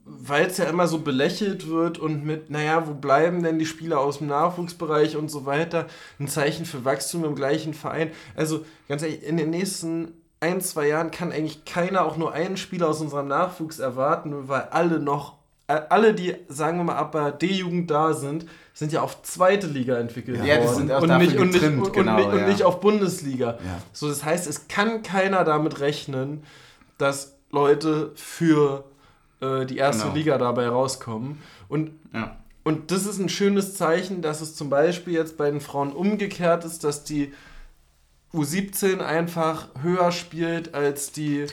Speaker 3: weil es ja immer so belächelt wird und mit, naja, wo bleiben denn die Spieler aus dem Nachwuchsbereich und so weiter, ein Zeichen für Wachstum im gleichen Verein. Also ganz ehrlich, in den nächsten ein, zwei Jahren kann eigentlich keiner auch nur einen Spieler aus unserem Nachwuchs erwarten, weil alle noch, äh, alle, die, sagen wir mal, ab der D-Jugend da sind, sind ja auf zweite Liga entwickelt
Speaker 2: Ja, die
Speaker 3: worden.
Speaker 2: sind auch
Speaker 3: und, nicht, und, nicht,
Speaker 2: getrimmt,
Speaker 3: und,
Speaker 2: genau,
Speaker 3: nicht, und
Speaker 2: ja.
Speaker 3: nicht auf Bundesliga.
Speaker 1: Ja.
Speaker 3: So, das heißt, es kann keiner damit rechnen, dass Leute für äh, die erste
Speaker 2: Genau.
Speaker 3: Liga dabei rauskommen. Und,
Speaker 2: ja.
Speaker 3: und das ist ein schönes Zeichen, dass es zum Beispiel jetzt bei den Frauen umgekehrt ist, dass die U17 einfach höher spielt als die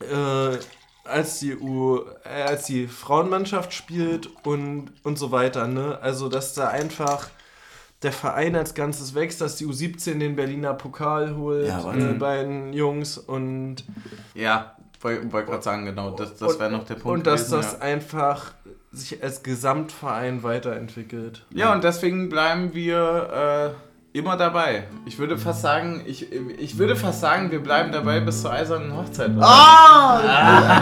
Speaker 3: äh, als die U äh, als die Frauenmannschaft spielt und und so weiter, ne? Also, dass da einfach der Verein als Ganzes wächst, dass die U17 den Berliner Pokal holt
Speaker 1: Ja,
Speaker 3: äh, bei den Jungs und
Speaker 2: Ja, wollte wollt gerade sagen, genau. Das, das wäre noch der Punkt.
Speaker 3: und dass
Speaker 2: gewesen,
Speaker 3: das
Speaker 2: ja.
Speaker 3: einfach sich als Gesamtverein weiterentwickelt.
Speaker 2: Ja, und deswegen bleiben wir äh, immer dabei. Ich würde fast sagen, ich, ich würde fast sagen, wir bleiben dabei bis zur eisernen Hochzeit.
Speaker 1: Ah!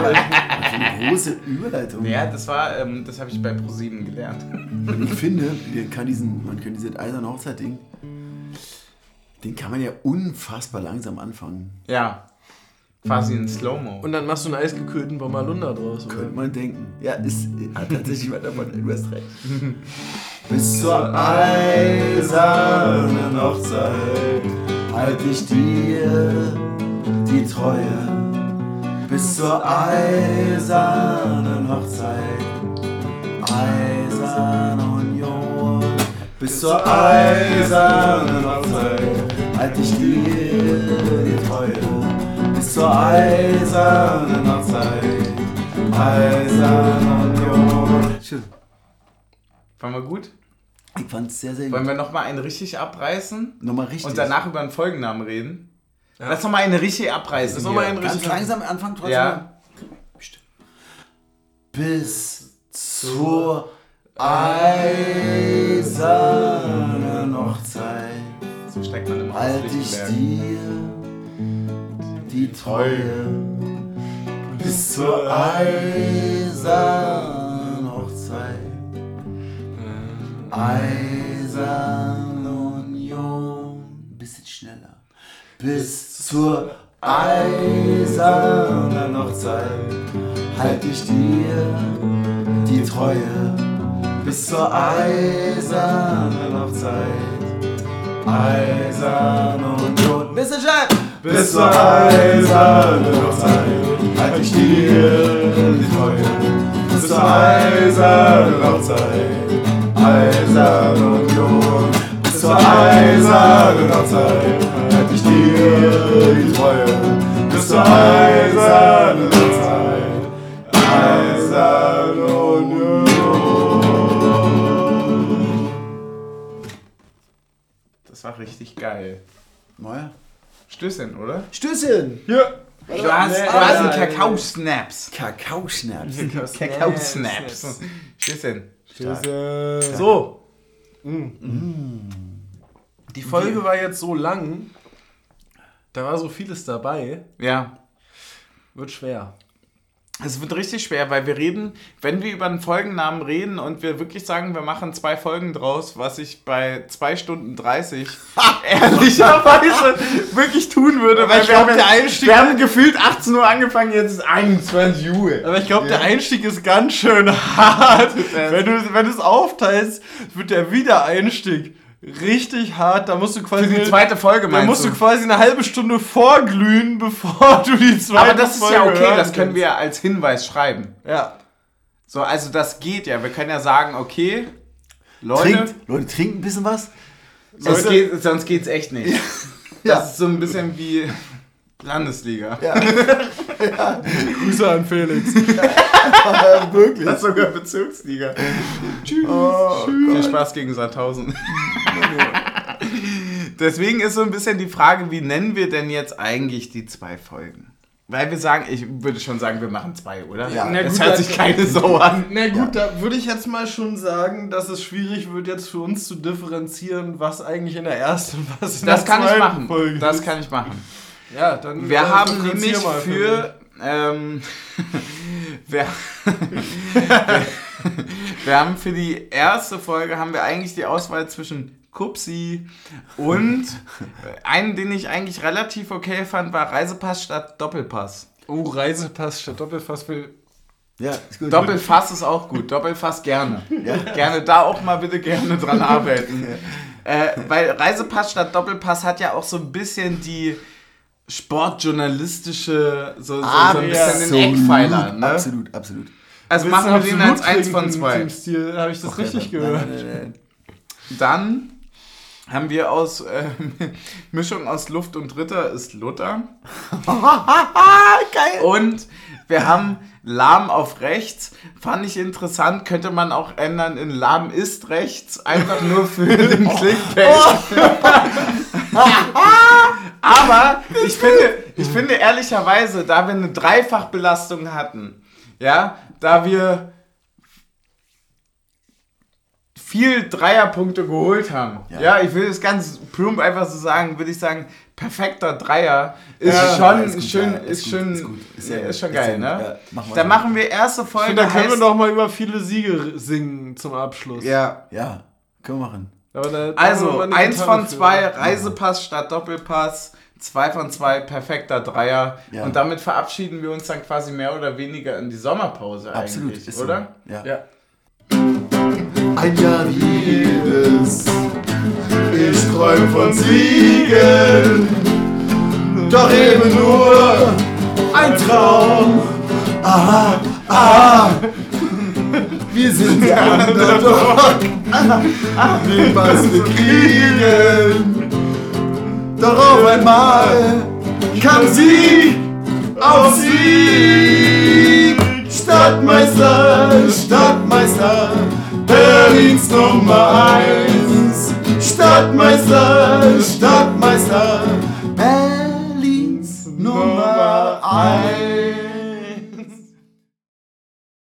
Speaker 1: Eine große Überleitung.
Speaker 2: Ja, das war, ähm, das habe ich bei ProSieben gelernt.
Speaker 1: Ich finde, man kann diesen, man kann diese eiserne Hochzeit-Ding, den kann man ja unfassbar langsam anfangen.
Speaker 2: Ja, quasi in Slow-Mo.
Speaker 3: Und dann machst du einen eisgekühlten Bommerlunder draus. Oder?
Speaker 1: Könnte man denken. Ja, ist hat tatsächlich was davon. Du hast recht. Bis zur eisernen Hochzeit halt ich dir die Treue. Bis zur eisernen Hochzeit, eiserne Union. Bis zur eisernen Hochzeit halt ich dir die Treue. Bis zur eisernen Hochzeit, eiserne Union. Schön.
Speaker 2: Waren wir gut?
Speaker 1: Ich fand's sehr, sehr gut.
Speaker 2: Wollen wir nochmal einen richtig abreißen
Speaker 1: Nochmal richtig.
Speaker 2: und danach über einen Folgennamen reden? Lass nochmal einen richtig abreißen.
Speaker 3: Lass noch mal
Speaker 2: hier.
Speaker 3: einen
Speaker 1: Ganz
Speaker 3: richtig-
Speaker 1: langsam anfangen trotzdem.
Speaker 2: Ja.
Speaker 1: Bis zur eisernen Hochzeit
Speaker 2: So steckt man im
Speaker 1: halt ich dir die Treue. Bis zur eisernen Hochzeit. Eiserne Union. Bisschen schneller. Bis zur eisernen Hochzeit halt ich dir die Treue. Bis zur eisernen Hochzeit. Eiserne Union. Bisschen schnell! Bis zur eisernen Hochzeit halt ich dir die Treue. Bis zur eisernen Hochzeit. Eiserne Union. Bis zur eisernen Hochzeit halt ich dir die Treue. Bis zur eisernen Hochzeit. Eiserne Union.
Speaker 2: Das war richtig geil.
Speaker 1: Naja.
Speaker 2: Stößchen, oder?
Speaker 1: Stößchen!
Speaker 3: Ja.
Speaker 2: Du hast,
Speaker 3: Nee,
Speaker 2: du hast einen
Speaker 3: nein.
Speaker 2: Kakao-Snaps.
Speaker 1: Kakao-Schnaps.
Speaker 2: Kakao-Snaps. Stößchen.
Speaker 3: So. Die Folge war jetzt so lang. Da war so vieles dabei.
Speaker 2: Ja.
Speaker 3: Wird schwer.
Speaker 2: Es wird richtig schwer, weil wir reden, wenn wir über einen Folgennamen reden und wir wirklich sagen, wir machen zwei Folgen draus, was ich bei 2 Stunden 30 ehrlicherweise wirklich tun würde, weil
Speaker 3: ich
Speaker 2: wir,
Speaker 3: glaub,
Speaker 2: haben,
Speaker 3: der Einstieg-
Speaker 2: wir haben gefühlt 18 Uhr angefangen, jetzt ist 21 Uhr.
Speaker 3: Aber ich glaube, der Einstieg ist ganz schön hart. wenn du wenn du es aufteilst, wird der Wiedereinstieg richtig hart. Da musst du quasi
Speaker 2: Für die zweite Folge
Speaker 3: da
Speaker 2: meinst
Speaker 3: musst du quasi eine halbe Stunde vorglühen, bevor du die zweite
Speaker 2: Aber das ist
Speaker 3: Folge
Speaker 2: ja okay, das können wir als Hinweis schreiben.
Speaker 3: Ja.
Speaker 2: So, also das geht ja. Wir können ja sagen, okay, Leute,
Speaker 1: Trinkt, Leute, trinkt ein bisschen was.
Speaker 2: es
Speaker 3: Leute-
Speaker 2: geht, sonst geht's echt nicht.
Speaker 1: Ja.
Speaker 2: Das ist so ein bisschen wie Landesliga.
Speaker 3: Grüße an Felix.
Speaker 1: Ja, wirklich.
Speaker 2: Das ist sogar Bezirksliga. Tschüss.
Speaker 1: Oh,
Speaker 2: Viel Spaß gegen Sandhausen. Deswegen ist so ein bisschen die Frage, wie nennen wir denn jetzt eigentlich die zwei Folgen? Weil wir sagen, ich würde schon sagen, wir machen zwei, oder?
Speaker 1: Ja.
Speaker 3: Na
Speaker 2: das
Speaker 3: gut,
Speaker 2: hört sich keine Sau an.
Speaker 3: Na gut, da würde ich jetzt mal schon sagen, dass es schwierig wird, jetzt für uns zu differenzieren, was eigentlich in der ersten und was in
Speaker 2: Das
Speaker 3: der
Speaker 2: kann ich
Speaker 3: zweiten
Speaker 2: machen.
Speaker 3: Folge
Speaker 2: Das kann ich machen.
Speaker 3: Ja, dann
Speaker 2: Wir
Speaker 3: äh,
Speaker 2: haben nämlich
Speaker 3: mal
Speaker 2: für. Ähm, wir, wir, haben für die erste Folge haben wir eigentlich die Auswahl zwischen Kupsi und einen, den ich eigentlich relativ okay fand, war Reisepass statt Doppelpass.
Speaker 3: Oh, Reisepass statt Doppelfass will.
Speaker 1: Ja, ist gut.
Speaker 2: Doppelfass ist auch gut. Doppelfass gerne. Gerne da auch mal bitte gerne dran arbeiten. Äh, weil Reisepass statt Doppelpass hat ja auch so ein bisschen die sportjournalistische, so, so, so ein bisschen den Eckpfeiler. Ne?
Speaker 1: Absolut, absolut.
Speaker 2: Also machen wir den als eins von zwei.
Speaker 3: Im Stil, habe ich das richtig
Speaker 1: Nein,
Speaker 3: gehört?
Speaker 1: nein, nein, nein.
Speaker 2: Dann haben wir aus äh, Mischung aus Luft und Ritter ist Luther.
Speaker 1: Geil.
Speaker 2: Und wir haben Lahm auf rechts. Fand ich interessant. Könnte man auch ändern in Lahm ist rechts. Einfach nur für den Clickbait. Aber ich finde, ich finde ehrlicherweise, da wir eine Dreifachbelastung hatten, ja, da wir viel Dreierpunkte geholt haben. Ja,
Speaker 1: Ja.
Speaker 2: ich will es ganz plump einfach so sagen, würde ich sagen, perfekter Dreier ist
Speaker 3: Ja,
Speaker 2: schon
Speaker 1: ist gut,
Speaker 2: schön,
Speaker 1: ja,
Speaker 2: ist,
Speaker 1: ist gut,
Speaker 2: schön,
Speaker 1: ist gut.
Speaker 2: Ist,
Speaker 1: ja-
Speaker 2: ist schon geil,
Speaker 1: ja-
Speaker 2: ne?
Speaker 1: ja, machen wir
Speaker 2: Dann
Speaker 1: so.
Speaker 2: machen wir erste Folge.
Speaker 3: Da können wir
Speaker 2: heißt-
Speaker 3: noch mal über viele Siege singen zum Abschluss.
Speaker 2: Ja.
Speaker 1: Ja, können wir machen.
Speaker 2: Also,
Speaker 3: eine
Speaker 2: eins
Speaker 3: Gitarre
Speaker 2: von
Speaker 3: für.
Speaker 2: zwei, Reisepass statt Doppelpass, zwei von zwei, perfekter Dreier.
Speaker 1: Ja.
Speaker 2: Und damit verabschieden wir uns dann quasi mehr oder weniger in die Sommerpause
Speaker 1: Absolut,
Speaker 2: eigentlich,
Speaker 1: ist so.
Speaker 2: oder?
Speaker 1: Ja.
Speaker 3: Ja.
Speaker 1: Ein Jahr wie jedes. Ich träume von Siegen. Doch eben nur ein Traum. Ah, ah. Wir sind der Underdog. Nehmen, was wir kriegen. Doch auf einmal kam Sieg auf Sieg. Stadtmeister, Stadtmeister, Berlins Nummer eins. Stadtmeister, Stadtmeister, Berlins Nummer eins.